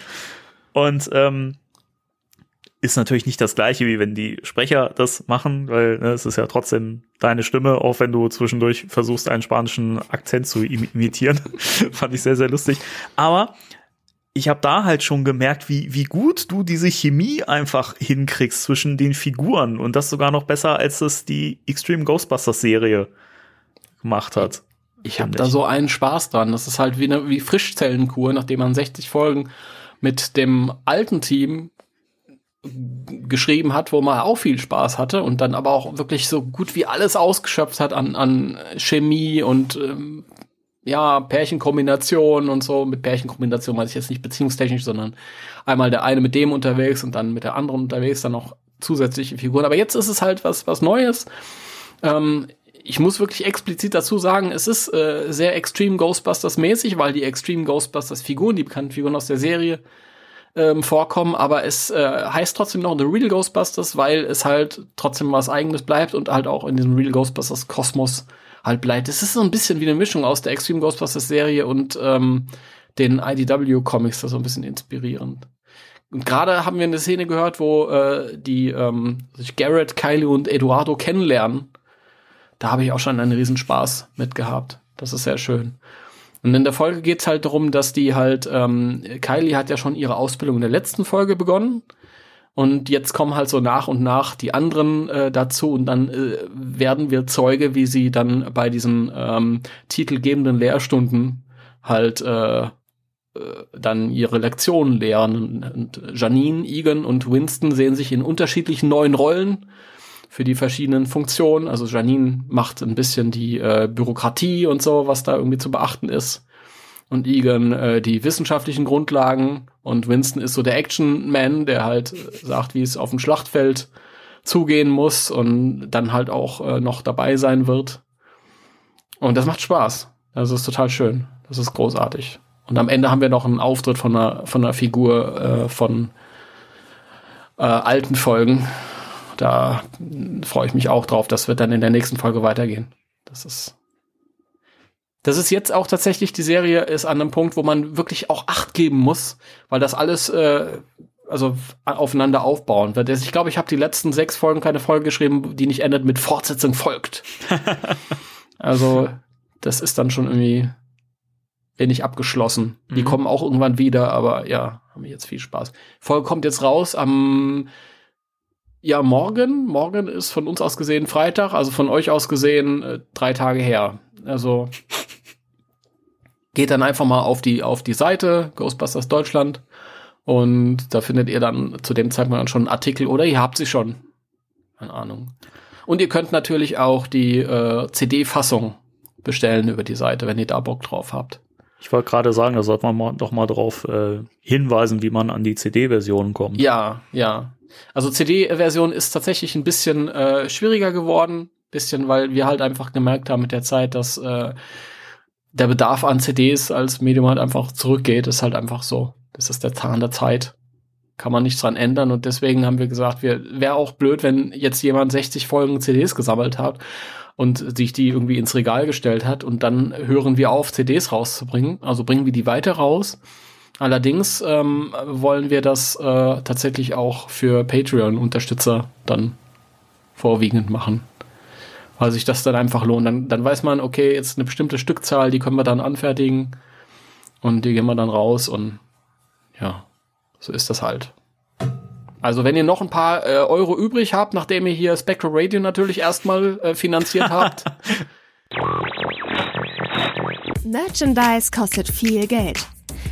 Und ähm, ist natürlich nicht das gleiche, wie wenn die Sprecher das machen, weil ne, es ist ja trotzdem deine Stimme, auch wenn du zwischendurch versuchst, einen spanischen Akzent zu imitieren. Fand ich sehr, sehr lustig. Aber ich habe da halt schon gemerkt, wie, wie gut du diese Chemie einfach hinkriegst zwischen den Figuren und das sogar noch besser, als es die Extreme Ghostbusters Serie gemacht hat. Ich habe da so einen Spaß dran. Das ist halt wie eine wie Frischzellenkur, nachdem man 60 Folgen mit dem alten Team geschrieben hat, wo man auch viel Spaß hatte und dann aber auch wirklich so gut wie alles ausgeschöpft hat an, an Chemie und ähm, ja, Pärchenkombination und so. Mit Pärchenkombination meine ich jetzt nicht beziehungstechnisch, sondern einmal der eine mit dem unterwegs und dann mit der anderen unterwegs, dann noch zusätzliche Figuren. Aber jetzt ist es halt was, was Neues. Ähm, ich muss wirklich explizit dazu sagen, es ist äh, sehr Extreme Ghostbusters mäßig, weil die Extreme Ghostbusters Figuren, die bekannten Figuren aus der Serie, ähm, vorkommen, aber es äh, heißt trotzdem noch The Real Ghostbusters, weil es halt trotzdem was eigenes bleibt und halt auch in diesem Real Ghostbusters Kosmos halt bleibt. Es ist so ein bisschen wie eine Mischung aus der Extreme Ghostbusters Serie und ähm, den IDW Comics, das so ein bisschen inspirierend. Und gerade haben wir eine Szene gehört, wo äh, die ähm, sich Garrett, Kylie und Eduardo kennenlernen. Da habe ich auch schon einen Riesenspaß mit gehabt. Das ist sehr schön. Und in der Folge geht's halt darum, dass die halt, ähm, Kylie hat ja schon ihre Ausbildung in der letzten Folge begonnen und jetzt kommen halt so nach und nach die anderen äh, dazu und dann äh, werden wir Zeuge, wie sie dann bei diesen ähm, titelgebenden Lehrstunden halt äh, äh, dann ihre Lektionen lehren. Und Janine, Egan und Winston sehen sich in unterschiedlichen neuen Rollen für die verschiedenen Funktionen. Also Janine macht ein bisschen die äh, Bürokratie und so, was da irgendwie zu beachten ist und Egan äh, die wissenschaftlichen Grundlagen und Winston ist so der Action-Man, der halt sagt, wie es auf dem Schlachtfeld zugehen muss und dann halt auch äh, noch dabei sein wird. Und das macht Spaß. Das ist total schön. Das ist großartig. Und am Ende haben wir noch einen Auftritt von einer, von einer Figur äh, von äh, alten Folgen. Da freue ich mich auch drauf. Das wird dann in der nächsten Folge weitergehen. Das ist das ist jetzt auch tatsächlich, die Serie ist an einem Punkt, wo man wirklich auch Acht geben muss, weil das alles äh, also aufeinander aufbauen wird. Ich glaube, ich habe die letzten sechs Folgen keine Folge geschrieben, die nicht endet mit Fortsetzung folgt. also das ist dann schon irgendwie wenig abgeschlossen. Mhm. Die kommen auch irgendwann wieder, aber ja, haben wir jetzt viel Spaß. Folge kommt jetzt raus am ja, morgen. Morgen ist von uns aus gesehen Freitag, also von euch aus gesehen äh, drei Tage her. Also geht dann einfach mal auf die, auf die Seite Ghostbusters Deutschland und da findet ihr dann zu dem Zeitpunkt schon einen Artikel oder ihr habt sie schon. Keine Ahnung. Und ihr könnt natürlich auch die äh, CD-Fassung bestellen über die Seite, wenn ihr da Bock drauf habt. Ich wollte gerade sagen, da sollte man mal, doch mal drauf äh, hinweisen, wie man an die CD-Version kommt. Ja, ja. Also CD-Version ist tatsächlich ein bisschen äh, schwieriger geworden, bisschen, weil wir halt einfach gemerkt haben mit der Zeit, dass äh, der Bedarf an CDs als Medium halt einfach zurückgeht, ist halt einfach so. Das ist der Zahn der Zeit. Kann man nichts dran ändern und deswegen haben wir gesagt, wir wäre auch blöd, wenn jetzt jemand 60 Folgen CDs gesammelt hat und sich die irgendwie ins Regal gestellt hat und dann hören wir auf, CDs rauszubringen. Also bringen wir die weiter raus. Allerdings ähm, wollen wir das äh, tatsächlich auch für Patreon-Unterstützer dann vorwiegend machen Weil sich das dann einfach lohnt. Dann, dann weiß man, okay, jetzt eine bestimmte Stückzahl, die können wir dann anfertigen und die gehen wir dann raus und ja, so ist das halt. Also wenn ihr noch ein paar äh, Euro übrig habt, nachdem ihr hier Spectral Radio natürlich erstmal äh, finanziert habt. Merchandise kostet viel Geld.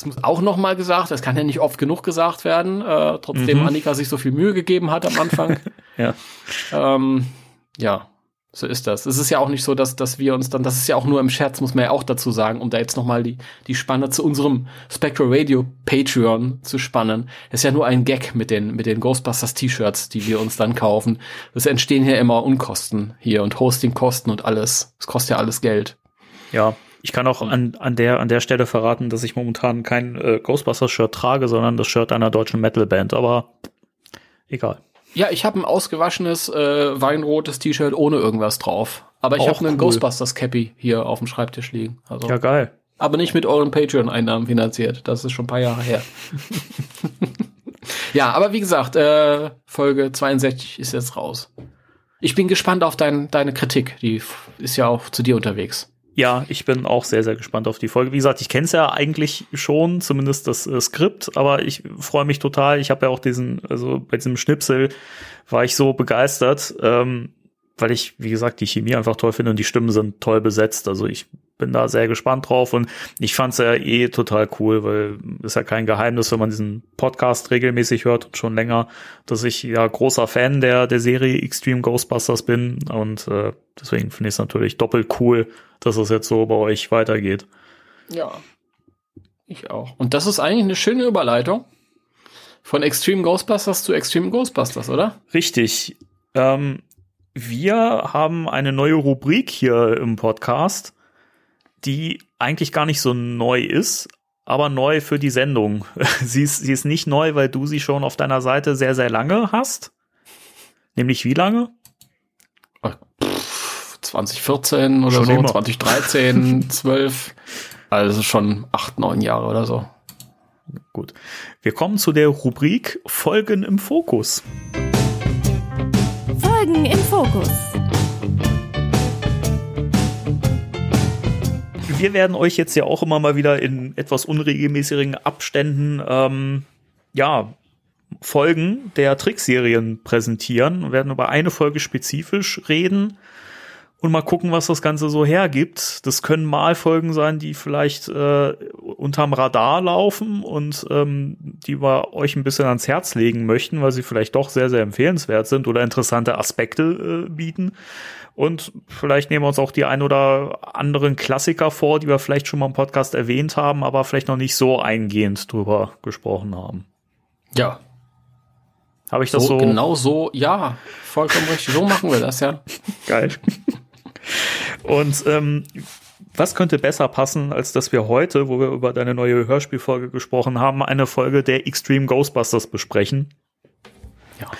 Das muss auch noch mal gesagt, das kann ja nicht oft genug gesagt werden, äh, trotzdem mhm. Annika sich so viel Mühe gegeben hat am Anfang. ja. Ähm, ja, so ist das. Es ist ja auch nicht so, dass, dass wir uns dann, das ist ja auch nur im Scherz, muss man ja auch dazu sagen, um da jetzt noch mal die, die Spanne zu unserem Spectral Radio Patreon zu spannen. Das ist ja nur ein Gag mit den, mit den Ghostbusters T-Shirts, die wir uns dann kaufen. Es entstehen hier immer Unkosten hier und Hostingkosten und alles. Es kostet ja alles Geld. Ja, ich kann auch an, an, der, an der Stelle verraten, dass ich momentan kein äh, Ghostbusters-Shirt trage, sondern das Shirt einer deutschen Metalband, aber egal. Ja, ich habe ein ausgewaschenes äh, weinrotes T-Shirt ohne irgendwas drauf. Aber ich habe einen cool. Ghostbusters Cappy hier auf dem Schreibtisch liegen. Also, ja, geil. Aber nicht mit euren Patreon-Einnahmen finanziert. Das ist schon ein paar Jahre her. ja, aber wie gesagt, äh, Folge 62 ist jetzt raus. Ich bin gespannt auf dein, deine Kritik. Die ist ja auch zu dir unterwegs. Ja, ich bin auch sehr, sehr gespannt auf die Folge. Wie gesagt, ich kenne es ja eigentlich schon, zumindest das äh, Skript, aber ich freue mich total. Ich habe ja auch diesen, also bei diesem Schnipsel war ich so begeistert, ähm, weil ich, wie gesagt, die Chemie einfach toll finde und die Stimmen sind toll besetzt. Also ich bin da sehr gespannt drauf und ich fand es ja eh total cool, weil ist ja kein Geheimnis, wenn man diesen Podcast regelmäßig hört und schon länger, dass ich ja großer Fan der, der Serie Extreme Ghostbusters bin und äh, deswegen finde ich es natürlich doppelt cool, dass es jetzt so bei euch weitergeht. Ja, ich auch. Und das ist eigentlich eine schöne Überleitung von Extreme Ghostbusters zu Extreme Ghostbusters, oder? Richtig. Ähm, wir haben eine neue Rubrik hier im Podcast, die eigentlich gar nicht so neu ist, aber neu für die Sendung. sie, ist, sie ist nicht neu, weil du sie schon auf deiner Seite sehr, sehr lange hast. Nämlich wie lange? 2014 oder schon so, immer. 2013, 12. Also schon acht, neun Jahre oder so. Gut. Wir kommen zu der Rubrik Folgen im Fokus. Folgen im Fokus. Wir werden euch jetzt ja auch immer mal wieder in etwas unregelmäßigen Abständen ähm, ja Folgen der Trickserien präsentieren und werden über eine Folge spezifisch reden und mal gucken, was das Ganze so hergibt. Das können mal Folgen sein, die vielleicht äh, unterm Radar laufen und ähm, die wir euch ein bisschen ans Herz legen möchten, weil sie vielleicht doch sehr, sehr empfehlenswert sind oder interessante Aspekte äh, bieten. Und vielleicht nehmen wir uns auch die ein oder anderen Klassiker vor, die wir vielleicht schon mal im Podcast erwähnt haben, aber vielleicht noch nicht so eingehend drüber gesprochen haben. Ja. Habe ich das so, so? Genau so, ja, vollkommen richtig. So machen wir das, ja. Geil. Und ähm, was könnte besser passen, als dass wir heute, wo wir über deine neue Hörspielfolge gesprochen haben, eine Folge der Extreme Ghostbusters besprechen? Ja.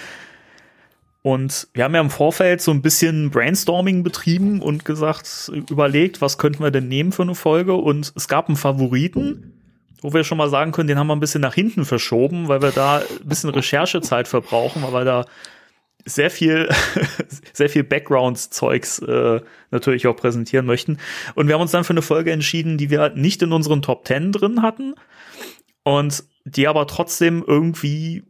Und wir haben ja im Vorfeld so ein bisschen Brainstorming betrieben und gesagt, überlegt, was könnten wir denn nehmen für eine Folge? Und es gab einen Favoriten, wo wir schon mal sagen können, den haben wir ein bisschen nach hinten verschoben, weil wir da ein bisschen Recherchezeit verbrauchen, weil wir da sehr viel, sehr viel Background-Zeugs äh, natürlich auch präsentieren möchten. Und wir haben uns dann für eine Folge entschieden, die wir nicht in unseren Top Ten drin hatten und die aber trotzdem irgendwie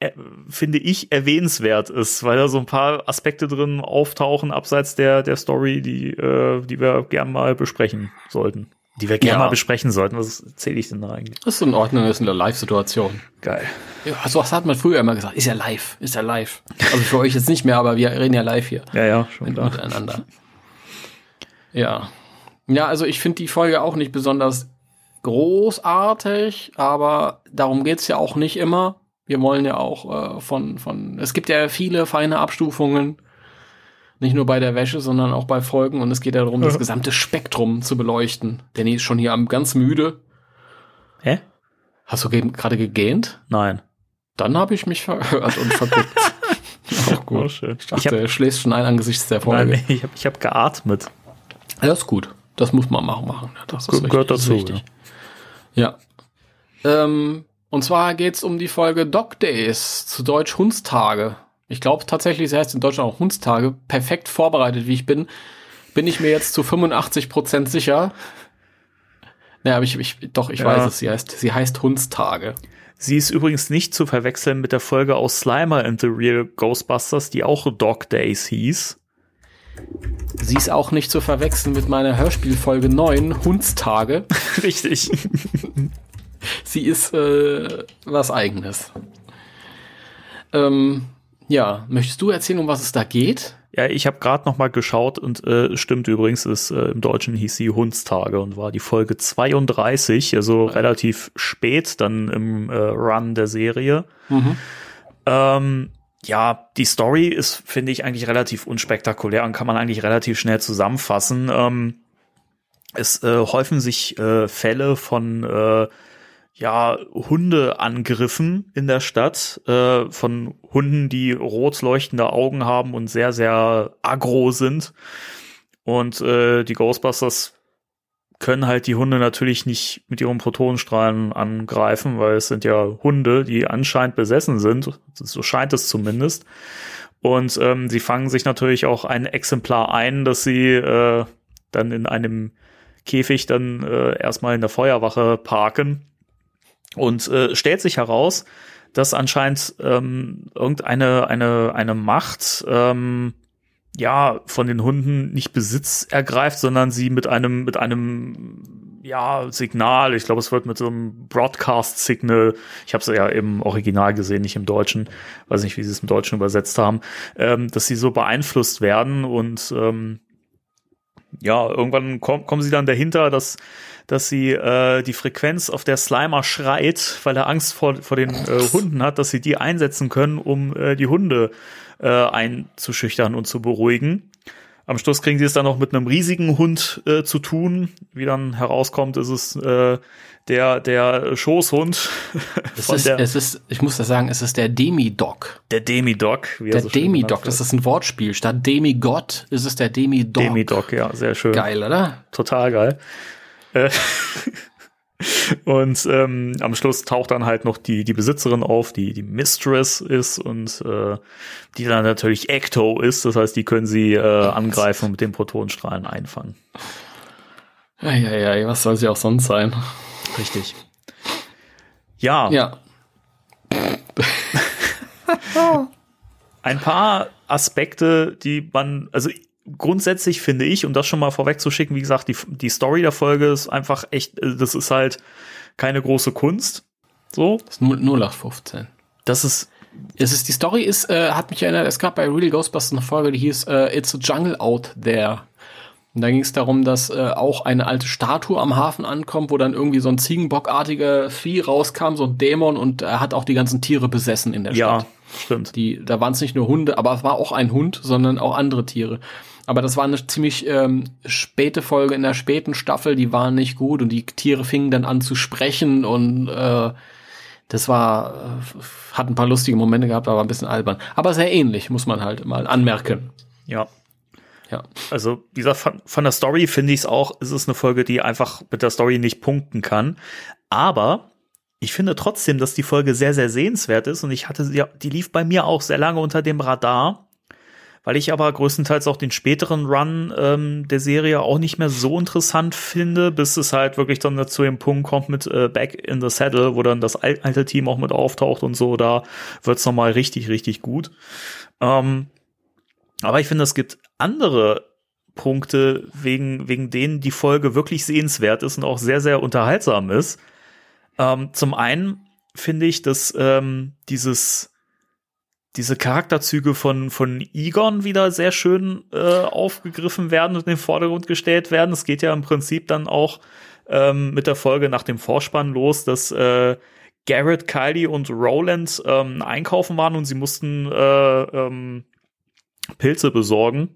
äh, finde ich erwähnenswert ist, weil da so ein paar Aspekte drin auftauchen abseits der der Story, die äh, die wir gern mal besprechen sollten die wir gerne ja. mal besprechen sollten. Was erzähle ich denn da eigentlich? Das ist in Ordnung, das ist eine Live-Situation. Geil. Ja, so was hat man früher immer gesagt. Ist ja live, ist ja live. Also für euch jetzt nicht mehr, aber wir reden ja live hier. Ja, ja, schon Miteinander. Ja. Ja, also ich finde die Folge auch nicht besonders großartig, aber darum geht's ja auch nicht immer. Wir wollen ja auch äh, von, von, es gibt ja viele feine Abstufungen, nicht nur bei der Wäsche, sondern auch bei Folgen und es geht ja darum, das gesamte Spektrum zu beleuchten. Danny ist schon hier am ganz müde. Hä? Hast du ge gerade gegähnt? Nein. Dann habe ich mich verhört und verguckt. auch gut. Oh, schön. Ich dachte, ich hab, er schläft schon ein angesichts der Folge. Nein, ich habe ich hab geatmet. Das ist gut. Das muss man machen. machen. Das ist Ge gehört dazu. Richtig. Ja. ja. Ähm, und zwar geht's um die Folge Dog Days, zu Deutsch Hundstage. Ich glaube tatsächlich, sie heißt in Deutschland auch Hundstage. Perfekt vorbereitet, wie ich bin, bin ich mir jetzt zu 85 Prozent sicher. Ja, aber ich, ich doch, ich ja. weiß es. Sie heißt, sie heißt Hundstage. Sie ist übrigens nicht zu verwechseln mit der Folge aus Slimer and the Real Ghostbusters, die auch Dog Days hieß. Sie ist auch nicht zu verwechseln mit meiner Hörspielfolge 9, Hundstage. Richtig. Sie ist äh, was eigenes. Ähm, ja, möchtest du erzählen, um was es da geht? Ja, ich habe gerade noch mal geschaut und äh, stimmt übrigens, ist, äh, im Deutschen hieß sie Hundstage und war die Folge 32, also relativ spät dann im äh, Run der Serie. Mhm. Ähm, ja, die Story ist, finde ich, eigentlich relativ unspektakulär und kann man eigentlich relativ schnell zusammenfassen. Ähm, es äh, häufen sich äh, Fälle von äh, ja, Hundeangriffen in der Stadt, äh, von Hunden, die rot leuchtende Augen haben und sehr, sehr aggro sind. Und äh, die Ghostbusters können halt die Hunde natürlich nicht mit ihren Protonenstrahlen angreifen, weil es sind ja Hunde, die anscheinend besessen sind. So scheint es zumindest. Und ähm, sie fangen sich natürlich auch ein Exemplar ein, dass sie äh, dann in einem Käfig dann äh, erstmal in der Feuerwache parken und äh, stellt sich heraus, dass anscheinend ähm, irgendeine eine, eine Macht ähm, ja von den Hunden nicht Besitz ergreift, sondern sie mit einem mit einem ja Signal, ich glaube, es wird mit so einem Broadcast Signal, ich habe es ja im Original gesehen, nicht im Deutschen, weiß nicht, wie sie es im Deutschen übersetzt haben, ähm, dass sie so beeinflusst werden und ähm, ja, irgendwann komm, kommen sie dann dahinter, dass dass sie äh, die Frequenz, auf der Slimer schreit, weil er Angst vor, vor den äh, Hunden hat, dass sie die einsetzen können, um äh, die Hunde äh, einzuschüchtern und zu beruhigen. Am Schluss kriegen sie es dann noch mit einem riesigen Hund äh, zu tun. Wie dann herauskommt, ist es äh, der der Schoßhund. Es ist, der, es ist, ich muss das sagen, es ist der Demidog. Der Demidog. Wie der so Demidog, das ist ein Wortspiel. Statt Demigott ist es der Demidog. Demidog, ja, sehr schön. Geil, oder? Total geil. Äh, und ähm, am Schluss taucht dann halt noch die, die Besitzerin auf, die die Mistress ist und äh, die dann natürlich Ecto ist. Das heißt, die können sie äh, angreifen und mit den Protonenstrahlen einfangen. Ja, ja, ja, was soll sie auch sonst sein? Richtig. Ja. Ja. Ein paar Aspekte, die man, also grundsätzlich finde ich, um das schon mal vorwegzuschicken, wie gesagt, die, die Story der Folge ist einfach echt, äh, das ist halt keine große Kunst. So. Das ist 0815. Das ist. Es ist, die Story ist, äh, hat mich erinnert, es gab bei Real Ghostbusters eine Folge, die hieß äh, It's a Jungle Out There. Und da ging es darum, dass äh, auch eine alte Statue am Hafen ankommt, wo dann irgendwie so ein Ziegenbockartiger Vieh rauskam, so ein Dämon, und er hat auch die ganzen Tiere besessen in der Stadt. Ja, stimmt. Die, da waren es nicht nur Hunde, aber es war auch ein Hund, sondern auch andere Tiere. Aber das war eine ziemlich ähm, späte Folge in der späten Staffel, die war nicht gut und die Tiere fingen dann an zu sprechen und äh, das war, äh, hat ein paar lustige Momente gehabt, aber ein bisschen albern. Aber sehr ähnlich, muss man halt mal anmerken. Ja. Ja. Also, wie gesagt, von, von der Story finde ich es auch, ist es eine Folge, die einfach mit der Story nicht punkten kann. Aber ich finde trotzdem, dass die Folge sehr, sehr sehenswert ist und ich hatte sie, die lief bei mir auch sehr lange unter dem Radar weil ich aber größtenteils auch den späteren Run ähm, der Serie auch nicht mehr so interessant finde, bis es halt wirklich dann dazu im Punkt kommt mit äh, Back in the Saddle, wo dann das alte Team auch mit auftaucht und so, da wird's nochmal richtig, richtig gut. Ähm, aber ich finde, es gibt andere Punkte, wegen, wegen denen die Folge wirklich sehenswert ist und auch sehr, sehr unterhaltsam ist. Ähm, zum einen finde ich, dass ähm, dieses diese Charakterzüge von, von Egon wieder sehr schön äh, aufgegriffen werden und in den Vordergrund gestellt werden. Es geht ja im Prinzip dann auch ähm, mit der Folge nach dem Vorspann los, dass äh, Garrett, Kylie und Roland ähm, einkaufen waren und sie mussten äh, ähm, Pilze besorgen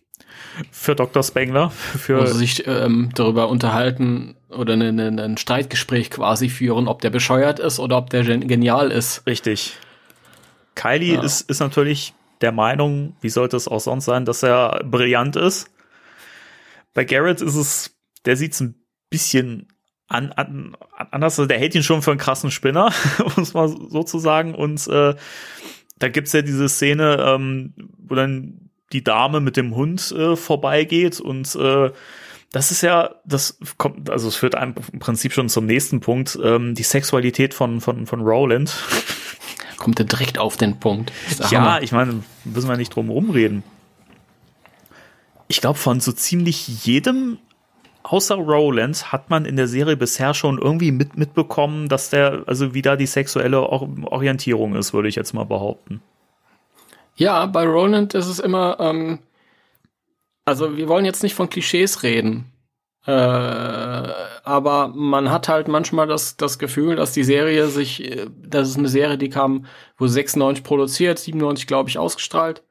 für Dr. Spengler. Für also sich ähm, darüber unterhalten oder eine, eine, ein Streitgespräch quasi führen, ob der bescheuert ist oder ob der genial ist. Richtig. Kylie ja. ist, ist natürlich der Meinung, wie sollte es auch sonst sein, dass er brillant ist. Bei Garrett ist es, der sieht es ein bisschen an, an, anders, also der hält ihn schon für einen krassen Spinner, um es mal so zu sagen. Und äh, da gibt's ja diese Szene, ähm, wo dann die Dame mit dem Hund äh, vorbeigeht und äh, das ist ja, das kommt, also es führt einem im Prinzip schon zum nächsten Punkt, ähm, die Sexualität von, von, von Roland. Kommt er direkt auf den Punkt. Ja, Hammer. ich meine, müssen wir nicht drum rumreden. Ich glaube, von so ziemlich jedem außer Roland hat man in der Serie bisher schon irgendwie mit, mitbekommen, dass der, also wie da die sexuelle Orientierung ist, würde ich jetzt mal behaupten. Ja, bei Roland ist es immer, ähm, also wir wollen jetzt nicht von Klischees reden, äh, aber man hat halt manchmal das, das Gefühl, dass die Serie sich, äh, das ist eine Serie, die kam, wo 96 produziert, 97 glaube ich ausgestrahlt.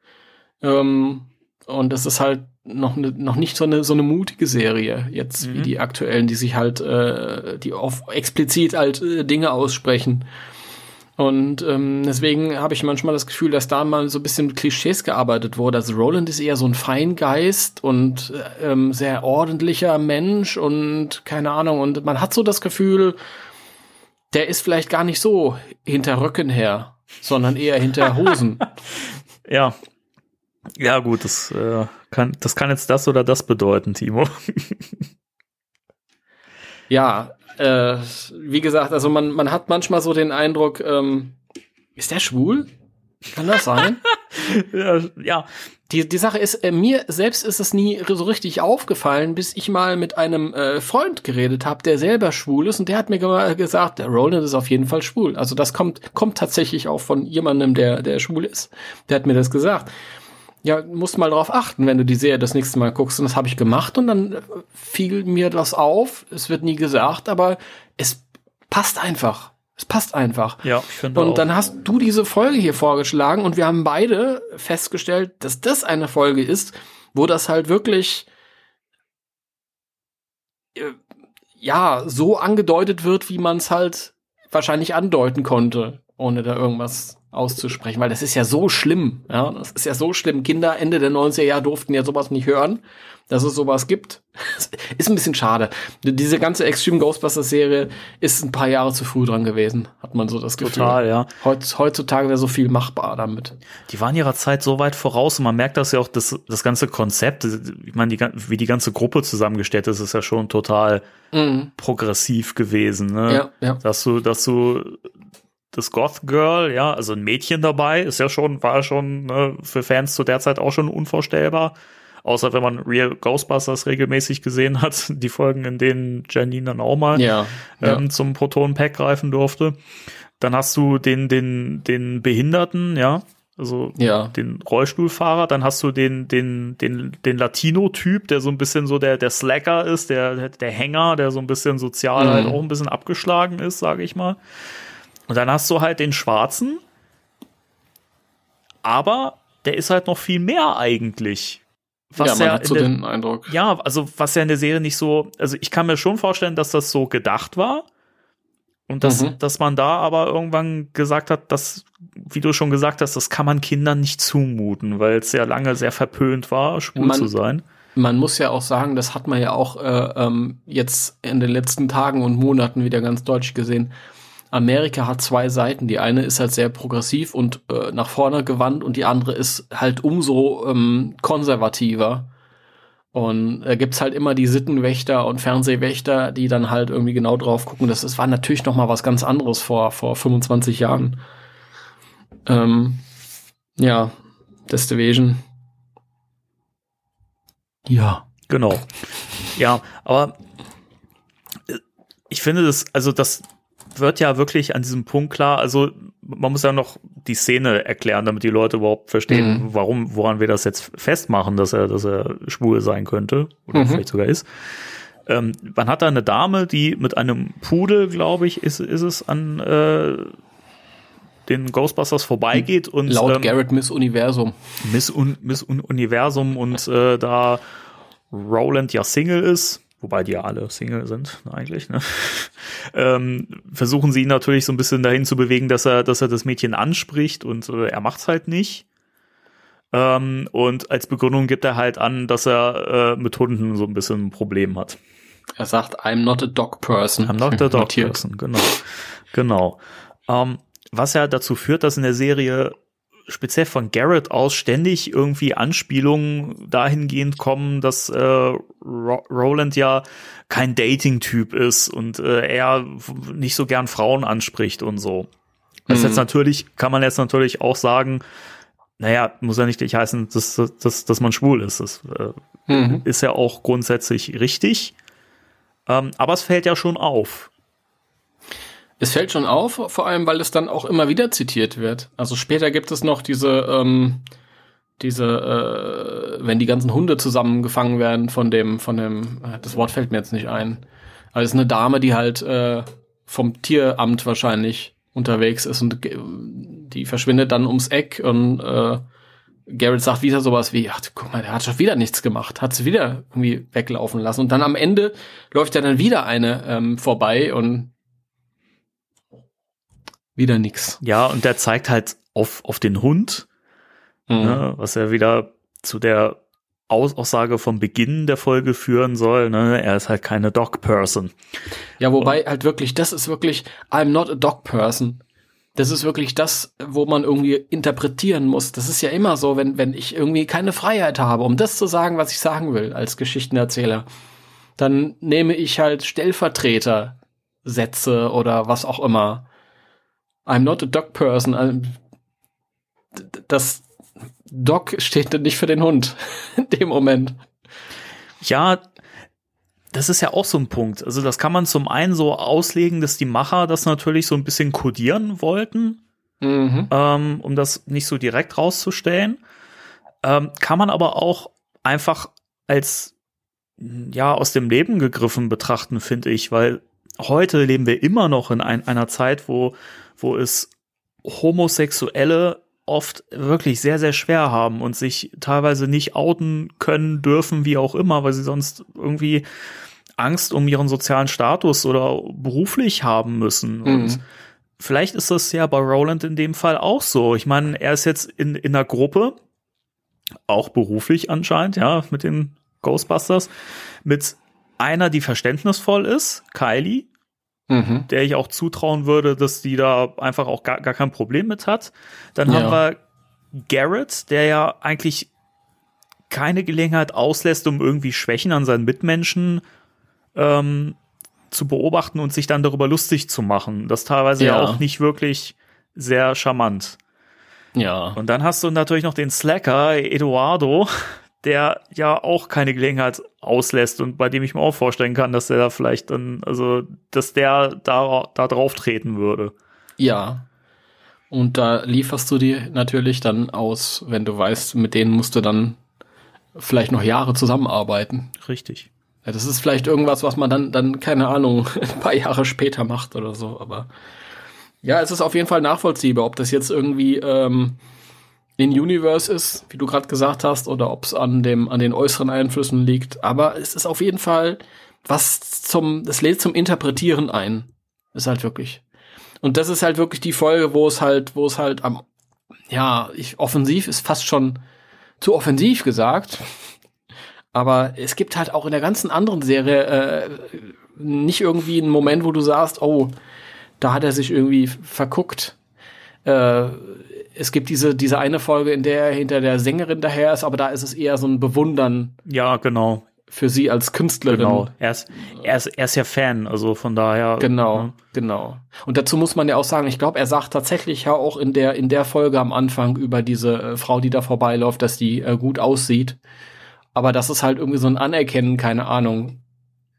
Ähm, und das ist halt noch, ne, noch nicht so eine, so eine mutige Serie jetzt mhm. wie die aktuellen, die sich halt, äh, die auf explizit halt äh, Dinge aussprechen. Und ähm, deswegen habe ich manchmal das Gefühl, dass da mal so ein bisschen mit Klischees gearbeitet wurde. Also Roland ist eher so ein Feingeist und äh, ähm, sehr ordentlicher Mensch und keine Ahnung. Und man hat so das Gefühl, der ist vielleicht gar nicht so hinter Rücken her, sondern eher hinter Hosen. ja, ja, gut, das, äh, kann, das kann jetzt das oder das bedeuten, Timo. ja, äh, wie gesagt, also man, man hat manchmal so den Eindruck, ähm, ist der schwul? Kann das sein? ja. Die, die Sache ist, äh, mir selbst ist es nie so richtig aufgefallen, bis ich mal mit einem äh, Freund geredet habe, der selber schwul ist und der hat mir ge gesagt, der Roland ist auf jeden Fall schwul. Also das kommt, kommt tatsächlich auch von jemandem, der, der schwul ist. Der hat mir das gesagt ja, musst mal drauf achten, wenn du die Serie das nächste Mal guckst. Und das habe ich gemacht und dann fiel mir das auf. Es wird nie gesagt, aber es passt einfach. Es passt einfach. Ja, ich finde Und auch. dann hast du diese Folge hier vorgeschlagen und wir haben beide festgestellt, dass das eine Folge ist, wo das halt wirklich äh, ja so angedeutet wird, wie man es halt wahrscheinlich andeuten konnte, ohne da irgendwas auszusprechen, weil das ist ja so schlimm. Ja, das ist ja so schlimm. Kinder Ende der 90er Jahre durften ja sowas nicht hören, dass es sowas gibt. ist ein bisschen schade. Diese ganze Extreme Ghostbusters Serie ist ein paar Jahre zu früh dran gewesen, hat man so das Gefühl. Total, ja. Heutz, heutzutage wäre so viel machbar damit. Die waren ihrer Zeit so weit voraus und man merkt das ja auch, das, das ganze Konzept, ich meine, die, wie die ganze Gruppe zusammengestellt ist, ist ja schon total mhm. progressiv gewesen. Ne? Ja, ja. Dass du, dass du das Goth Girl, ja, also ein Mädchen dabei, ist ja schon, war schon ne, für Fans zu der Zeit auch schon unvorstellbar. Außer wenn man Real Ghostbusters regelmäßig gesehen hat, die Folgen, in denen Janine dann auch mal ja, ähm, ja. zum Protonenpack greifen durfte. Dann hast du den, den, den Behinderten, ja, also ja. den Rollstuhlfahrer, dann hast du den, den, den, den Latino-Typ, der so ein bisschen so der, der Slacker ist, der, der Hänger, der so ein bisschen sozial mhm. halt auch ein bisschen abgeschlagen ist, sage ich mal. Und dann hast du halt den Schwarzen, aber der ist halt noch viel mehr eigentlich. Was ja, man ja hat so der, den Eindruck. Ja, also was ja in der Serie nicht so, also ich kann mir schon vorstellen, dass das so gedacht war. Und dass, mhm. dass man da aber irgendwann gesagt hat, dass, wie du schon gesagt hast, das kann man Kindern nicht zumuten, weil es sehr lange sehr verpönt war, schwul man, zu sein. Man muss ja auch sagen, das hat man ja auch äh, ähm, jetzt in den letzten Tagen und Monaten wieder ganz deutlich gesehen. Amerika hat zwei Seiten. Die eine ist halt sehr progressiv und äh, nach vorne gewandt und die andere ist halt umso ähm, konservativer. Und da gibt's halt immer die Sittenwächter und Fernsehwächter, die dann halt irgendwie genau drauf gucken. Das, das war natürlich noch mal was ganz anderes vor, vor 25 Jahren. Ähm, ja, Destivation. Ja. Genau. Ja, aber äh, ich finde das, also das, wird ja wirklich an diesem Punkt klar, also man muss ja noch die Szene erklären, damit die Leute überhaupt verstehen, mhm. warum, woran wir das jetzt festmachen, dass er, dass er schwul sein könnte oder mhm. vielleicht sogar ist. Ähm, man hat da eine Dame, die mit einem Pudel, glaube ich, ist, ist es an äh, den Ghostbusters vorbeigeht und laut ähm, Garrett Miss Universum. Miss, Un Miss Un Universum und äh, da Roland ja Single ist, wobei die ja alle Single sind eigentlich, ne? ähm, versuchen sie ihn natürlich so ein bisschen dahin zu bewegen, dass er, dass er das Mädchen anspricht und äh, er macht's halt nicht. Ähm, und als Begründung gibt er halt an, dass er äh, mit Hunden so ein bisschen ein Problem hat. Er sagt, I'm not a dog person. I'm not a dog person, genau. Genau. Ähm, was ja dazu führt, dass in der Serie speziell von Garrett aus ständig irgendwie Anspielungen dahingehend kommen, dass äh, Ro Roland ja kein Dating-Typ ist und äh, er nicht so gern Frauen anspricht und so. Das mhm. jetzt natürlich, kann man jetzt natürlich auch sagen, naja, muss ja nicht gleich heißen, dass, dass, dass man schwul ist. Das äh, mhm. ist ja auch grundsätzlich richtig. Ähm, aber es fällt ja schon auf. Es fällt schon auf, vor allem, weil es dann auch immer wieder zitiert wird. Also später gibt es noch diese, ähm, diese, äh, wenn die ganzen Hunde zusammengefangen werden von dem, von dem, äh, das Wort fällt mir jetzt nicht ein. Aber es ist eine Dame, die halt äh, vom Tieramt wahrscheinlich unterwegs ist und die verschwindet dann ums Eck und äh, Garrett sagt wieder sowas wie, ach, guck mal, der hat schon wieder nichts gemacht, hat sie wieder irgendwie weglaufen lassen. Und dann am Ende läuft ja dann wieder eine ähm, vorbei und wieder nix. Ja, und der zeigt halt auf, auf den Hund, mhm. ne, was ja wieder zu der Aus Aussage vom Beginn der Folge führen soll, ne, er ist halt keine Dog Person. Ja, wobei und, halt wirklich, das ist wirklich, I'm not a dog person. Das ist wirklich das, wo man irgendwie interpretieren muss. Das ist ja immer so, wenn, wenn ich irgendwie keine Freiheit habe, um das zu sagen, was ich sagen will als Geschichtenerzähler, dann nehme ich halt Stellvertreter Sätze oder was auch immer. I'm not a dog person. Das Dog steht nicht für den Hund in dem Moment. Ja, das ist ja auch so ein Punkt. Also das kann man zum einen so auslegen, dass die Macher das natürlich so ein bisschen kodieren wollten, mhm. ähm, um das nicht so direkt rauszustellen. Ähm, kann man aber auch einfach als ja aus dem Leben gegriffen betrachten, finde ich, weil heute leben wir immer noch in ein, einer Zeit, wo wo es Homosexuelle oft wirklich sehr, sehr schwer haben und sich teilweise nicht outen können dürfen, wie auch immer, weil sie sonst irgendwie Angst um ihren sozialen Status oder beruflich haben müssen. Mhm. Und vielleicht ist das ja bei Roland in dem Fall auch so. Ich meine, er ist jetzt in, in einer Gruppe, auch beruflich anscheinend, ja, mit den Ghostbusters, mit einer, die verständnisvoll ist, Kylie, mhm. der ich auch zutrauen würde, dass die da einfach auch gar, gar kein Problem mit hat. Dann ja. haben wir Garrett, der ja eigentlich keine Gelegenheit auslässt, um irgendwie Schwächen an seinen Mitmenschen ähm, zu beobachten und sich dann darüber lustig zu machen. Das teilweise ja, ja auch nicht wirklich sehr charmant. Ja. Und dann hast du natürlich noch den Slacker, Eduardo, der ja auch keine Gelegenheit auslässt und bei dem ich mir auch vorstellen kann, dass der da vielleicht dann, also, dass der da, da drauf treten würde. Ja. Und da lieferst du dir natürlich dann aus, wenn du weißt, mit denen musst du dann vielleicht noch Jahre zusammenarbeiten. Richtig. Ja, das ist vielleicht irgendwas, was man dann, dann, keine Ahnung, ein paar Jahre später macht oder so, aber ja, es ist auf jeden Fall nachvollziehbar, ob das jetzt irgendwie ähm, in Universe ist, wie du gerade gesagt hast, oder ob es an dem an den äußeren Einflüssen liegt. Aber es ist auf jeden Fall was zum, das lädt zum Interpretieren ein. Ist halt wirklich. Und das ist halt wirklich die Folge, wo es halt, wo es halt am, ja, ich, offensiv ist fast schon zu offensiv gesagt. Aber es gibt halt auch in der ganzen anderen Serie äh, nicht irgendwie einen Moment, wo du sagst, oh, da hat er sich irgendwie verguckt. Äh, es gibt diese, diese eine Folge, in der er hinter der Sängerin daher ist, aber da ist es eher so ein Bewundern. Ja, genau. Für sie als Künstlerin. Genau. Er ist, er ist, er ist ja Fan, also von daher. Genau, ne? genau. Und dazu muss man ja auch sagen, ich glaube, er sagt tatsächlich ja auch in der, in der Folge am Anfang über diese äh, Frau, die da vorbeiläuft, dass die äh, gut aussieht. Aber das ist halt irgendwie so ein Anerkennen, keine Ahnung.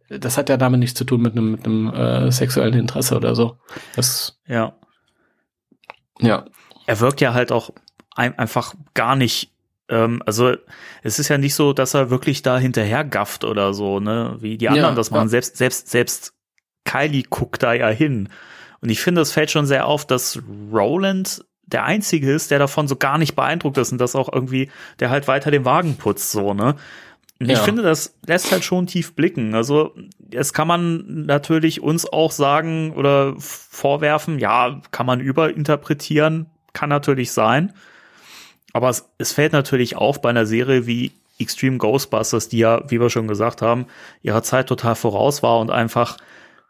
Das hat ja damit nichts zu tun mit einem, mit einem äh, sexuellen Interesse oder so. Das, ja. Ja er wirkt ja halt auch ein, einfach gar nicht ähm, also es ist ja nicht so, dass er wirklich da hinterher gafft oder so, ne, wie die anderen ja, das machen. Ja. Selbst, selbst, selbst Kylie guckt da ja hin. Und ich finde, es fällt schon sehr auf, dass Roland der einzige ist, der davon so gar nicht beeindruckt ist und das auch irgendwie, der halt weiter den Wagen putzt, so, ne? Ja. ich finde, das lässt halt schon tief blicken. Also, jetzt kann man natürlich uns auch sagen oder vorwerfen, ja, kann man überinterpretieren, kann natürlich sein. Aber es, es fällt natürlich auf bei einer Serie wie Extreme Ghostbusters, die ja, wie wir schon gesagt haben, ihrer Zeit total voraus war und einfach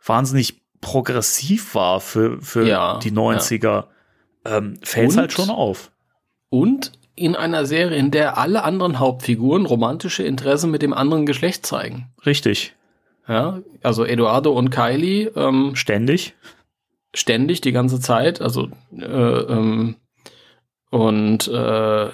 wahnsinnig progressiv war für, für ja, die 90er, ja. ähm, fällt es halt schon auf. Und in einer Serie, in der alle anderen Hauptfiguren romantische Interessen mit dem anderen Geschlecht zeigen. Richtig. Ja, also Eduardo und Kylie. Ähm, ständig. Ständig, die ganze Zeit. Also äh, ähm, und äh,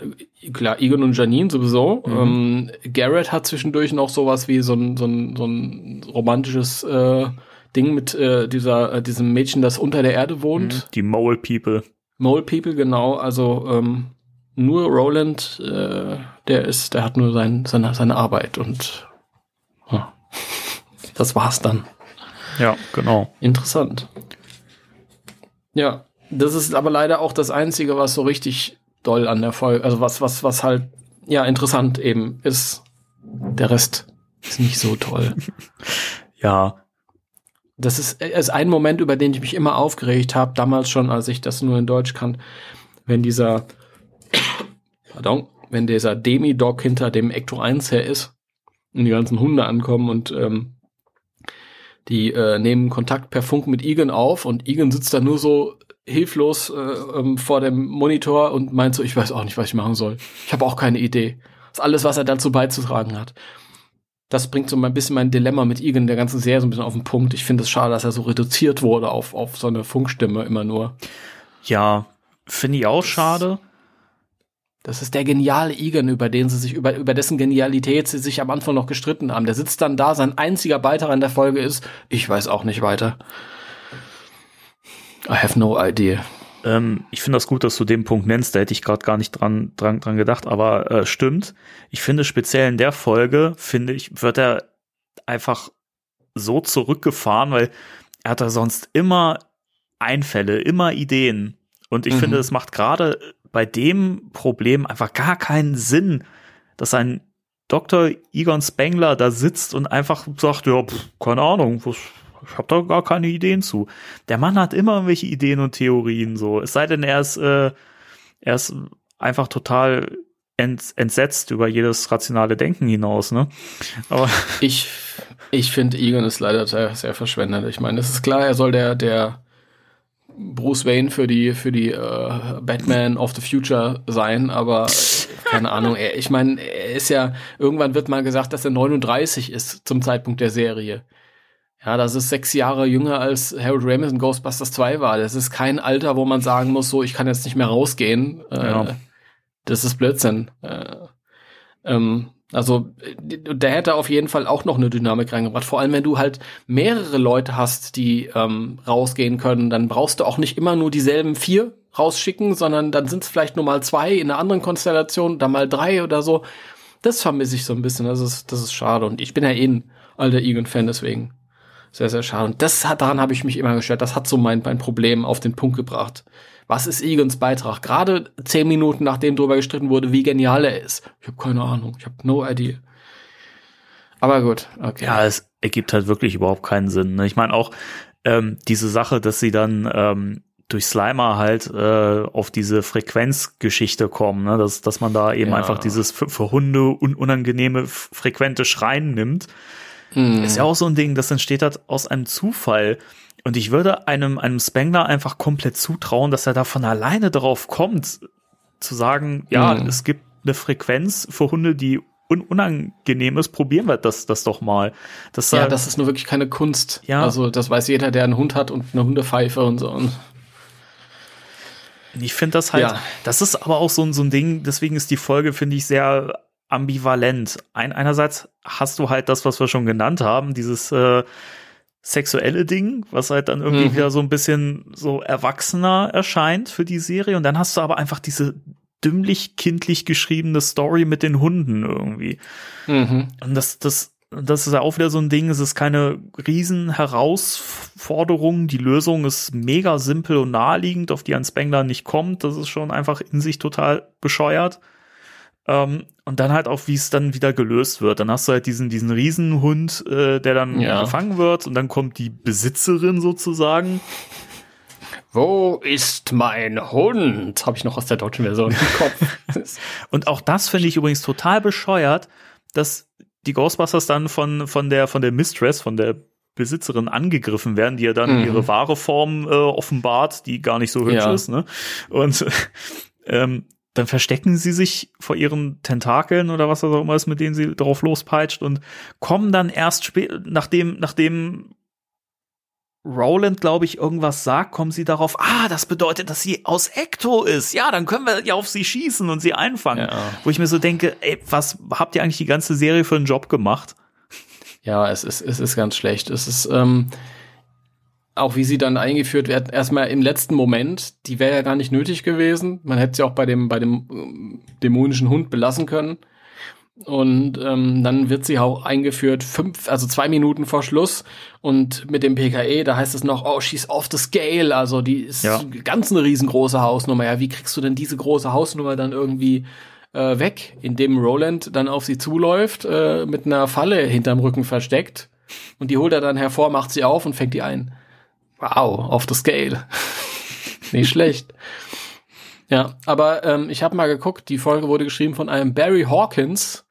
klar, Egon und Janine sowieso. Mhm. Ähm, Garrett hat zwischendurch noch sowas wie so ein, so ein, so ein romantisches äh, Ding mit äh, dieser, äh, diesem Mädchen, das unter der Erde wohnt. Mhm. Die Mole People. Mole People, genau. Also ähm, nur Roland, äh, der ist, der hat nur sein, seine, seine Arbeit und ja, das war's dann. Ja, genau. Interessant. Ja, das ist aber leider auch das Einzige, was so richtig doll an der Folge, also was, was, was halt, ja, interessant eben ist. Der Rest ist nicht so toll. ja, das ist, ist ein Moment, über den ich mich immer aufgeregt habe, damals schon, als ich das nur in Deutsch kann, wenn dieser, pardon, wenn dieser Demi-Dog hinter dem Ecto 1 her ist und die ganzen Hunde ankommen und ähm, die äh, nehmen Kontakt per Funk mit Egan auf und Egan sitzt da nur so hilflos äh, ähm, vor dem Monitor und meint so, ich weiß auch nicht, was ich machen soll. Ich habe auch keine Idee. Das ist alles, was er dazu beizutragen hat das bringt so ein bisschen mein Dilemma mit Egan der ganzen Serie so ein bisschen auf den Punkt. Ich finde es schade, dass er so reduziert wurde auf, auf so eine Funkstimme immer nur. Ja, finde ich auch schade. Das ist der geniale Egan, über den sie sich, über, über dessen Genialität sie sich am Anfang noch gestritten haben. Der sitzt dann da, sein einziger Beitrag in der Folge ist, ich weiß auch nicht weiter. I have no idea. Ähm, ich finde das gut, dass du den Punkt nennst. Da hätte ich gerade gar nicht dran, dran, dran gedacht, aber äh, stimmt. Ich finde speziell in der Folge, finde ich, wird er einfach so zurückgefahren, weil er hat da sonst immer Einfälle, immer Ideen. Und ich mhm. finde, es macht gerade bei dem Problem einfach gar keinen Sinn, dass ein Dr. Egon Spengler da sitzt und einfach sagt, ja, pff, keine Ahnung, was, ich habe da gar keine Ideen zu. Der Mann hat immer irgendwelche Ideen und Theorien so. Es sei denn, er ist, äh, er ist einfach total ent, entsetzt über jedes rationale Denken hinaus, ne? Aber ich, ich finde, Egon ist leider sehr, verschwendet. Ich meine, es ist klar, er soll der, der Bruce Wayne für die, für die äh, Batman of the Future sein, aber keine Ahnung. Er, ich meine, er ist ja, irgendwann wird mal gesagt, dass er 39 ist zum Zeitpunkt der Serie. Ja, das ist sechs Jahre jünger als Harold Ramis in Ghostbusters 2 war. Das ist kein Alter, wo man sagen muss, so, ich kann jetzt nicht mehr rausgehen. Äh, ja. Das ist Blödsinn. Äh, ähm, also, der hätte auf jeden Fall auch noch eine Dynamik reingebracht. Vor allem, wenn du halt mehrere Leute hast, die ähm, rausgehen können, dann brauchst du auch nicht immer nur dieselben vier rausschicken, sondern dann sind es vielleicht nur mal zwei in einer anderen Konstellation, dann mal drei oder so. Das vermisse ich so ein bisschen. Das ist, das ist schade. Und ich bin ja eh ein alter Egan-Fan, deswegen. Sehr, sehr schade. Und das hat, daran habe ich mich immer gestört. Das hat so mein, mein Problem auf den Punkt gebracht. Was ist Egons Beitrag? Gerade zehn Minuten nachdem darüber gestritten wurde, wie genial er ist. Ich habe keine Ahnung. Ich habe no idea. Aber gut, okay. Ja, es ergibt halt wirklich überhaupt keinen Sinn. Ne? Ich meine auch ähm, diese Sache, dass sie dann ähm, durch Slimer halt äh, auf diese Frequenzgeschichte kommen, ne? dass, dass man da eben ja. einfach dieses für, für Hunde un unangenehme frequente Schreien nimmt Mhm. Ist ja auch so ein Ding, das entsteht halt aus einem Zufall. Und ich würde einem, einem Spengler einfach komplett zutrauen, dass er da von alleine drauf kommt, zu sagen, ja, mhm. es gibt eine Frequenz für Hunde, die un unangenehm ist, probieren wir das, das doch mal. Das, ja, das ist nur wirklich keine Kunst. Ja. Also, das weiß jeder, der einen Hund hat und eine Hundepfeife und so. Ich finde das halt, ja. das ist aber auch so, so ein Ding, deswegen ist die Folge, finde ich, sehr ambivalent. Ein, einerseits hast du halt das, was wir schon genannt haben, dieses äh, sexuelle Ding, was halt dann irgendwie mhm. wieder so ein bisschen so erwachsener erscheint für die Serie. Und dann hast du aber einfach diese dümmlich kindlich geschriebene Story mit den Hunden irgendwie. Mhm. Und das, das, das ist ja auch wieder so ein Ding, es ist keine riesen Herausforderung. Die Lösung ist mega simpel und naheliegend, auf die ein Spengler nicht kommt. Das ist schon einfach in sich total bescheuert. Ähm, und dann halt auch, wie es dann wieder gelöst wird. Dann hast du halt diesen, diesen Riesenhund, äh, der dann ja. gefangen wird und dann kommt die Besitzerin sozusagen. Wo ist mein Hund? Habe ich noch aus der deutschen Version im Kopf. und auch das finde ich übrigens total bescheuert, dass die Ghostbusters dann von, von der, von der Mistress, von der Besitzerin angegriffen werden, die ja dann mhm. ihre wahre Form äh, offenbart, die gar nicht so hübsch ja. ist. Ne? Und ähm, dann verstecken sie sich vor ihren Tentakeln oder was auch immer ist, mit denen sie drauf lospeitscht und kommen dann erst spät, nachdem, nachdem Roland, glaube ich, irgendwas sagt, kommen sie darauf, ah, das bedeutet, dass sie aus Ecto ist. Ja, dann können wir ja auf sie schießen und sie einfangen. Ja. Wo ich mir so denke, ey, was habt ihr eigentlich die ganze Serie für einen Job gemacht? Ja, es ist, es ist ganz schlecht. Es ist, ähm, auch wie sie dann eingeführt wird, erstmal im letzten Moment, die wäre ja gar nicht nötig gewesen. Man hätte sie auch bei dem, bei dem ähm, dämonischen Hund belassen können. Und ähm, dann wird sie auch eingeführt, fünf, also zwei Minuten vor Schluss. Und mit dem PKE, da heißt es noch, oh, she's off the scale. Also die ist ja. ganz eine riesengroße Hausnummer. Ja, wie kriegst du denn diese große Hausnummer dann irgendwie äh, weg, indem Roland dann auf sie zuläuft, äh, mit einer Falle hinterm Rücken versteckt. Und die holt er dann hervor, macht sie auf und fängt die ein. Wow, auf the scale. Nicht schlecht. Ja, aber ähm, ich habe mal geguckt, die Folge wurde geschrieben von einem Barry Hawkins.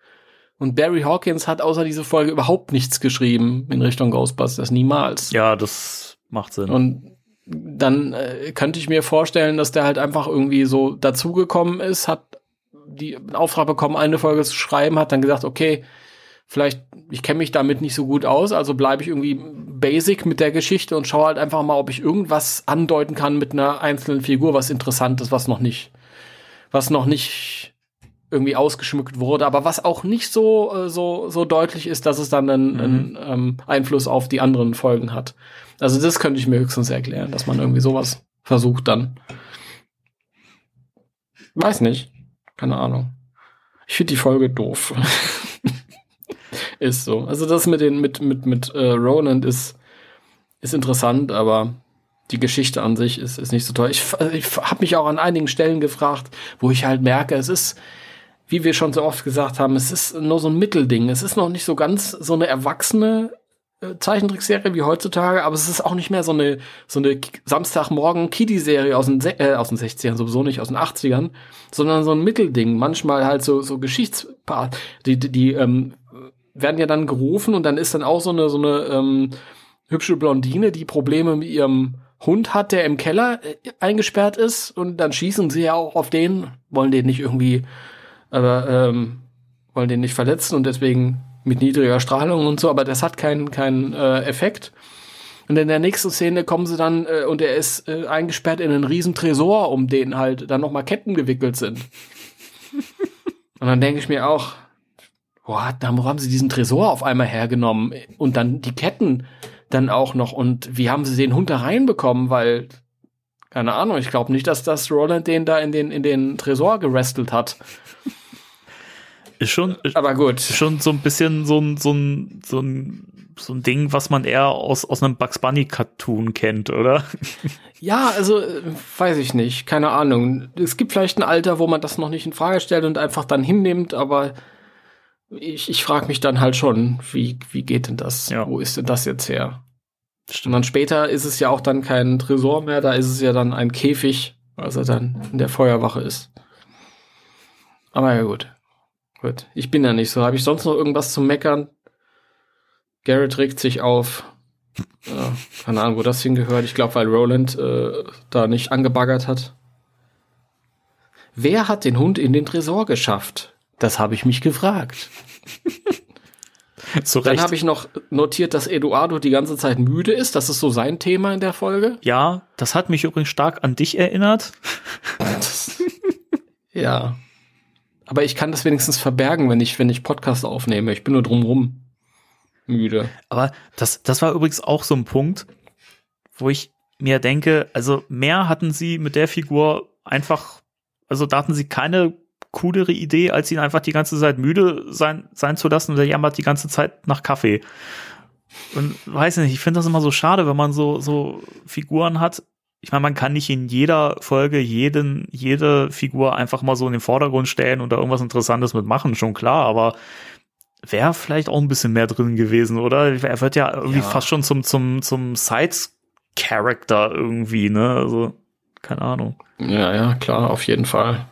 Und Barry Hawkins hat außer diese Folge überhaupt nichts geschrieben in Richtung Ghostbusters. Niemals. Ja, das macht Sinn. Und dann äh, könnte ich mir vorstellen, dass der halt einfach irgendwie so dazugekommen ist, hat die Auftrag bekommen, eine Folge zu schreiben, hat dann gesagt, okay, vielleicht, ich kenne mich damit nicht so gut aus, also bleibe ich irgendwie basic mit der Geschichte und schaue halt einfach mal, ob ich irgendwas andeuten kann mit einer einzelnen Figur, was interessant ist, was noch nicht, was noch nicht irgendwie ausgeschmückt wurde, aber was auch nicht so, äh, so, so deutlich ist, dass es dann einen, mhm. einen ähm, Einfluss auf die anderen Folgen hat. Also das könnte ich mir höchstens erklären, dass man irgendwie sowas versucht dann. Weiß nicht. Keine Ahnung. Ich finde die Folge doof. Ist so. Also das mit den mit mit mit äh, Roland ist ist interessant, aber die Geschichte an sich ist ist nicht so toll. Ich, ich habe mich auch an einigen Stellen gefragt, wo ich halt merke, es ist wie wir schon so oft gesagt haben, es ist nur so ein Mittelding. Es ist noch nicht so ganz so eine erwachsene äh, Zeichentrickserie wie heutzutage, aber es ist auch nicht mehr so eine so eine Samstagmorgen Kiddie-Serie aus den äh, aus den 60ern sowieso nicht aus den 80ern, sondern so ein Mittelding. Manchmal halt so so Geschichtspart, die die, die ähm, werden ja dann gerufen und dann ist dann auch so eine, so eine ähm, hübsche Blondine, die Probleme mit ihrem Hund hat, der im Keller äh, eingesperrt ist und dann schießen sie ja auch auf den, wollen den nicht irgendwie, aber ähm, wollen den nicht verletzen und deswegen mit niedriger Strahlung und so, aber das hat keinen keinen äh, Effekt. Und in der nächsten Szene kommen sie dann äh, und er ist äh, eingesperrt in einen riesen Tresor, um den halt dann nochmal Ketten gewickelt sind. und dann denke ich mir auch, boah, da haben sie diesen Tresor auf einmal hergenommen und dann die Ketten dann auch noch und wie haben sie den Hund da reinbekommen, weil keine Ahnung, ich glaube nicht, dass das Roland den da in den in den Tresor gerestelt hat. Ist schon, aber gut. Ist schon so ein bisschen so ein, so ein, so ein, so ein Ding, was man eher aus, aus einem Bugs Bunny Cartoon kennt, oder? Ja, also, äh, weiß ich nicht. Keine Ahnung. Es gibt vielleicht ein Alter, wo man das noch nicht in Frage stellt und einfach dann hinnimmt, aber ich, ich frage mich dann halt schon, wie, wie geht denn das? Ja. Wo ist denn das jetzt her? Stimmt. Und dann später ist es ja auch dann kein Tresor mehr, da ist es ja dann ein Käfig, als er dann in der Feuerwache ist. Aber ja gut. Gut. Ich bin ja nicht so. Habe ich sonst noch irgendwas zu meckern? Garrett regt sich auf. Ja, keine Ahnung, wo das hingehört. Ich glaube, weil Roland äh, da nicht angebaggert hat. Wer hat den Hund in den Tresor geschafft? Das habe ich mich gefragt. Zu Dann habe ich noch notiert, dass Eduardo die ganze Zeit müde ist. Das ist so sein Thema in der Folge. Ja, das hat mich übrigens stark an dich erinnert. ja. Aber ich kann das wenigstens verbergen, wenn ich, wenn ich Podcast aufnehme. Ich bin nur drumrum müde. Aber das, das war übrigens auch so ein Punkt, wo ich mir denke, also mehr hatten sie mit der Figur einfach also da hatten sie keine coolere Idee, als ihn einfach die ganze Zeit müde sein, sein zu lassen und er jammert die ganze Zeit nach Kaffee. Und weiß nicht, ich finde das immer so schade, wenn man so, so Figuren hat. Ich meine, man kann nicht in jeder Folge jeden, jede Figur einfach mal so in den Vordergrund stellen und da irgendwas Interessantes mitmachen, schon klar, aber wäre vielleicht auch ein bisschen mehr drin gewesen, oder? Er wird ja irgendwie ja. fast schon zum, zum, zum Sides-Character irgendwie, ne? Also, keine Ahnung. Ja, ja, klar, auf jeden Fall.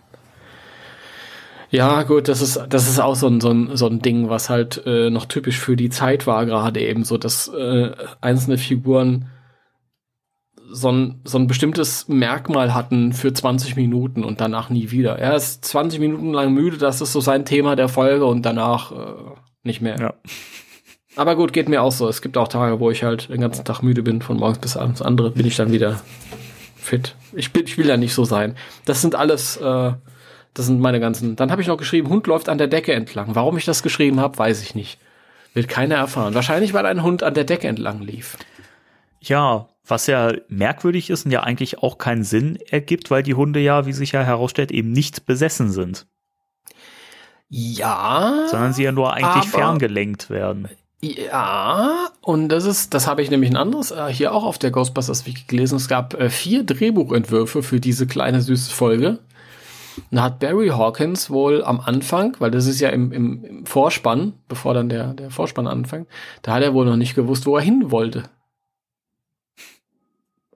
Ja, gut, das ist, das ist auch so ein, so ein, so ein Ding, was halt äh, noch typisch für die Zeit war, gerade eben, so dass äh, einzelne Figuren so ein, so ein bestimmtes Merkmal hatten für 20 Minuten und danach nie wieder. Er ist 20 Minuten lang müde, das ist so sein Thema der Folge und danach äh, nicht mehr. Ja. Aber gut, geht mir auch so. Es gibt auch Tage, wo ich halt den ganzen Tag müde bin, von morgens bis abends. Andere bin ich dann wieder fit. Ich, bin, ich will ja nicht so sein. Das sind alles äh, das sind meine ganzen. Dann habe ich noch geschrieben, Hund läuft an der Decke entlang. Warum ich das geschrieben habe, weiß ich nicht. Wird keiner erfahren. Wahrscheinlich, weil ein Hund an der Decke entlang lief. Ja, was ja merkwürdig ist und ja eigentlich auch keinen Sinn ergibt, weil die Hunde ja, wie sich ja herausstellt, eben nicht besessen sind. Ja. Sondern sie ja nur eigentlich ferngelenkt werden. Ja, und das ist, das habe ich nämlich ein anderes äh, hier auch auf der Ghostbusters Wiki gelesen. Es gab äh, vier Drehbuchentwürfe für diese kleine süße Folge. Da hat Barry Hawkins wohl am Anfang, weil das ist ja im, im, im Vorspann, bevor dann der, der Vorspann anfängt, da hat er wohl noch nicht gewusst, wo er hin wollte.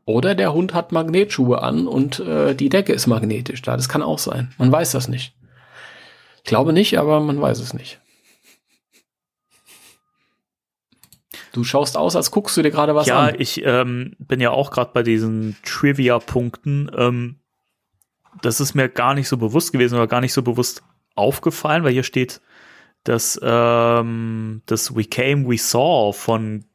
Oder der Hund hat Magnetschuhe an und äh, die Decke ist magnetisch da. Das kann auch sein. Man weiß das nicht. Ich glaube nicht, aber man weiß es nicht. Du schaust aus, als guckst du dir gerade was ja, an. Ja, ich ähm, bin ja auch gerade bei diesen Trivia-Punkten. Ähm, das ist mir gar nicht so bewusst gewesen oder gar nicht so bewusst aufgefallen, weil hier steht, dass ähm, das We Came, We Saw von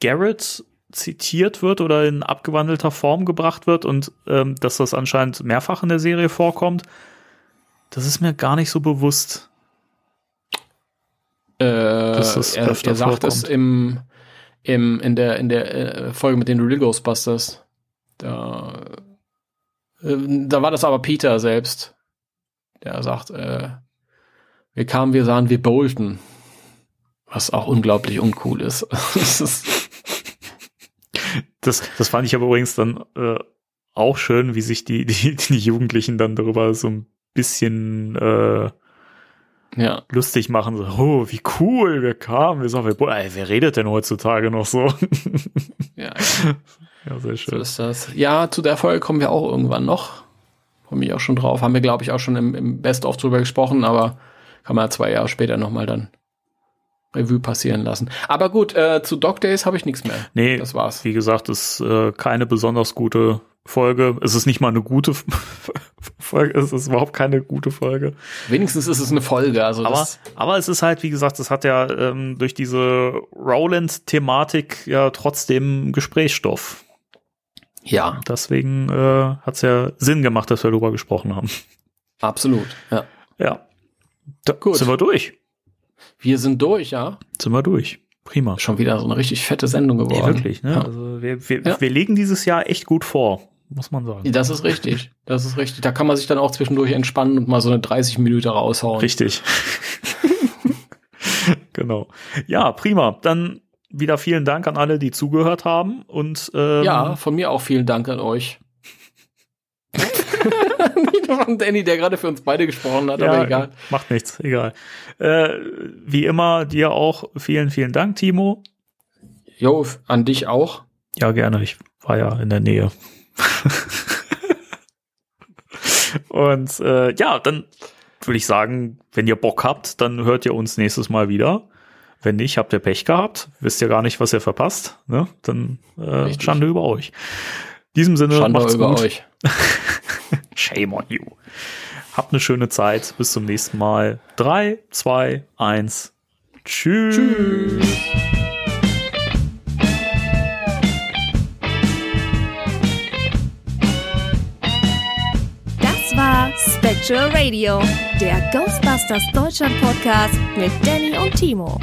Garrett zitiert wird oder in abgewandelter Form gebracht wird und ähm, dass das anscheinend mehrfach in der Serie vorkommt. Das ist mir gar nicht so bewusst. Äh, dass das er, er sagt vorkommt. es im, im, in der, in der äh, Folge mit den Real Ghostbusters. Da da war das aber Peter selbst, der sagt, äh, wir kamen, wir sahen, wir bolten. Was auch unglaublich uncool ist. das, das fand ich aber übrigens dann äh, auch schön, wie sich die, die, die Jugendlichen dann darüber so ein bisschen äh, ja. lustig machen. So, oh, wie cool, wir kamen, wir sagen, wir, ey, wer redet denn heutzutage noch so? ja, ja. Ja, sehr schön. So ist das. Ja, zu der Folge kommen wir auch irgendwann noch. Komme ich auch schon drauf. Haben wir, glaube ich, auch schon im, im Best-of drüber gesprochen, aber kann man zwei Jahre später nochmal dann Revue passieren lassen. Aber gut, äh, zu Dog Days habe ich nichts mehr. Nee, das war's. Wie gesagt, ist äh, keine besonders gute Folge. Es ist nicht mal eine gute Folge. Es ist überhaupt keine gute Folge. Wenigstens ist es eine Folge. Also aber, aber es ist halt, wie gesagt, es hat ja ähm, durch diese Rowland-Thematik ja trotzdem Gesprächsstoff. Ja. Deswegen äh, hat es ja Sinn gemacht, dass wir darüber gesprochen haben. Absolut, ja. Ja. Da Gut. sind wir durch. Wir sind durch, ja. Sind wir durch. Prima. Schon wieder so eine richtig fette Sendung geworden. Ja, wirklich, ne? Ja. Also wir, wir, ja. wir legen dieses Jahr echt gut vor, muss man sagen. Das ist richtig. Das ist richtig. Da kann man sich dann auch zwischendurch entspannen und mal so eine 30 Minuten raushauen. Richtig. genau. Ja, prima. Dann wieder vielen Dank an alle, die zugehört haben. Und ähm, ja, von mir auch vielen Dank an euch. von Danny, der gerade für uns beide gesprochen hat, ja, aber egal. Macht nichts, egal. Äh, wie immer, dir auch vielen, vielen Dank, Timo. Jo, an dich auch. Ja, gerne. Ich war ja in der Nähe. Und äh, ja, dann würde ich sagen, wenn ihr Bock habt, dann hört ihr uns nächstes Mal wieder. Wenn nicht, habt ihr Pech gehabt, wisst ihr gar nicht, was ihr verpasst. Ne? Dann äh, Schande über euch. In diesem Sinne, Schande macht's über gut. euch. Shame on you. Habt eine schöne Zeit. Bis zum nächsten Mal. 3, 2, 1. Tschüss. Tschüss. Spectral Radio, der Ghostbusters Deutschland Podcast mit Danny und Timo.